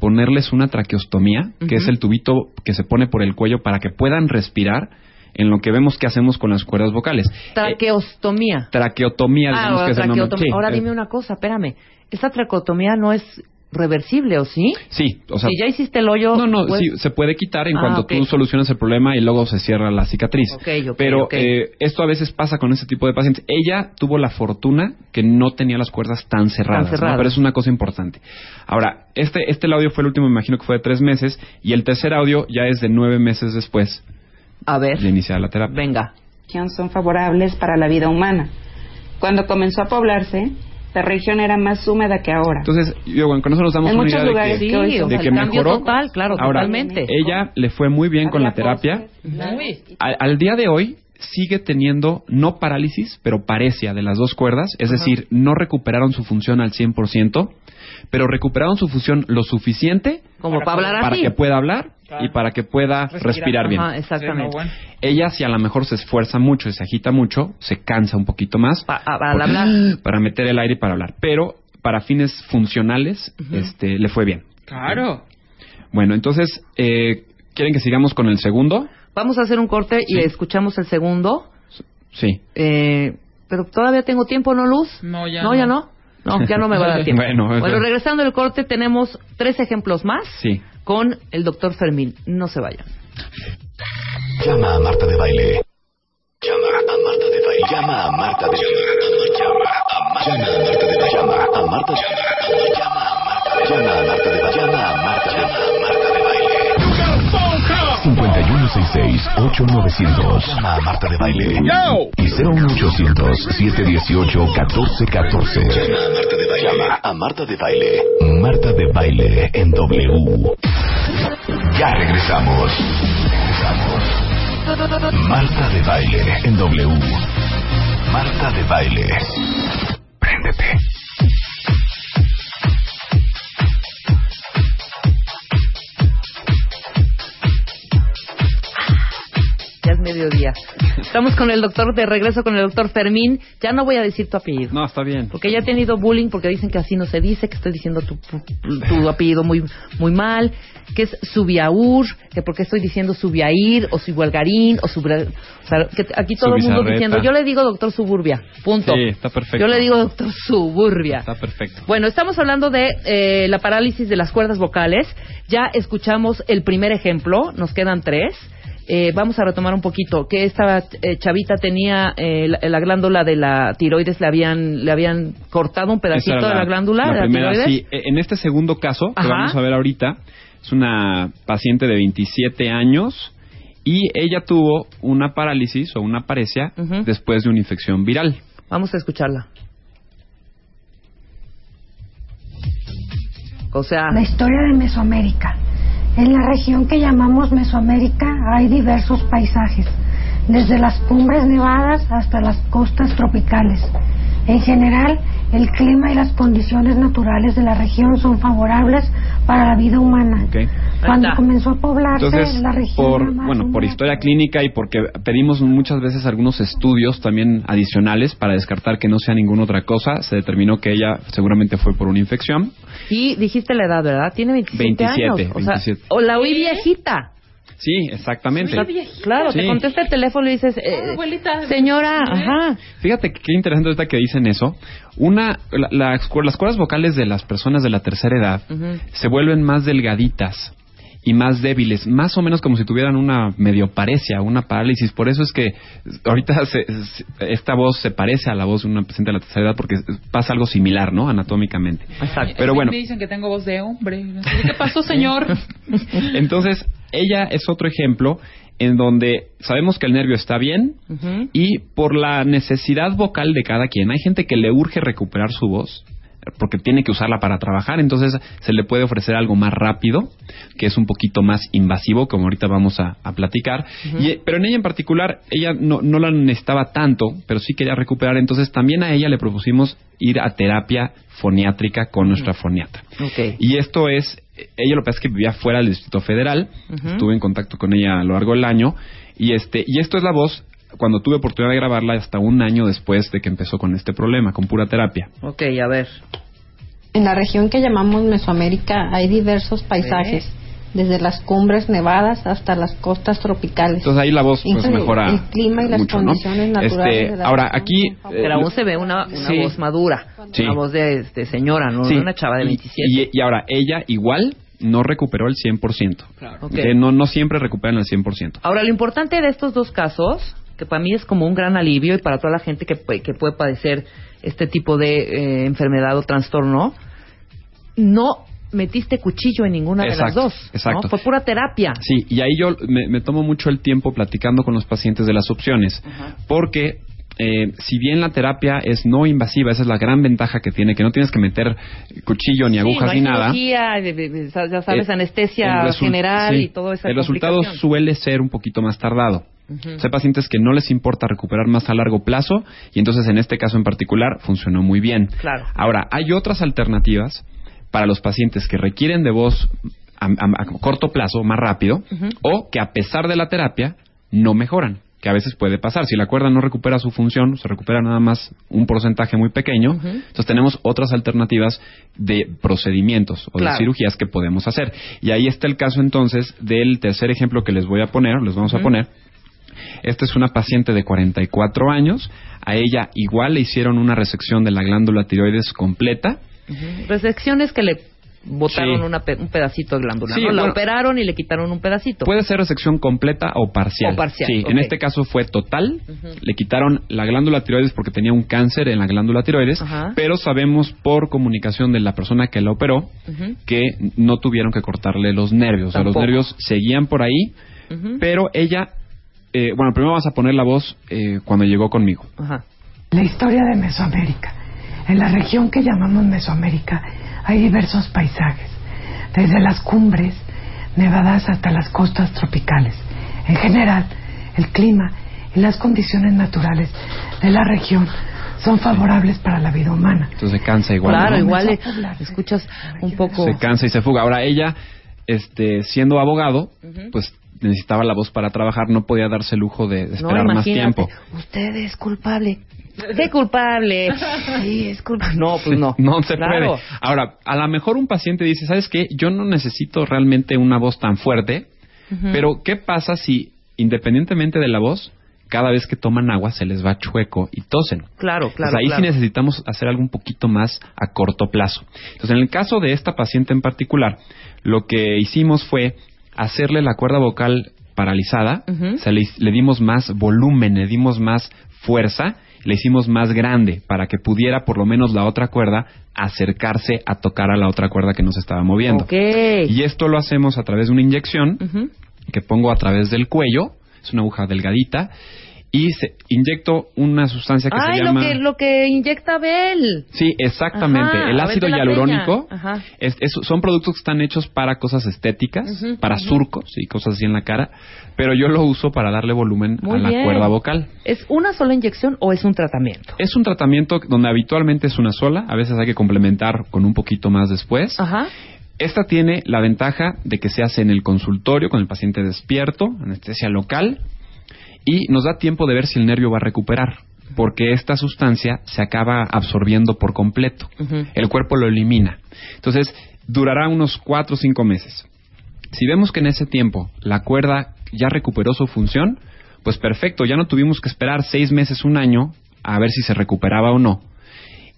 ponerles una traqueostomía, que es el tubito que se pone por el cuello para que puedan respirar en lo que vemos que hacemos con las cuerdas vocales. Traqueostomía. Traqueotomía, Ah, digamos ahora, que es el nombre. traqueotomía. Sí, Ahora eh, dime una cosa, espérame. ¿Esta traqueotomía no es reversible o sí? Sí, o sea, si ya hiciste el hoyo... No, no, pues- sí, se puede quitar en Ah, cuanto ok. tú solucionas el problema y luego se cierra la cicatriz. Ok, ok, Pero eh, esto a veces pasa con este tipo de pacientes. Ella tuvo la fortuna que no tenía las cuerdas tan cerradas, cerradas. pero es una cosa importante. Ahora, este, este audio fue el último, me imagino que fue de tres meses, y el tercer audio ya es de nueve meses después A ver. de iniciar la terapia. Venga. son favorables para la vida humana. Cuando comenzó a poblarse, la región era más húmeda que ahora. Entonces, yo, bueno, con eso nos damos En una idea de lugares que, que son- de el que cambio mejoró. total, claro, Ahora, totalmente. ella le fue muy bien con la terapia. Al, al día de hoy sigue teniendo no parálisis, pero paresia de las dos cuerdas, es Ajá. decir, no recuperaron su función al 100%, pero recuperaron su función lo suficiente Como para hablar para así. que pueda hablar y para que pueda respirar, bien. Ajá, exactamente. Ella si a lo mejor se esfuerza mucho y se agita mucho, se cansa un poquito más para porque- hablar. para meter el aire y para hablar, pero para fines funcionales este le fue bien. Claro. Bueno, entonces, eh, ¿quieren que sigamos con el segundo? Vamos a hacer un corte y escuchamos el segundo. Sí. Eh, pero todavía tengo tiempo, ¿no, Luz? No, ya no. no. ya no. No, ya no me va a dar tiempo. Bueno, bueno, regresando del corte, tenemos tres ejemplos más Sí. con el doctor Fermín. No se vayan. Llama a Marta de Baile. Llama a Marta de Baile. Llama a Marta de Baile. Llama a Marta de Baile. Llama a Marta de Baile. Llama a Marta de Baile. 5166-8900. Llama a Marta de Baile. Y 01800-718-1414. Llama a Marta de Baile. Marta de Baile en W. Ya regresamos. Regresamos. Marta de Baile en W. Marta de Baile. Préndete. Mediodía. Estamos con el doctor, de regreso con el doctor Fermín. Ya no voy a decir tu apellido. No, está bien. Porque ya he tenido bullying porque dicen que así no se dice, que estoy diciendo tu, tu- tu apellido muy muy mal, que es Subiaur, que porque estoy diciendo Subiair o Subualgarín o Subra... O sea, que aquí todo el mundo diciendo, yo le digo doctor Suburbia, punto. Sí, está perfecto. Yo le digo doctor Suburbia. Está perfecto. Bueno, estamos hablando de eh, la parálisis de las cuerdas vocales. Ya escuchamos el primer ejemplo, nos quedan tres. Eh, vamos a retomar un poquito. Que esta eh, chavita tenía eh, la, la glándula de la tiroides, le habían, le habían cortado un pedacito de la glándula la de la primera, tiroides. sí. E- En este segundo caso, que vamos a ver ahorita, es una paciente de 27 años y ella tuvo una parálisis o una paresia después de una infección viral. Vamos a escucharla. O sea, La historia de Mesoamérica. En la región que llamamos Mesoamérica hay diversos paisajes, desde las cumbres nevadas hasta las costas tropicales. En general, el clima y las condiciones naturales de la región son favorables para la vida humana. Cuando comenzó a poblarse Entonces, la región por, bueno, por historia clínica y porque pedimos muchas veces algunos estudios también adicionales para descartar que no sea ninguna otra cosa, se determinó que ella seguramente fue por una infección. y dijiste la edad, ¿verdad? Tiene 27, 27, años. O, sea, 27. o la oí viejita. Sí, exactamente. Claro, te contesta el teléfono y dices, eh, señora, ajá. Fíjate que qué interesante ahorita que dicen eso. Una, la- las, cu- las cuerdas vocales de las personas de la tercera edad se vuelven más delgaditas y más débiles, más o menos como si tuvieran una medio paresia, una parálisis. Por eso es que ahorita se- se- esta voz se parece a la voz de una paciente de la tercera edad porque pasa algo similar, ¿no? Anatómicamente. Exacto. Pero bueno, Me dicen que tengo voz de hombre. ¿Qué pasó, señor? entonces ella es otro ejemplo en donde sabemos que el nervio está bien, y por la necesidad vocal de cada quien. Hay gente que le urge recuperar su voz porque tiene que usarla para trabajar, entonces se le puede ofrecer algo más rápido, que es un poquito más invasivo, como ahorita vamos a, a platicar. y, pero en ella en particular, ella no, no la necesitaba tanto, pero sí quería recuperar, entonces también a ella le propusimos ir a terapia foniátrica con nuestra foniatra. Ok. Y esto es, ella lo que pasa es que vivía fuera del Distrito Federal, estuve en contacto con ella a lo largo del año, y este, y esto es la voz cuando tuve oportunidad de grabarla hasta un año después de que empezó con este problema, con pura terapia. Ok, a ver. En la región que llamamos Mesoamérica hay diversos paisajes, desde las cumbres nevadas hasta las costas tropicales. Entonces ahí la voz pues Incluye mejora el clima y las mucho, ¿no? condiciones naturales Este, de la ahora aquí eh, Pero aún se ve una, una sí. voz madura. Sí. Una voz de, de señora, no Sí. una chava de Y- 27. Y, y ahora ella igual no recuperó el 100%. Ok. Que no no siempre recuperan el 100%. Ahora, lo importante de estos dos casos, que para mí es como un gran alivio y para toda la gente que, que puede padecer este tipo de eh, enfermedad o trastorno, no metiste cuchillo en ninguna de las Exacto, dos. ¿no? exacto. Fue pura terapia. Sí, y ahí yo me, me tomo mucho el tiempo platicando con los pacientes de las opciones, porque eh, si bien la terapia es no invasiva, esa es la gran ventaja que tiene, que no tienes que meter cuchillo ni Sí, agujas no hay ni nada. ya sabes, Eh, anestesia general sí, y todo eso. El resultado suele ser un poquito más tardado. O sea, hay pacientes que no les importa recuperar más a largo plazo y entonces en este caso en particular funcionó muy bien. Claro. Ahora, hay otras alternativas para los pacientes que requieren de voz a, a- a corto plazo, más rápido, o que a pesar de la terapia no mejoran, que a veces puede pasar. Si la cuerda no recupera su función, se recupera nada más un porcentaje muy pequeño, entonces tenemos otras alternativas de procedimientos o Claro. de cirugías que podemos hacer. Y ahí está el caso entonces del tercer ejemplo que les voy a poner, les vamos a poner. Esta es una paciente de 44 años. A ella igual le hicieron una resección de la glándula tiroides completa. Resecciones que le botaron Sí. una pe- un pedacito de glándula. Sí, ¿no? La bueno. operaron y le quitaron un pedacito. Puede ser resección completa o parcial. O parcial, Sí, en este caso fue total. Le quitaron la glándula tiroides porque tenía un cáncer en la glándula tiroides, pero sabemos por comunicación de la persona que la operó que no tuvieron que cortarle los nervios. O sea, los nervios seguían por ahí, pero ella, eh, bueno, primero vamos a poner la voz eh, cuando llegó conmigo. La historia de Mesoamérica. En la región que llamamos Mesoamérica hay diversos paisajes, desde las cumbres nevadas hasta las costas tropicales. En general, el clima y las condiciones naturales de la región son favorables para la vida humana. Entonces se cansa igual. claro, ¿no? igual escuchas un poco. se cansa y se fuga. Ahora ella, este, siendo abogado, pues necesitaba la voz para trabajar, no podía darse el lujo de, esperar no, más tiempo. Usted es culpable. ¿Qué culpable? Sí, es culpable. No, pues no. No se Claro. puede. Ahora, a lo mejor un paciente dice, ¿sabes qué? Yo no necesito realmente una voz tan fuerte, pero ¿qué pasa si, independientemente de la voz, cada vez que toman agua se les va chueco y tosen? Claro, claro. Pues ahí claro. sí necesitamos hacer algo un poquito más a corto plazo. Entonces, en el caso de esta paciente en particular, lo que hicimos fue hacerle la cuerda vocal paralizada, Ujú. o sea, le, le dimos más volumen, le dimos más fuerza, le hicimos más grande para que pudiera por lo menos la otra cuerda acercarse a tocar a la otra cuerda que nos estaba moviendo. Ok. Y esto lo hacemos a través de una inyección que pongo a través del cuello, es una aguja delgadita, y se, inyecto una sustancia que Ay, se lo llama... que, lo que inyecta Bel. Sí, exactamente. Ajá, el ácido hialurónico es- es- son productos que están hechos para cosas estéticas, para surcos y cosas así en la cara, pero yo lo uso para darle volumen Muy a la bien. cuerda vocal. ¿Es una sola inyección o es un tratamiento? Es un tratamiento donde habitualmente es una sola, a veces hay que complementar con un poquito más después. Ajá. Esta tiene la ventaja de que se hace en el consultorio con el paciente despierto, anestesia local, y nos da tiempo de ver si el nervio va a recuperar, porque esta sustancia se acaba absorbiendo por completo. El cuerpo lo elimina. Entonces, durará unos cuatro o cinco meses. Si vemos que en ese tiempo la cuerda ya recuperó su función, pues perfecto, ya no tuvimos que esperar seis meses, un año, a ver si se recuperaba o no.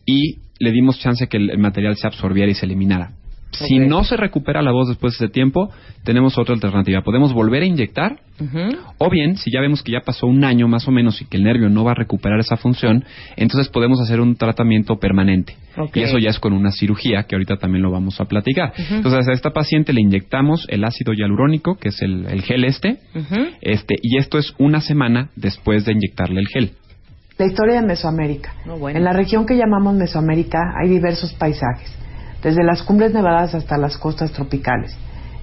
Y le dimos chance que el material se absorbiera y se eliminara. Si no se recupera la voz después de ese tiempo, tenemos otra alternativa. Podemos volver a inyectar o bien, si ya vemos que ya pasó un año más o menos y que el nervio no va a recuperar esa función, entonces podemos hacer un tratamiento permanente. Y eso ya es con una cirugía, que ahorita también lo vamos a platicar. Entonces a esta paciente le inyectamos el ácido hialurónico, que es el, el gel este, este, y esto es una semana después de inyectarle el gel. La historia de Mesoamérica. No, bueno. En la región que llamamos Mesoamérica hay diversos paisajes, desde las cumbres nevadas hasta las costas tropicales.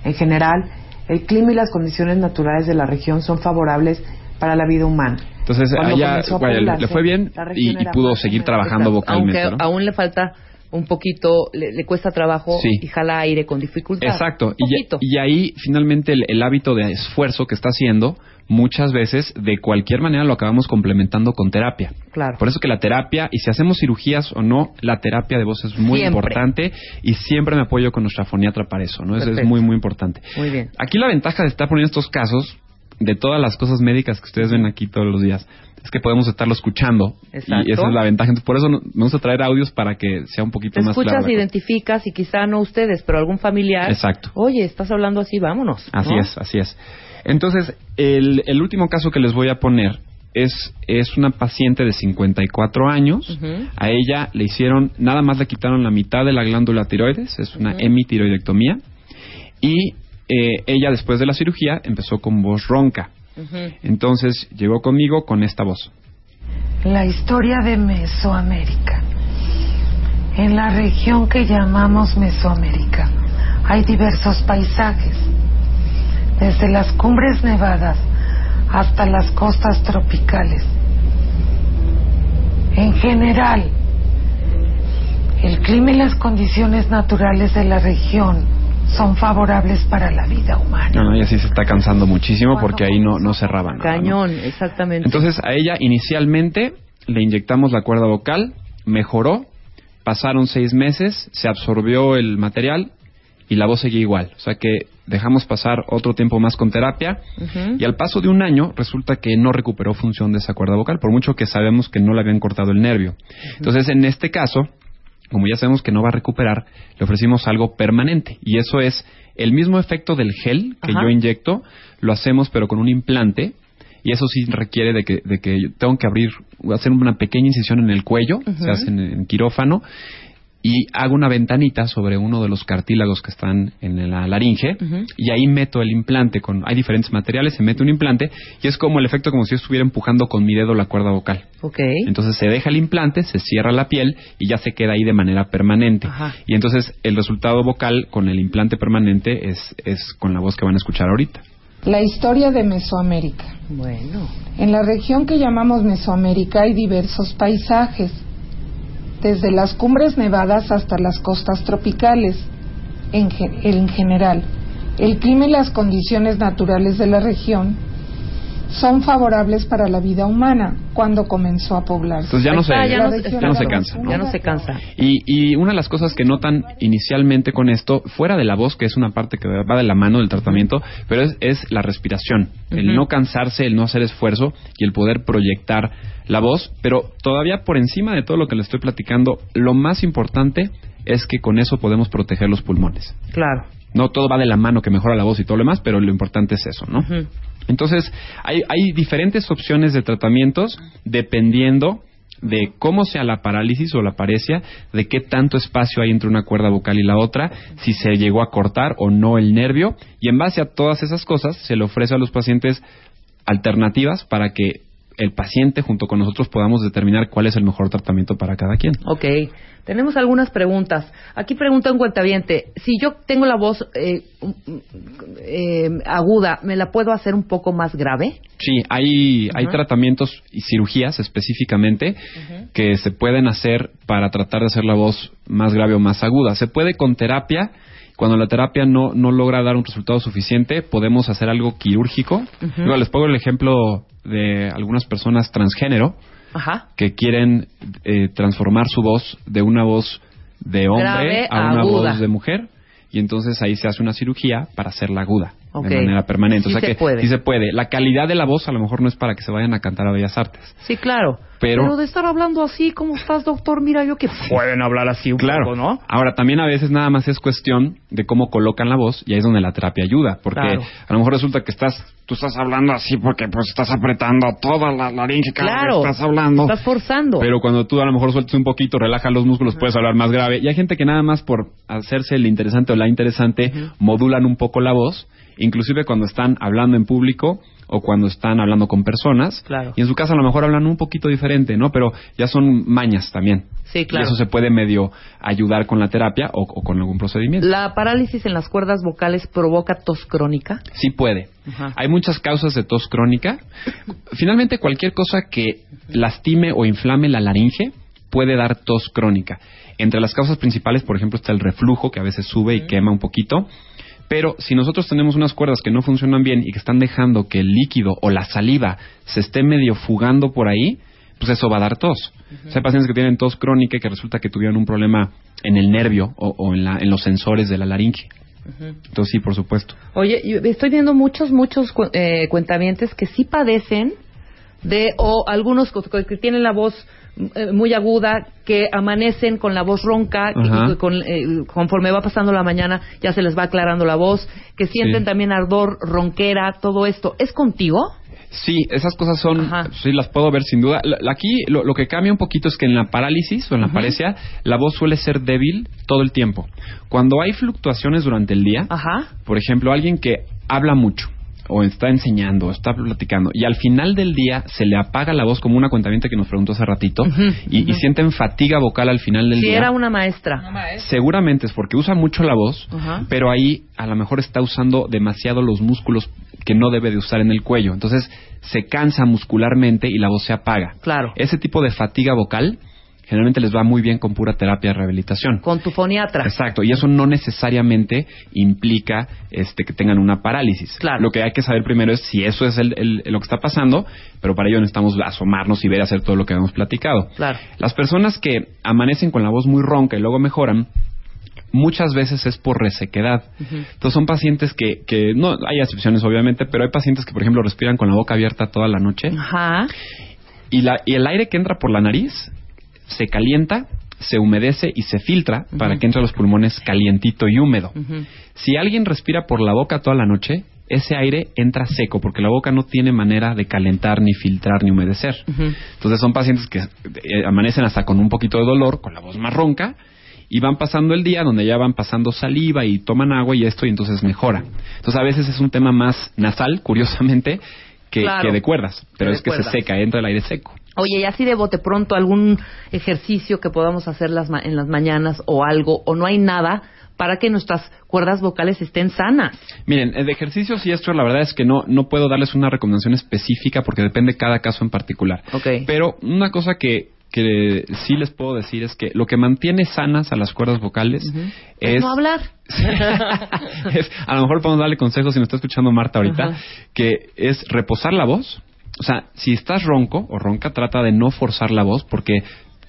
En general, el clima y las condiciones naturales de la región son favorables para la vida humana. Entonces Cuando a ella comenzó a vaya, le- fue bien y, pudo seguir trabajando vocalmente. Aunque ¿no? aún le falta un poquito, le, le cuesta trabajo Sí. y jala aire con dificultad. Exacto. Y, ahí finalmente el, el hábito de esfuerzo que está haciendo, muchas veces de cualquier manera lo acabamos complementando con terapia. Claro. Por eso que la terapia, y si hacemos cirugías o no, la terapia de voz es muy Siempre. importante y siempre me apoyo con nuestra foniatra para eso, ¿no? Eso es muy, muy importante. Muy bien. Aquí la ventaja de estar poniendo estos casos, de todas las cosas médicas que ustedes ven aquí todos los días, es que podemos estarlo escuchando. Exacto. Y esa es la ventaja. Entonces, por eso no- me gusta traer audios para que sea un poquito Te más escuchas, claro. la cosa. identificas y quizá no ustedes, pero algún familiar. Exacto. Oye, estás hablando así, vámonos. Así ¿no? es, así es. Entonces, el, el último caso que les voy a poner es, es una paciente de 54 años. Ujú. A ella le hicieron, nada más le quitaron la mitad de la glándula tiroides, es una Ujú. hemitiroidectomía. Y eh, ella, después de la cirugía, empezó con voz ronca. Entonces, llegó conmigo con esta voz. La historia de Mesoamérica. En la región que llamamos Mesoamérica hay diversos paisajes, desde las cumbres nevadas hasta las costas tropicales. En general, el clima y las condiciones naturales de la región son favorables para la vida humana. No, no, ella sí se está cansando muchísimo porque ahí no, no cerraba nada. ¿no? Cañón, exactamente. Entonces a ella inicialmente le inyectamos la cuerda vocal, mejoró, pasaron seis meses, se absorbió el material y la voz seguía igual. O sea que dejamos pasar otro tiempo más con terapia. Y al paso de un año resulta que no recuperó función de esa cuerda vocal, por mucho que sabemos que no le habían cortado el nervio. Entonces en este caso, como ya sabemos que no va a recuperar, le ofrecimos algo permanente. Y eso es el mismo efecto del gel que Ajá. yo inyecto, lo hacemos pero con un implante. Y eso sí requiere de que, de que yo tengo que abrir, hacer una pequeña incisión en el cuello, se hace en, en quirófano, y hago una ventanita sobre uno de los cartílagos que están en la laringe, y ahí meto el implante, con hay diferentes materiales, se mete un implante, y es como el efecto como si yo estuviera empujando con mi dedo la cuerda vocal. Entonces se deja el implante, se cierra la piel y ya se queda ahí de manera permanente. Ajá. Y entonces el resultado vocal con el implante permanente es, es con la voz que van a escuchar ahorita. La historia de Mesoamérica. Bueno. En la región que llamamos Mesoamérica hay diversos paisajes, desde las cumbres nevadas hasta las costas tropicales. En, ge- en general, el clima y las condiciones naturales de la región son favorables para la vida humana cuando comenzó a poblarse. Entonces ya no se, Ahí está, ya no- ya está no se bien. cansa. ¿no? Ya no se cansa. Y, y una de las cosas que notan inicialmente con esto, fuera de la voz, que es una parte que va de la mano del tratamiento, pero es, es la respiración, el no cansarse, el no hacer esfuerzo y el poder proyectar la voz, pero todavía por encima de todo lo que le estoy platicando, lo más importante es que con eso podemos proteger los pulmones. Claro. No todo va de la mano que mejora la voz y todo lo demás, pero lo importante es eso, ¿no? Ujú. Entonces, hay, hay diferentes opciones de tratamientos dependiendo de cómo sea la parálisis o la paresia, de qué tanto espacio hay entre una cuerda vocal y la otra, si se llegó a cortar o no el nervio, y en base a todas esas cosas se le ofrece a los pacientes alternativas para que el paciente junto con nosotros podamos determinar cuál es el mejor tratamiento para cada quien. Ok. Tenemos algunas preguntas. Aquí pregunta un cuentaviente, si yo tengo la voz eh, eh, aguda, ¿me la puedo hacer un poco más grave? Sí, hay, hay tratamientos y cirugías específicamente que se pueden hacer para tratar de hacer la voz más grave o más aguda. Se puede con terapia. Cuando la terapia no, no logra dar un resultado suficiente, podemos hacer algo quirúrgico. Les pongo el ejemplo de algunas personas transgénero Ajá. que quieren eh, transformar su voz de una voz de hombre Grave a una aguda. voz de mujer y entonces ahí se hace una cirugía para hacerla aguda De manera permanente. Sí o sea se que puede. sí se puede. La calidad de la voz a lo mejor no es para que se vayan a cantar a Bellas Artes. Sí, claro. Pero- de estar hablando así, ¿cómo estás, doctor? Mira, yo que pueden hablar así un Claro, poco, ¿no? Ahora, también a veces nada más es cuestión de cómo colocan la voz y ahí es donde la terapia ayuda. Porque Claro. a lo mejor resulta que estás, tú estás hablando así porque pues estás apretando toda la laringe Claro. que estás hablando. Estás forzando. Pero cuando tú a lo mejor sueltas un poquito, relajas los músculos, puedes hablar más grave. Y hay gente que nada más por hacerse el interesante o la interesante, modulan un poco la voz, inclusive cuando están hablando en público o cuando están hablando con personas. Claro. Y en su casa a lo mejor hablan un poquito diferente, ¿no? Pero ya son mañas también. Sí, claro. Y eso se puede medio ayudar con la terapia o, o con algún procedimiento. ¿La parálisis en las cuerdas vocales provoca tos crónica? Sí puede. Ajá. Hay muchas causas de tos crónica. Finalmente, cualquier cosa que lastime o inflame la laringe puede dar tos crónica. Entre las causas principales, por ejemplo, está el reflujo, que a veces sube y quema un poquito. Pero si nosotros tenemos unas cuerdas que no funcionan bien y que están dejando que el líquido o la saliva se esté medio fugando por ahí, pues eso va a dar tos. O sea, hay pacientes que tienen tos crónica y que resulta que tuvieron un problema en el nervio o, o en, la- en los sensores de la laringe. Entonces sí, por supuesto. Oye, yo estoy viendo muchos, muchos cu- eh, cuentavientes que sí padecen de, o algunos que tienen la voz eh, muy aguda, que amanecen con la voz ronca, que- Ajá. con, eh, conforme va pasando la mañana ya se les va aclarando la voz, que sienten Sí. también ardor, ronquera, todo esto. ¿Es contigo? Sí, esas cosas son, sí las puedo ver sin duda. La- Aquí lo, lo que cambia un poquito es que en la parálisis o en la Ujú. paresia, la voz suele ser débil todo el tiempo. Cuando hay fluctuaciones durante el día, por ejemplo, alguien que habla mucho o está enseñando o está platicando y al final del día se le apaga la voz como una cuentaviente que nos preguntó hace ratito y, y sienten fatiga vocal al final del Si día. era una maestra. Seguramente es porque usa mucho la voz, Ajá. pero ahí a lo mejor está usando demasiado los músculos que no debe de usar en el cuello. Entonces se cansa muscularmente y la voz se apaga. Claro. Ese tipo de fatiga vocal generalmente les va muy bien con pura terapia de rehabilitación. Con tu foniatra. Exacto, y eso no necesariamente implica este, que tengan una parálisis. Claro. Lo que hay que saber primero es si eso es el- el- lo que está pasando, pero para ello necesitamos asomarnos y ver hacer todo lo que habíamos platicado. Claro. Las personas que amanecen con la voz muy ronca y luego mejoran, muchas veces es por resequedad. Entonces son pacientes que, que no hay excepciones obviamente, pero hay pacientes que por ejemplo respiran con la boca abierta toda la noche Ajá. y, la, y el aire que entra por la nariz se calienta, se humedece y se filtra para que entre a los pulmones calientito y húmedo. Si alguien respira por la boca toda la noche, ese aire entra seco porque la boca no tiene manera de calentar, ni filtrar, ni humedecer. Entonces son pacientes que eh, amanecen hasta con un poquito de dolor, con la voz más ronca, y van pasando el día donde ya van pasando saliva y toman agua y esto, y entonces mejora. Entonces a veces es un tema más nasal, curiosamente, que, Claro. que de cuerdas, pero Que es que cuerdas. se seca, entra el aire seco. Oye, y así de bote pronto, algún ejercicio que podamos hacer las ma- en las mañanas o algo, o no hay nada para que nuestras cuerdas vocales estén sanas. Miren, eh, de ejercicios y esto, la verdad es que no, no puedo darles una recomendación específica porque depende cada caso en particular. Pero una cosa que, que sí les puedo decir es que lo que mantiene sanas a las cuerdas vocales es... no hablar. es- a lo mejor podemos darle consejos si nos está escuchando Marta ahorita, que es reposar la voz. O sea, si estás ronco o ronca, trata de no forzar la voz porque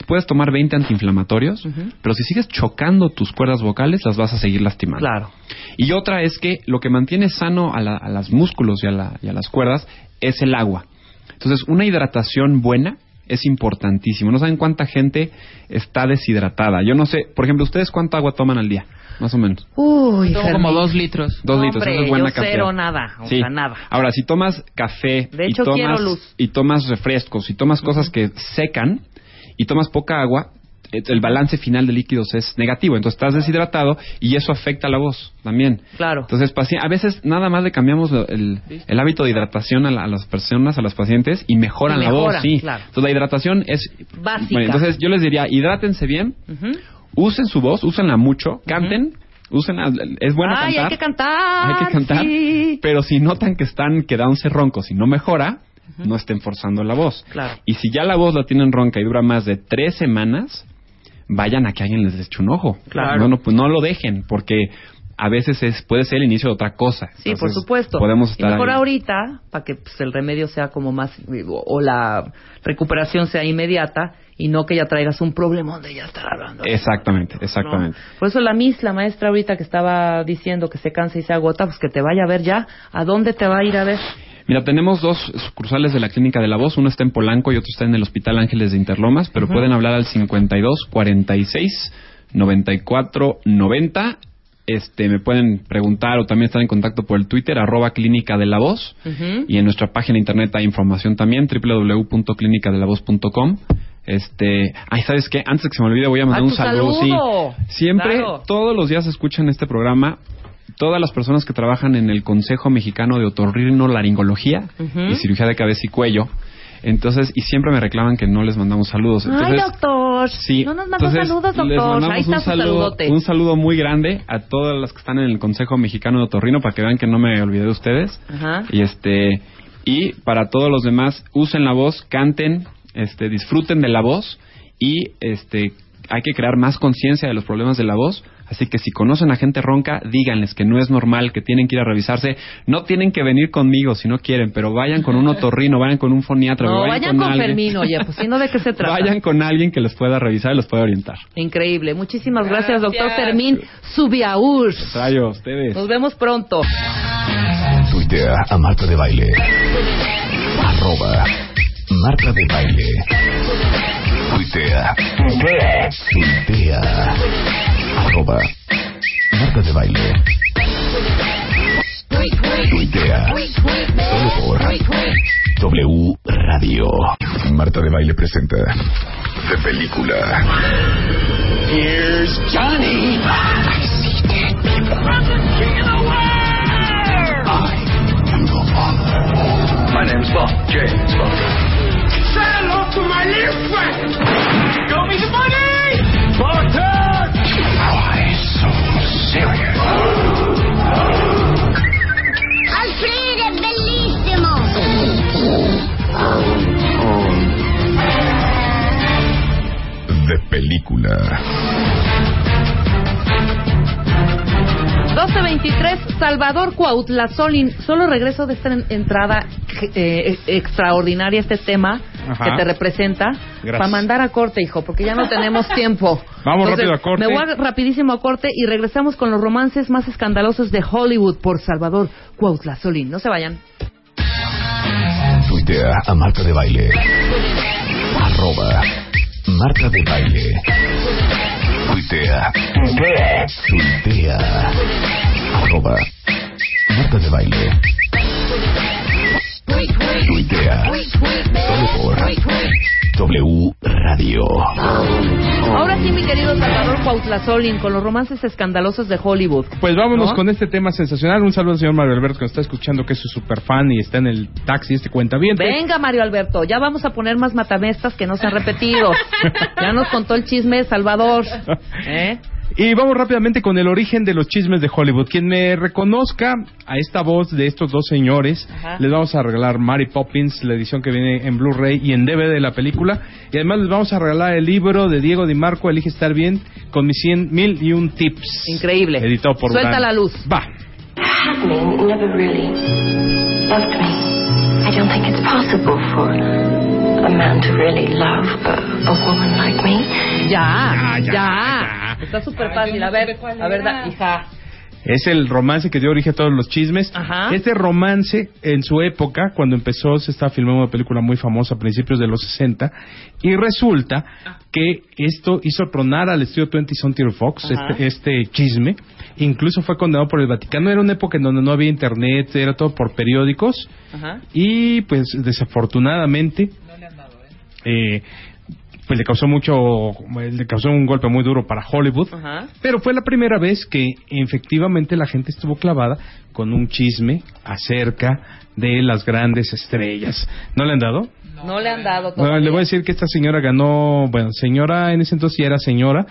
puedes tomar 20 antiinflamatorios, pero si sigues chocando tus cuerdas vocales, las vas a seguir lastimando. Claro. Y otra es que lo que mantiene sano a, la- a los músculos y a, la- y a las cuerdas es el agua. Entonces, una hidratación buena es importantísimo. No saben cuánta gente está deshidratada. Yo no sé, por ejemplo, ¿ustedes cuánta agua toman al día? Más o menos. Uy, Tomo como dos litros. Dos litros, Hombre, eso es buena yo cantidad. cero nada, o Sí. sea, nada. Ahora, si tomas café De y, hecho, tomas, luz. y tomas refrescos y tomas cosas que secan y tomas poca agua, eh, el balance final de líquidos es negativo. Entonces estás deshidratado y eso afecta la voz también. Claro. Entonces, a veces nada más le cambiamos el, el hábito de hidratación a, la- a las personas, a las pacientes y mejoran Y la voz. Sí. claro. Entonces, la hidratación es Básica. Bueno, entonces yo les diría, hidrátense bien, Ujú. Usen su voz, úsenla mucho, canten, úsenla, es bueno Ay, cantar. hay que cantar. Hay que cantar, sí. pero si notan que están quedándose roncos y no mejora, no estén forzando la voz. Claro. Y si ya la voz la tienen ronca y dura más de tres semanas, vayan a que alguien les eche un ojo. Claro. No, no, pues no lo dejen, porque a veces es puede ser el inicio de otra cosa. Sí, por supuesto. Podemos y estar mejor ahí. ahorita, para que pues, el remedio sea como más, o la recuperación sea inmediata, y no que ya traigas un problema donde ya estar hablando. Exactamente, exactamente. ¿no? Por eso la Miss, la maestra ahorita que estaba diciendo que se cansa y se agota, pues que te vaya a ver ya. ¿A dónde te va a ir a ver? Mira, tenemos dos sucursales de la Clínica de la Voz. Uno está en Polanco y otro está en el Hospital Ángeles de Interlomas, pero pueden hablar al 52 46 94 90. Este, me pueden preguntar o también estar en contacto por el Twitter, arroba Clínica de la Voz. Ujú. Y en nuestra página de internet hay información también, www.clinicadelavoz.com. Este, ay, ¿sabes qué? Antes de que se me olvide, voy a mandar ¡Ah, un saludo. saludo! Sí. Siempre, Claro. todos los días escuchan este programa. Todas las personas que trabajan en el Consejo Mexicano de Otorrinolaringología Ujú. y cirugía de cabeza y cuello. Entonces, y siempre me reclaman que no les mandamos saludos. Entonces, Ay, doctor. Sí, No nos mandas saludos, les doctor. mandamos Ahí está un saludo, un saludo muy grande a todas las que están en el Consejo Mexicano de Otorrino para que vean que no me olvidé de ustedes. Ajá. Y este y para todos los demás, usen la voz, canten, este disfruten de la voz y este hay que crear más conciencia de los problemas de la voz. Así que si conocen a gente ronca, díganles que no es normal, que tienen que ir a revisarse. No tienen que venir conmigo si no quieren, pero vayan con un otorrino, vayan con un foniatra, No, vayan, vayan con alguien. Fermín, oye, pues si no, ¿de qué se trata? Vayan con alguien que les pueda revisar y los pueda orientar. Increíble. Muchísimas gracias, doctor. Fermín Subiaur. Rayo, ustedes. Nos vemos pronto. Tuitea a Marta de Baile. Arroba Marta de Baile. Tuitea. Tuitea. Arroba Marta de Baile. Tuitea. Solo por W Radio. Marta de Baile presenta de película. Here's Johnny. I see dead people. I'm the king of the world. I am your father. My name's Bond. James Bond. My little friend. Show me the money. Barton. Why so serious? Alfredo è bellissimo! De película. 1223, Salvador Cuautla Solín. Solo regreso de esta en- entrada eh, extraordinaria, este tema Ajá. que te representa, Gracias. para mandar a corte, hijo, porque ya no tenemos tiempo. Vamos rápido a corte. Me voy a- rapidísimo a corte y regresamos con los romances más escandalosos de Hollywood por Salvador Cuautla Solín. No se vayan. Tuitea a Marta de Baile. Arroba Marta de Baile. Tuitea. Tuitea. Arroba Marta de Baile. Tuitea. Solo por W Radio. Ahora sí, mi querido Salvador Cuautla Solín, con los romances escandalosos de Hollywood. Pues vámonos ¿No? con este tema sensacional. Un saludo al señor Mario Alberto que nos está escuchando, que es su super fan y está en el taxi, este cuenta bien. Venga, Mario Alberto, ya vamos a poner más matamestas que no se han repetido. ya nos contó el chisme de Salvador. ¿Eh? Y vamos rápidamente con el origen de los chismes de Hollywood. Quien me reconozca a esta voz de estos dos señores, Ajá. les vamos a regalar Mary Poppins, la edición que viene en Blu-ray y en DVD de la película. Y además les vamos a regalar el libro de Diego Di Marco, Elige estar bien, con mis 100 mil y un tips. Increíble. Editado por Suelta la luz. Va. happening never really loved me. I don't think it's possible for a man to really love a, a woman like me. Ya, ya. Está súper fácil. A ver, a ver, da- hija. Es el romance que dio origen a todos los chismes. Ajá. Este romance, en su época, cuando empezó, se estaba filmando una película muy famosa a principios de los 60, y resulta que esto hizo tronar al estudio 20th Century Fox, Ajá. este, este chisme. Incluso fue condenado por el Vaticano. Era una época en donde no había internet, era todo por periódicos. Ajá. Y pues desafortunadamente eh, pues le causó mucho le causó un golpe muy duro para Hollywood pero fue la primera vez que efectivamente la gente estuvo clavada con un chisme acerca de las grandes estrellas ¿no le han dado? No le han dado Bueno, le voy a decir que esta señora ganó bueno señora en ese entonces ya era señora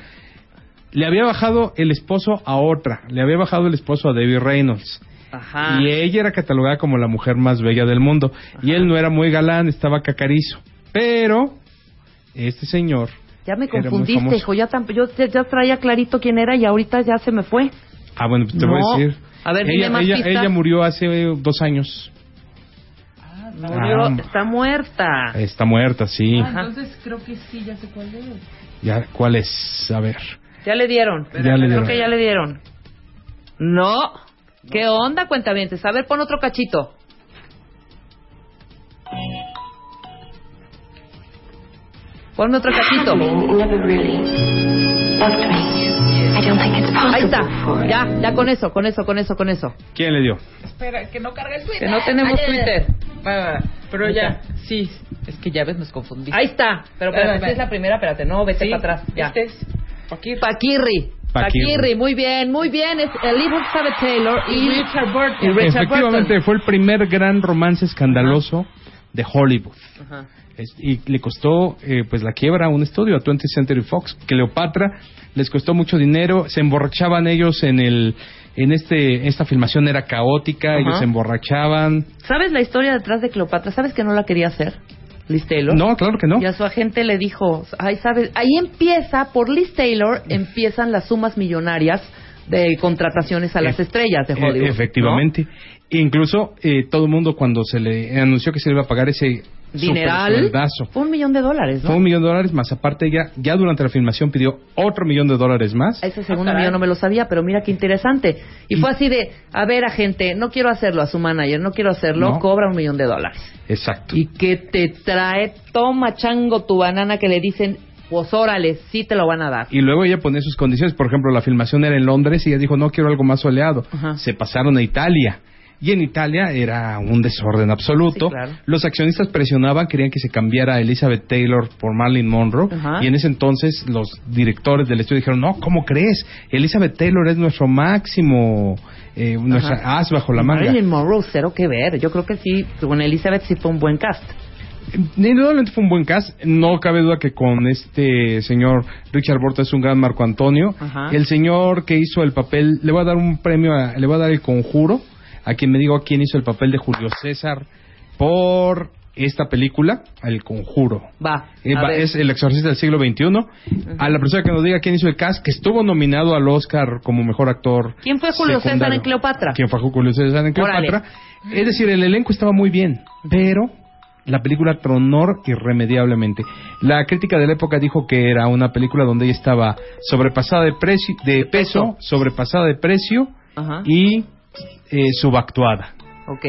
le había bajado el esposo a otra le había bajado el esposo a Debbie Reynolds Ajá. y ella era catalogada como la mujer más bella del mundo. Y él no era muy galán, estaba cacarizo. Pero este señor Ya me confundiste, hijo. Ya, tam- yo ya- ya traía clarito quién era y ahorita ya se me fue. Ah, bueno, te No. voy a decir. A ver, dime ella, más ella, murió hace eh, dos años. Murió, Ah. está muerta. Está muerta, sí. Ajá. Entonces creo que sí, ya sé cuál es. Ya, ¿Cuál es? A ver. Ya le dieron. Ya le Creo dieron. que ya le dieron. No. ¿Qué onda, cuentavientes? A ver, pon otro cachito. Ponme otro cachito. Ahí está. Ya, ya con eso, con eso, con eso, con eso. ¿Quién le dio? Espera, que no carga el Twitter. Que no tenemos Ay, Twitter. Va, va, va. Pero Ahí ya, sí. Es que ya ves, nos confundí. Ahí está. Pero espérate, esta es la primera, espérate, no, vete Sí, para atrás. Ya. Este es Paquirri. Paquirri. Paquirri. Muy bien, muy bien. Es Elizabeth Taylor y, Y Richard Burton. y Richard Efectivamente, Burton. fue el primer gran romance escandaloso de Hollywood. Ajá. Es- y le costó eh, pues la quiebra a un estudio, a 20th Century Fox. Cleopatra les costó mucho dinero, se emborrachaban ellos en el en este esta filmación era caótica, Ajá. ellos se emborrachaban. ¿Sabes la historia detrás de Cleopatra? ¿Sabes que no la quería hacer? Liz Taylor. No, claro que no. Y a su agente le dijo, ay, ¿sabes? Ahí empieza, por Liz Taylor, empiezan las sumas millonarias de contrataciones a las estrellas de e- Hollywood. efectivamente. Incluso eh, todo el mundo cuando se le anunció que se le iba a pagar ese. Dineral. Fue un millón de dólares, ¿no? Fue un millón de dólares más. Aparte, ya, ya durante la filmación pidió otro millón de dólares más. Ese segundo Ah, caray. millón no me lo sabía, pero mira qué interesante. Y fue así de, a ver, agente, no quiero hacerlo a su manager, no quiero hacerlo, No. cobra un millón de dólares. Exacto. Y que te trae, toma chango tu banana que le dicen, pues órale, sí te lo van a dar. Y luego ella ponía sus condiciones. Por ejemplo, la filmación era en Londres y ella dijo, no quiero algo más soleado. Ajá. Se pasaron a Italia. Y en Italia era un desorden absoluto. Sí, claro. Los accionistas presionaban, querían que se cambiara a Elizabeth Taylor por Marilyn Monroe. Ajá. Y en ese entonces los directores del estudio dijeron, no, ¿cómo crees? Elizabeth Taylor es nuestro máximo, eh, nuestra as bajo la manga. Marilyn Monroe, cero que ver. Yo creo que sí, con Elizabeth sí fue un buen cast. Indudablemente fue un buen cast. No cabe duda que con este señor Richard Burton es un gran Marco Antonio. Ajá. El señor que hizo el papel, le voy a dar un premio, a- le voy a dar el conjuro a quien me diga quién hizo el papel de Julio César por esta película, El Conjuro. Va. Eh, va- es el exorcista del siglo XXI. A la persona que nos diga quién hizo el cast, que estuvo nominado al Oscar como mejor actor. ¿Quién fue Julio César en Cleopatra? ¿Quién fue Julio César en Órale. Cleopatra? Es decir, el elenco estaba muy bien, pero la película tronó irremediablemente. La crítica de la época dijo que era una película donde ella estaba sobrepasada de, preci- de peso, sobrepasada de precio y eh, subactuada. Ok.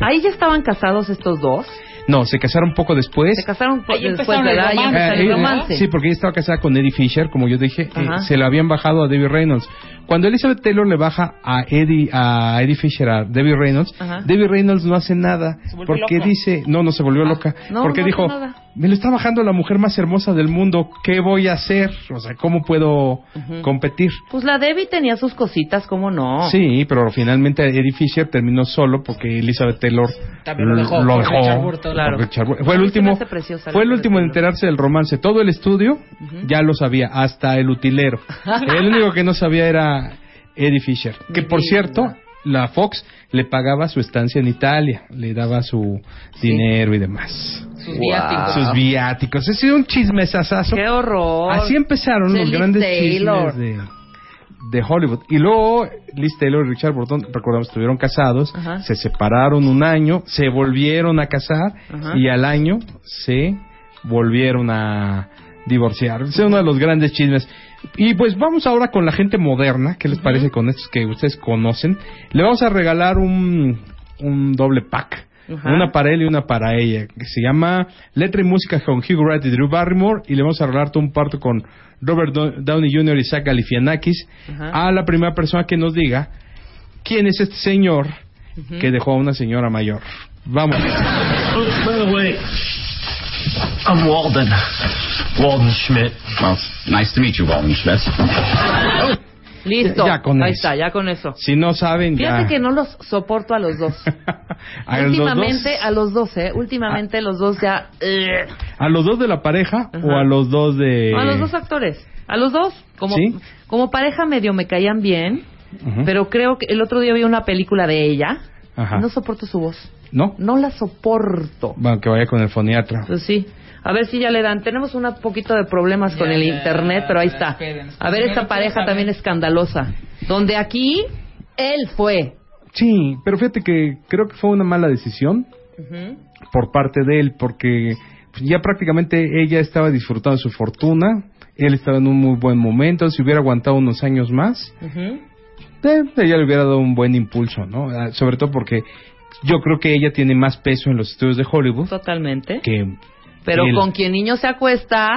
Ahí ya estaban casados estos dos. No, se casaron poco después. Se casaron po- Ahí después, ¿verdad? Ahí romance. Eh, eh, romance. Sí, porque ella estaba casada con Eddie Fisher, como yo dije, eh, se la habían bajado a Debbie Reynolds. Cuando Elizabeth Taylor le baja a Eddie, a Eddie Fisher, a Debbie Reynolds, Ajá. Debbie Reynolds no hace nada porque loca. dice, no, no se volvió loca, No, porque no dijo, hace nada. Me lo está bajando la mujer más hermosa del mundo, ¿qué voy a hacer? O sea, ¿cómo puedo competir? Pues la Debbie tenía sus cositas, ¿cómo no? Sí, pero finalmente Eddie Fisher terminó solo porque Elizabeth Taylor También lo dejó lo dejó. Richard Burton. por Claro. Richard Burton. Fue el último, preciosa fue el último en enterarse del romance. Todo el estudio ya lo sabía, hasta el utilero. el único que no sabía era Eddie Fisher. Que por cierto, la Fox le pagaba su estancia en Italia, le daba su dinero y demás. Sus viáticos. Sus viáticos. Sido un chismesazazo. ¡Qué horror! Así empezaron los grandes Taylor. chismes de, de Hollywood. Y luego Liz Taylor y Richard Burton, recordamos, estuvieron casados, Ajá. se separaron un año, se volvieron a casar Ajá. y al año se volvieron a divorciar. Es uno de los grandes chismes. Y pues vamos ahora con la gente moderna. ¿Qué les parece con estos que ustedes conocen? Le vamos a regalar un, un doble pack. Ajá. Una para él y una para ella, que se llama Letra y Música con Hugh Grant y Drew Barrymore, y le vamos a regalar todo un parto con Robert Do- Downey Jr. y Zach Galifianakis Ajá. a la primera persona que nos diga quién es este señor que dejó a una señora mayor. Vamos. Oh, by the way, I'm Walden. Walden Schmidt. Well, nice to meet you, Walden Schmidt. Listo. Ya con Ahí eso. está, ya con eso. Si no saben, Fíjate ya. que no los soporto a los dos. A los Últimamente dos- a los dos, ¿eh? Últimamente los dos ya... eh, ¿A los dos de la pareja Ajá. o a los dos de...? no, a los dos actores. A los dos. Como, ¿Sí? como pareja medio me caían bien, Ujú. pero creo que el otro día vi una película de ella. Ajá. No soporto su voz. ¿No? No la soporto. Bueno, que vaya con el foniatra. Pues sí. A ver si ya le dan. Tenemos un poquito de problemas con el internet, pero ahí está. esperen. A ver, esta pareja también escandalosa. Donde aquí, él fue. Sí, pero fíjate que creo que fue una mala decisión por parte de él, porque ya prácticamente ella estaba disfrutando su fortuna, él estaba en un muy buen momento, si hubiera aguantado unos años más, Ujú. Eh, ella le hubiera dado un buen impulso, ¿no? Ah, Sobre todo porque yo creo que ella tiene más peso en los estudios de Hollywood Totalmente. que Pero él. con quien niño se acuesta,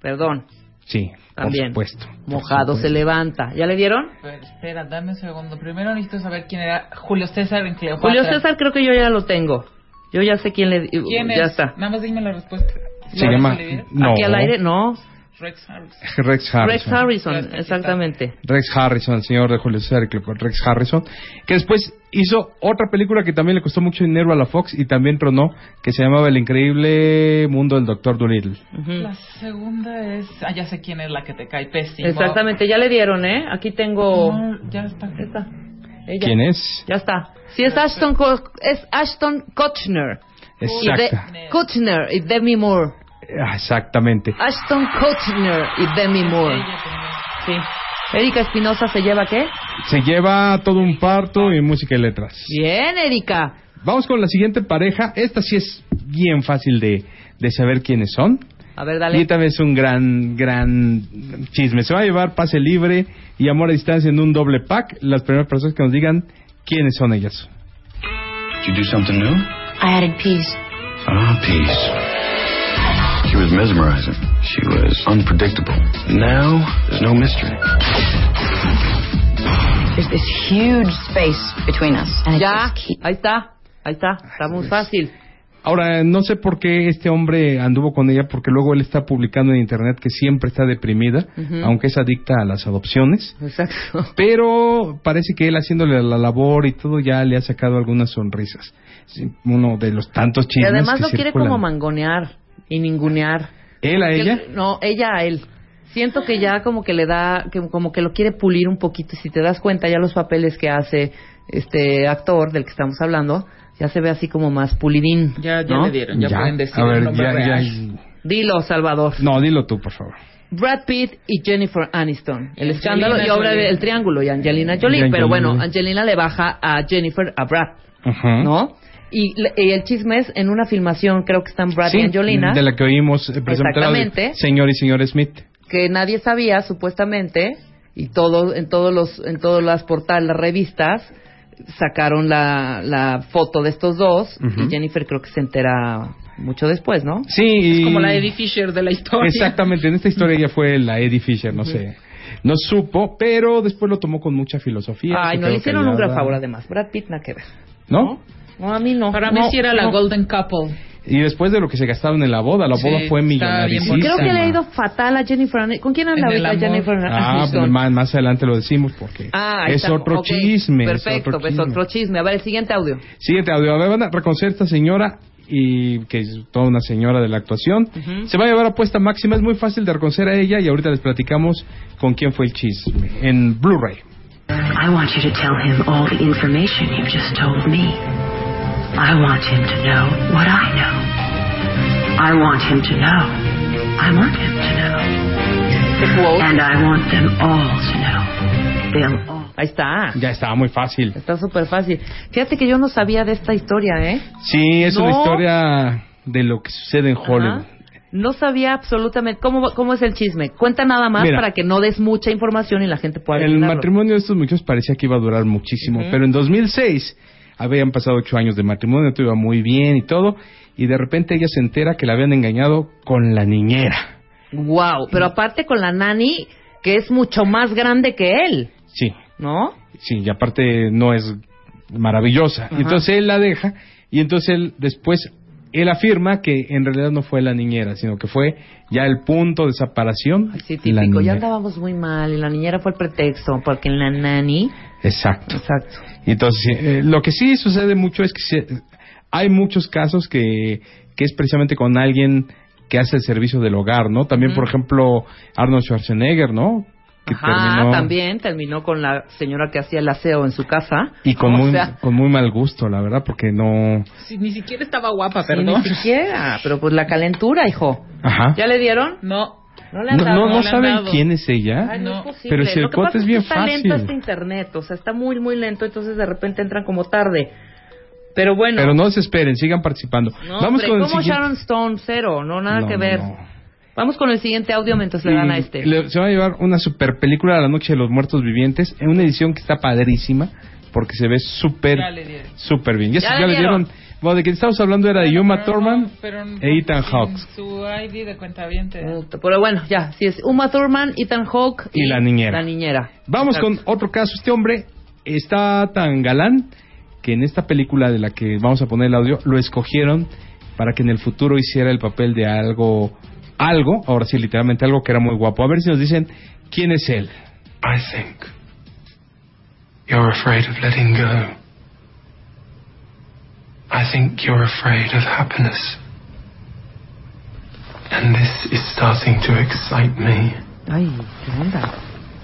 perdón, Sí, También. por supuesto. mojado se levanta. ¿Ya le dieron? Pero espera, dame un segundo. Primero necesito saber quién era Julio César en Cleopatra. Julio César creo que yo ya lo tengo. Yo ya sé quién le... ¿Quién ya es? está. Nada más dime la respuesta. Se ¿Lo llama-? No. Aquí al aire, no. Rex Harris. Rex Harrison. Rex Harrison, exactamente. Rex Harrison, el señor de Julio César, Rex Harrison, que después hizo otra película que también le costó mucho dinero a la Fox y también tronó, que se llamaba El increíble mundo del Doctor Dolittle. La segunda es... Ah, ya sé quién es la que te cae pésimo. Exactamente, ya le dieron, ¿eh? Aquí tengo... No, ya está. Esta. Ella. ¿Quién es? Ya está. Sí, es Ashton, Co- es Ashton Kutcher. Y de- Exacta. Kutcher y Demi Moore. Ah, Exactamente. Ashton Kutcher y Demi Moore. Sí. Erika Espinosa se lleva qué? Se lleva todo un parto y música y letras. Bien, Erika. Vamos con la siguiente pareja. Esta sí es bien fácil de, de saber quiénes son. A ver, Y dale. también es un gran, gran chisme. Se va a llevar pase libre y amor a distancia en un doble pack. Las primeras personas que nos digan quiénes son ellas. Did you do something new? I added peas. Ah, peace. She was mesmerizing. She was unpredictable. Now, there's no mystery. There's this huge space between us. And Ya, ahí está. Ahí está. Está muy fácil. Ahora, no sé por qué este hombre anduvo con ella, porque luego él está publicando en internet que siempre está deprimida, Ujú. aunque es adicta a las adopciones. Exacto. Pero parece que él haciéndole la labor y todo ya le ha sacado algunas sonrisas. Sí, uno de los tantos Y chismes además que lo quiere circulan. como mangonear y ningunear. ¿Él a Que- ella? No, ella a él. Siento que ya como que le da, que como que lo quiere pulir un poquito. Y si te das cuenta, ya los papeles que hace este actor del que estamos hablando, ya se ve así como más pulidín. Ya, ya ¿no? le dieron, ya, pueden decir a ver, el nombre ya, real. ya- Dilo, Salvador. No, dilo tú, por favor. Brad Pitt y Jennifer Aniston. El escándalo y Jolie. del triángulo y Angelina Jolie. Pero bueno, Angelina. Angelina le baja a Jennifer a Brad, Ajá. ¿no? Y, le- y el chisme es en una filmación, creo que están Brad Sí, y Angelina. de la que oímos eh, Exactamente. señor y señor Smith. que nadie sabía supuestamente y todo en todos los en todas las portales las revistas sacaron la, la foto de estos dos y Jennifer creo que se entera mucho después no Sí, Es como la Eddie Fisher de la historia. Exactamente, en esta historia ella fue la Eddie Fisher, no sé. No supo, pero después lo tomó con mucha filosofía. ay no le hicieron un gran favor además Brad Pitt nada que ver ¿No? no a mí no Para mí No, sí era la no. Golden Couple. Y después de lo que se gastaron en la boda, la Sí, boda fue bonita. creo que le ha ido fatal a Jennifer Aniston. ¿con quién anda ahorita. Jennifer Ah, Aniston? pues más, más adelante lo decimos porque Ah, es otro Ok, chisme. es perfecto otro pues chisme. otro chisme a ver el siguiente audio Siguiente audio. A ver, van a reconocer a esta señora y que es toda una señora de la actuación. Ujú. Se va a llevar apuesta máxima. Es muy fácil de reconocer a ella y ahorita les platicamos con quién fue el chisme en Blu-ray. I want you to tell him all the information you just told me. I want him to know what I know. I want him to know. I want him to know. And I want them all to know. They'll all. ahí está Ya estaba muy fácil. está súper fácil fíjate que yo no sabía de esta historia eh Sí, es una No. historia de lo que sucede en Hollywood. No sabía absolutamente cómo, cómo es el chisme. Cuenta nada más Mira. para que no des mucha información y la gente pueda El adivinarlo. matrimonio de estos muchachos parecía que iba a durar muchísimo, Ujú. pero en 2006 habían pasado ocho años de matrimonio, todo iba muy bien y todo, y de repente ella se entera que la habían engañado con la niñera. Wow, pero aparte con la nani que es mucho más grande que él, Sí, ¿no? sí, y aparte no es maravillosa. Ajá. Entonces él la deja, y entonces él después, él afirma que en realidad no fue la niñera, sino que fue ya el punto de separación. Sí, típico. Ya andábamos muy mal y la niñera fue el pretexto porque la nani. Exacto. Exacto. Y Entonces, sí, eh, lo que sí sucede mucho es que se- hay muchos casos que, que es precisamente con alguien que hace el servicio del hogar, ¿no? También, por ejemplo, Arnold Schwarzenegger, ¿no? Que Ajá, terminó también terminó con la señora que hacía el aseo en su casa. y con muy, sea, con muy mal gusto, la verdad, porque no... Sí, ni siquiera estaba guapa, sí, perdón. ni siquiera, pero pues la calentura, hijo. Ajá. ¿Ya le dieron? No. No le han No, dado. no, no le han saben dado. quién es ella. Ay, no, es posible. Pero si el Lo que cuate pasa es bien está lento este internet, o sea, está muy, muy lento, entonces de repente entran como tarde. Pero bueno. Pero no se esperen, sigan participando. No, Vamos hombre, con el como siguiente. Sharon Stone, cero, no nada No, que ver. no. Vamos con el siguiente audio mientras le dan a este. le- se va a llevar una super película de la noche de los muertos vivientes en una edición que está padrísima porque se ve súper súper bien. Ya, Ya se- le ya le dieron. dieron. Bueno, de quien estamos hablando era de pero Thurman no, pero no- e Ethan Hawke Su ID de cuenta Pero bueno, ya, si es Uma Thurman, Ethan Hawke y la niñera. la niñera. Vamos Exacto. con otro caso. Este hombre está tan galán que en esta película de la que vamos a poner el audio lo escogieron para que en el futuro hiciera el papel de algo, algo, ahora sí literalmente algo que era muy guapo. A ver si nos dicen quién es él. I think you're afraid of letting go. I think you're afraid of happiness. And this is starting to excite me. Ay, ¿qué onda?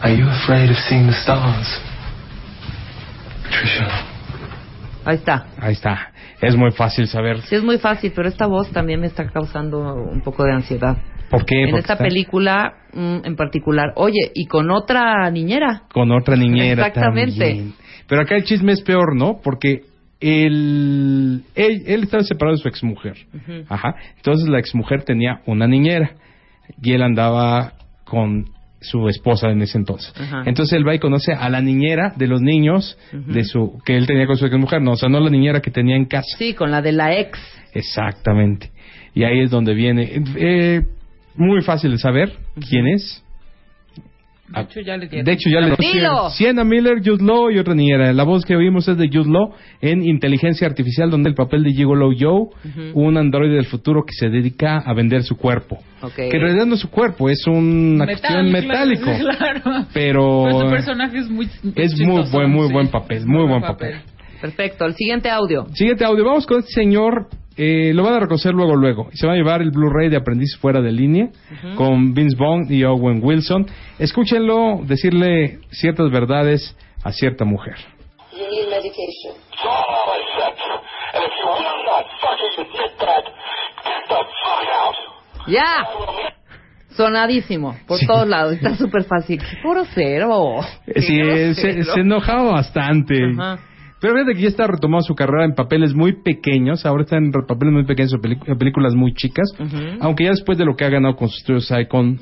Are you afraid of seeing the stars? Patricia. Ahí está. Ahí está. Es muy fácil saber Sí, es muy fácil, pero esta voz también me está causando un poco de ansiedad. por qué. En porque esta está película mm, en particular. Oye, y con otra niñera. Con otra niñera Exactamente. también. Pero acá el chisme es peor, ¿no? Porque él, él, él estaba separado de su exmujer. Ujú. Ajá. Entonces la exmujer tenía una niñera y él andaba con su esposa en ese entonces. Entonces él va y conoce a la niñera de los niños de su que él tenía con su exmujer, no, o sea, no la niñera que tenía en casa. Sí, con la de la ex. Exactamente. Y ahí es donde viene eh, muy fácil de saber quién es. De hecho, ya le dieron. De hecho, ya le ¡Dilo! Sienna Miller, Jude Law y otra niñera. La voz que oímos es de Jude Law en Inteligencia Artificial, donde el papel de Gigolo Joe, un androide del futuro que se dedica a vender su cuerpo. Ok. Que en realidad no es su cuerpo, es una cuestión metálico. Claro. Pero Pero su personaje es muy es muy buen, muy sí. buen papel, muy buen papel. Perfecto, el siguiente audio. Siguiente audio, vamos con este señor. Eh, lo van a reconocer luego, luego. Se va a llevar el Blu-ray de Aprendiz Fuera de Línea con Vince Vaughn y Owen Wilson. Escúchenlo decirle ciertas verdades a cierta mujer. ¡Ya! Sonadísimo, por todos lados. Está súper fácil. ¡Qué grosero! Eh, Sí, eh, se, se enojaba bastante. Ajá. Pero fíjate que ya está retomando su carrera en papeles muy pequeños. Ahora está en papeles muy pequeños, en películas muy chicas. Aunque ya después de lo que ha ganado con sus estudios Icon,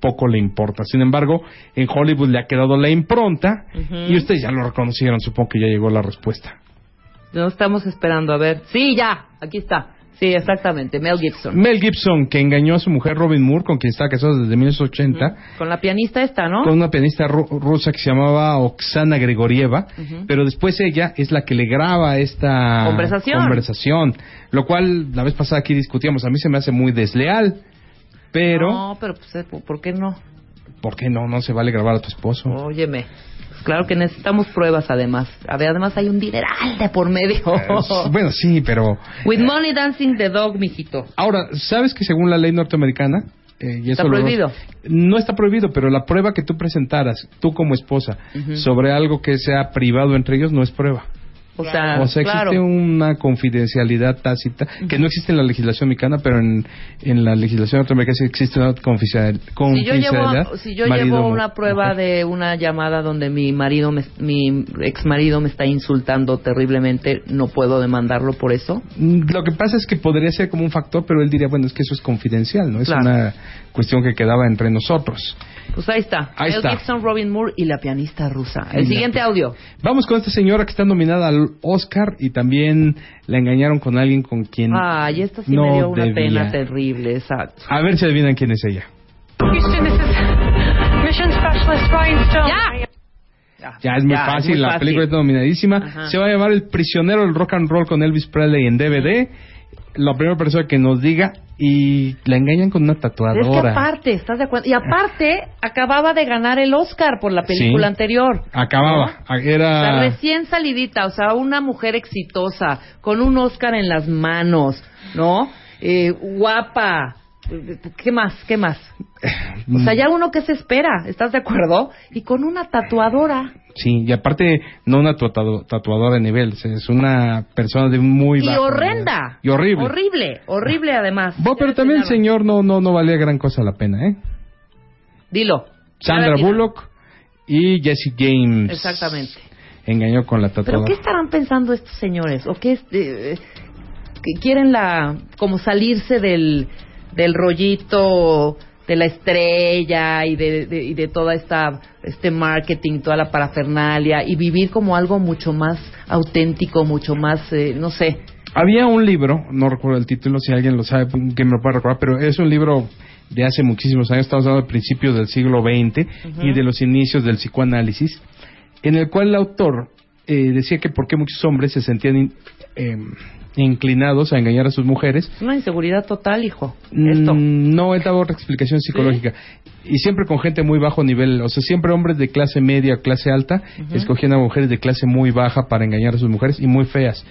poco le importa. Sin embargo, en Hollywood le ha quedado la impronta. Y ustedes ya lo reconocieron. Supongo que ya llegó la respuesta. No estamos esperando, a ver. Sí, ya, aquí está. Sí, exactamente, Mel Gibson. Mel Gibson, que engañó a su mujer Robin Moore, con quien está casado desde 1980. Con la pianista esta, ¿no? con una pianista ru- rusa que se llamaba Oksana Gregorieva, Ujú. pero después ella es la que le graba esta Conversación. conversación, lo cual la vez pasada aquí discutíamos, a mí se me hace muy desleal, pero No, pero pues, ¿por qué no? ¿por qué no? No se vale grabar a tu esposo. Óyeme. Claro que necesitamos pruebas además. A ver, además hay un dineral de por medio. Eh, bueno, sí, pero With money dancing the dog, mijito. ahora, ¿sabes que según la ley norteamericana eh, y Está lo- prohibido. No está prohibido, pero la prueba que tú presentaras, tú como esposa, sobre algo que sea privado entre ellos, no es prueba. O sea, o sea, existe claro. una confidencialidad tácita que no existe en la legislación mexicana, pero en, en la legislación norteamericana sí existe una confidencial- Si yo confidencialidad. llevo, si yo llevo una prueba de una llamada donde mi marido, me- mi ex marido me está insultando terriblemente, ¿no puedo demandarlo por eso? Mm, Lo que pasa es que podría ser como un factor, pero él diría, bueno, es que eso es confidencial, ¿no? Es Claro. una cuestión que quedaba entre nosotros. Pues ahí está. Ahí Mel está. Gibson, Robin Moore y la pianista rusa. El Y siguiente audio. Vamos con esta señora que está nominada al Oscar y también la engañaron con alguien con quien Ay, esta sí no me dio una debía. pena terrible, exacto. A ver si adivinan quién es ella. Houston, this is Mission Specialist Ryan Stone. Ya es muy Ya, es fácil, muy la fácil. película está nominadísima. Ajá. Se va a llamar El prisionero del rock and roll con Elvis Presley en DVD. La primera persona que nos diga y la engañan con una Es que tatuadora. aparte, ¿estás de acuerdo? Y aparte, acababa de ganar el Oscar por la película Sí. anterior. Acababa, O sea, era recién salidita, o sea, una mujer exitosa, con un Oscar en las manos, ¿no? Eh, guapa. ¿Qué más? ¿Qué más? O sea, ya uno que se espera, ¿estás de acuerdo? Y con una tatuadora. Sí, y aparte no una tatuado- tatuadora de nivel, es una persona de muy y bajo horrenda. nivel. Y horrible. Horrible, horrible además. Bo, pero también el señor no, no, no valía gran cosa la pena, ¿eh? Dilo. Sandra. Bullock y Jesse James. Exactamente. Engañó con la ¿Pero tatuadora. qué estarán pensando estos señores? ¿O qué es, eh, quieren la como salirse del, del rollito de la estrella y de, de- y de toda esta este marketing, toda la parafernalia y vivir como algo mucho más auténtico, mucho más, eh, no sé. Había un libro, no recuerdo el título, si alguien lo sabe, que me lo puede recordar, pero es un libro de hace muchísimos años, estamos hablando de principios del siglo XX y de los inicios del psicoanálisis, en el cual el autor eh, decía que por qué muchos hombres se sentían em, inclinados a engañar a sus mujeres. Es una inseguridad total, hijo. Esto. Mm, No, él daba otra explicación psicológica. Y siempre con gente muy bajo nivel. O sea, siempre hombres de clase media o clase alta Ujú. escogían a mujeres de clase muy baja para engañar a sus mujeres y muy feas.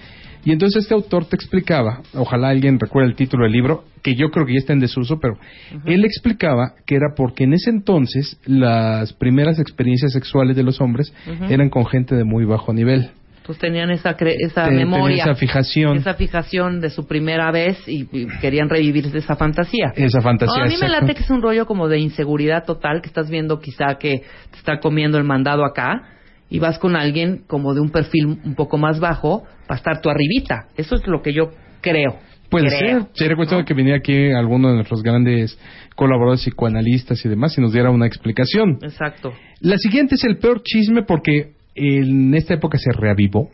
Y entonces este autor te explicaba, ojalá alguien recuerde el título del libro, que yo creo que ya está en desuso, pero él explicaba que era porque en ese entonces las primeras experiencias sexuales de los hombres eran con gente de muy bajo nivel. Pues tenían esa, cre- esa Ten- memoria. esa fijación. Esa fijación de su primera vez y, y querían revivir esa fantasía. Esa fantasía, a mí me late que es un rollo como de inseguridad total, que estás viendo quizá que te está comiendo el mandado acá y vas con alguien como de un perfil un poco más bajo para estar tú arribita. Eso es lo que yo creo. Puede Creo. ser. Sería cuestión de que viniera aquí alguno de nuestros grandes colaboradores psicoanalistas y demás y nos diera una explicación. Exacto. La siguiente es el peor chisme porque en esta época se reavivó.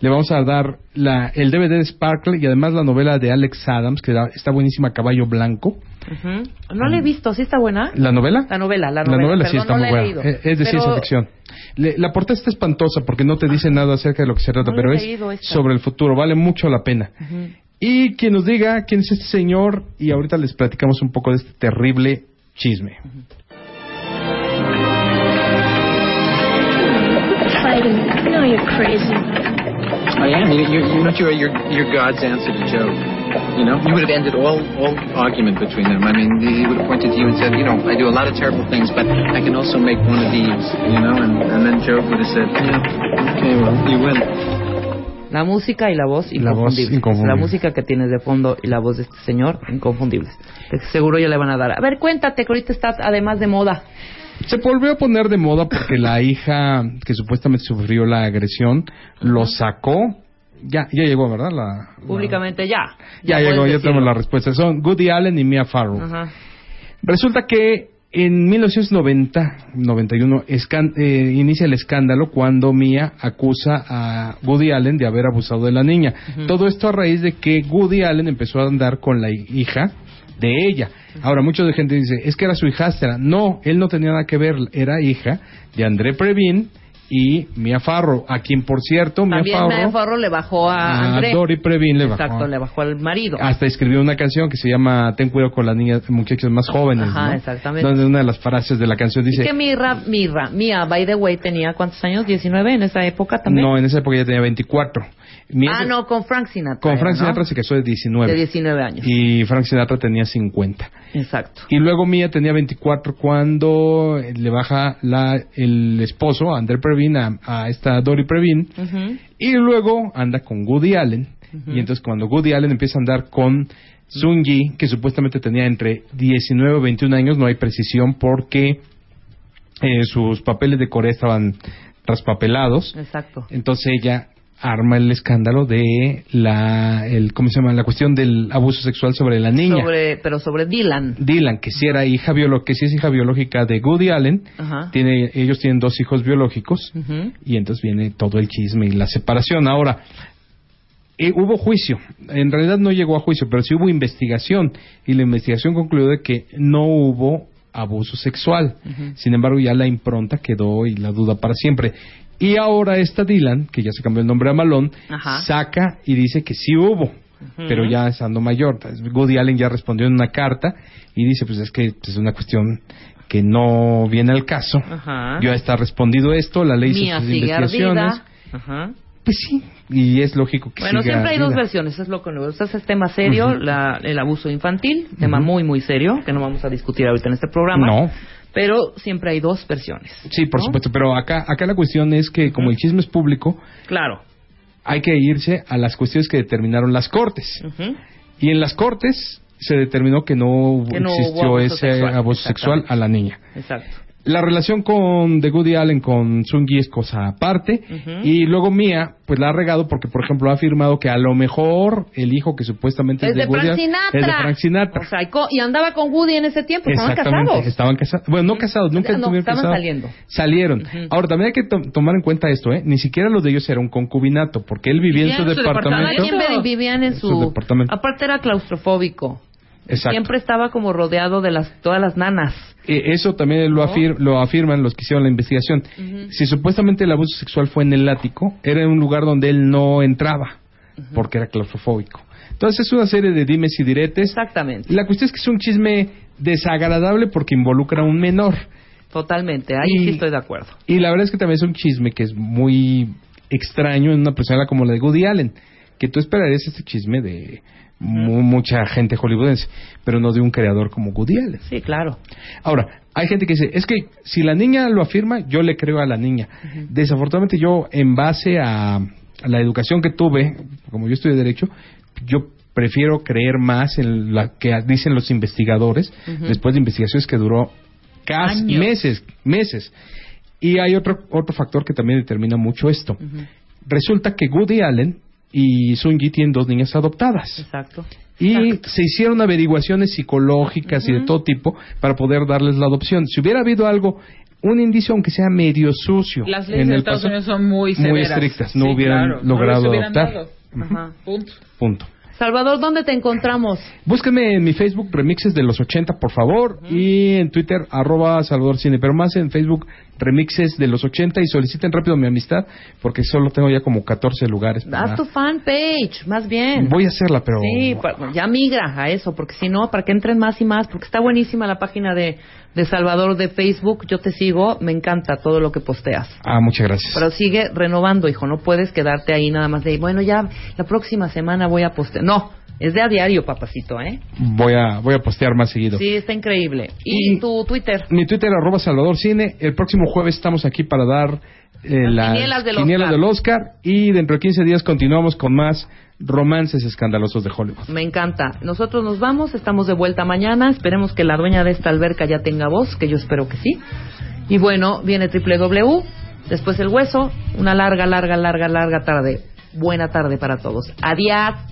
Le vamos a dar la, el DVD de Sparkle y además la novela de Alex Adams, que da- está buenísima, Caballo Blanco. No la he visto, ¿sí está buena? ¿La novela? La novela, la novela. sí Perdón, está no muy la buena. leído. Eh, Es de Pero- ciencia ficción. Le- la portada está espantosa porque no te dice nada acerca de lo que se trata, No la pero es sobre el futuro. Vale mucho la pena. Y quien nos diga quién es este señor y ahorita les platicamos un poco de este terrible chisme. No, you're crazy. I am. You, you, you know, you're, you're, you're God's answer to Job. You know, you would have ended all, all argument between them. I mean, he would have pointed to you and said, you know, I do a lot of terrible things, but I can also make one of these, you know, and, and then Job would have said, yeah, okay, well, you win. La música y la voz La voz inconfundibles. inconfundible. La música que tienes de fondo y la voz de este señor inconfundibles. Seguro ya le van a dar. A ver, cuéntate que ahorita está además de moda. Se volvió a poner de moda porque la hija que supuestamente sufrió la agresión lo sacó. Ya, ya llegó, ¿verdad? La, Públicamente ya. ya llegó, ya tenemos la respuesta. Son Woody Allen y Mia Farrow. Ajá. Resulta que en 1990-91 escan- eh, inicia el escándalo cuando Mia acusa a Woody Allen de haber abusado de la niña. Todo esto a raíz de que Woody Allen empezó a andar con la hi- hija de ella. Ahora, mucha de gente dice, es que era su hijastra. No, él no tenía nada que ver, era hija de André Previn y Mia Farrow, a quien, por cierto, Mia También Mia Farrow le bajó a a André. Dory Previn le bajó. Exacto, le bajó al marido. Hasta escribió una canción que se llama Ten cuidado con las niñas, muchachos más jóvenes. Ajá, ¿no? exactamente. Donde una de las frases de la canción Y dice: que Mirra, Mirra, Mia, by the way, tenía cuántos años? 19 en esa época también. No, en esa época ya tenía 24. Ah, no, con Frank Sinatra. Con Frank ¿no? Sinatra se casó de 19. De 19 años. Y Frank Sinatra tenía 50. Exacto. Y luego Mia tenía 24 cuando le baja la, el esposo, André Previn, a, a esta Dory Previn, y luego anda con Woody Allen. Y entonces cuando Woody Allen empieza a andar con Sun Yi, que supuestamente tenía entre 19 y 21 años, no hay precisión porque eh, sus papeles de Corea estaban traspapelados. Exacto. Entonces ella arma el escándalo de la, el, ¿cómo se llama? La cuestión del abuso sexual sobre la niña. Sobre, pero sobre Dylan. Dylan, que si era hija biológica, que si es hija biológica de Woody Allen, Ajá. tiene, ellos tienen dos hijos biológicos y entonces viene todo el chisme y la separación. Ahora, eh, hubo juicio, en realidad no llegó a juicio, pero sí hubo investigación y la investigación concluyó de que no hubo abuso sexual. Sin embargo, ya la impronta quedó y la duda para siempre. Y ahora esta Dylan, que ya se cambió el nombre a Malone, Ajá. saca y dice que sí hubo, pero ya estando mayor. Woody Allen ya respondió en una carta y dice, pues es que pues, es una cuestión que no viene al caso. Ajá. Ya está respondido esto, la ley hizo sus investigaciones. Ajá. Pues sí, y es lógico que Bueno, siga siempre hay dos versiones, es lo que nos gusta. Es tema serio, la- el abuso infantil, tema muy, muy serio, que no vamos a discutir ahorita en este programa. No. Pero siempre hay dos versiones. Sí, por ¿no? supuesto, pero acá, acá la cuestión es que como el chisme es público, Claro. hay que irse a las cuestiones que determinaron las cortes. Y en las cortes se determinó que no, Que existió ese sexual, abuso sexual a la niña. Exacto. La relación con de Woody Allen con Sungi es cosa aparte y luego Mia pues la ha regado porque por ejemplo ha afirmado que a lo mejor el hijo que supuestamente es, Es de Woody Frank Sinatra. es de Frank Sinatra. O sea, y, andaba con Woody en ese tiempo, estaban casados. estaban casados. Bueno, no casados, nunca No, estuvieron estaban casados. saliendo. Salieron. Ahora, también hay que to- tomar en cuenta esto, ¿eh? Ni siquiera los de ellos era un concubinato, porque él vivía en su, departamento. También vivían en En su, su departamento. Aparte era claustrofóbico. Exacto. Siempre estaba como rodeado de las todas las nanas. Eh, eso también lo, afir- lo afirman los que hicieron la investigación. Si supuestamente el abuso sexual fue en el ático, era en un lugar donde él no entraba, porque era claustrofóbico. Entonces es una serie de dimes y diretes. Exactamente. La cuestión es que es un chisme desagradable porque involucra a un menor. Totalmente, ahí Y- sí estoy de acuerdo. Y la verdad es que también es un chisme que es muy extraño en una persona como la de Woody Allen, que tú esperarías este chisme de mu- mucha gente hollywoodense, pero no de un creador como Woody Allen. Sí, claro. Ahora, hay gente que dice, es que si la niña lo afirma, yo le creo a la niña. Desafortunadamente yo, en base a, a la educación que tuve, como yo estudié Derecho, yo prefiero creer más en la que dicen los investigadores, después de investigaciones que duró casi Años. meses, meses. Y hay otro, otro factor que también determina mucho esto. Resulta que Woody Allen y Sun Yi tienen dos niñas adoptadas. Exacto. Y se hicieron averiguaciones psicológicas y de todo tipo para poder darles la adopción. Si hubiera habido algo, un indicio aunque sea medio sucio Las leyes en de el Estados Unidos son muy muy severas. estrictas, no Sí, hubieran claro, logrado hubieran adoptar. dado. Ajá. Punto. Punto. Salvador, ¿dónde te encontramos? Búsquenme en mi Facebook Remixes de los 80, por favor, y en Twitter arroba Salvador Cine, pero más en Facebook Remixes de los 80 y soliciten rápido mi amistad porque solo tengo ya como 14 lugares. para- Haz tu fanpage, más bien. Voy a hacerla, pero Sí, ya migra a eso, porque si no, para que entren más y más, porque está buenísima la página de, de Salvador de Facebook, yo te sigo, me encanta todo lo que posteas. Ah, muchas gracias. Pero sigue renovando, hijo, no puedes quedarte ahí nada más de, bueno, ya la próxima semana voy a postear. No, es de a diario, papacito, ¿eh? Voy a, voy a postear más seguido. Sí, está increíble. ¿Y, tu Twitter? Mi Twitter, arroba Salvador Cine. El próximo jueves estamos aquí para dar eh, las quinielas del quinielas Oscar. del Oscar. Y dentro de 15 días continuamos con más romances escandalosos de Hollywood. Me encanta. Nosotros nos vamos, estamos de vuelta mañana. Esperemos que la dueña de esta alberca ya tenga voz, que yo espero que sí. Y bueno, viene triple W, después el hueso, una larga, larga, larga, larga tarde. Buena tarde para todos. Adiós.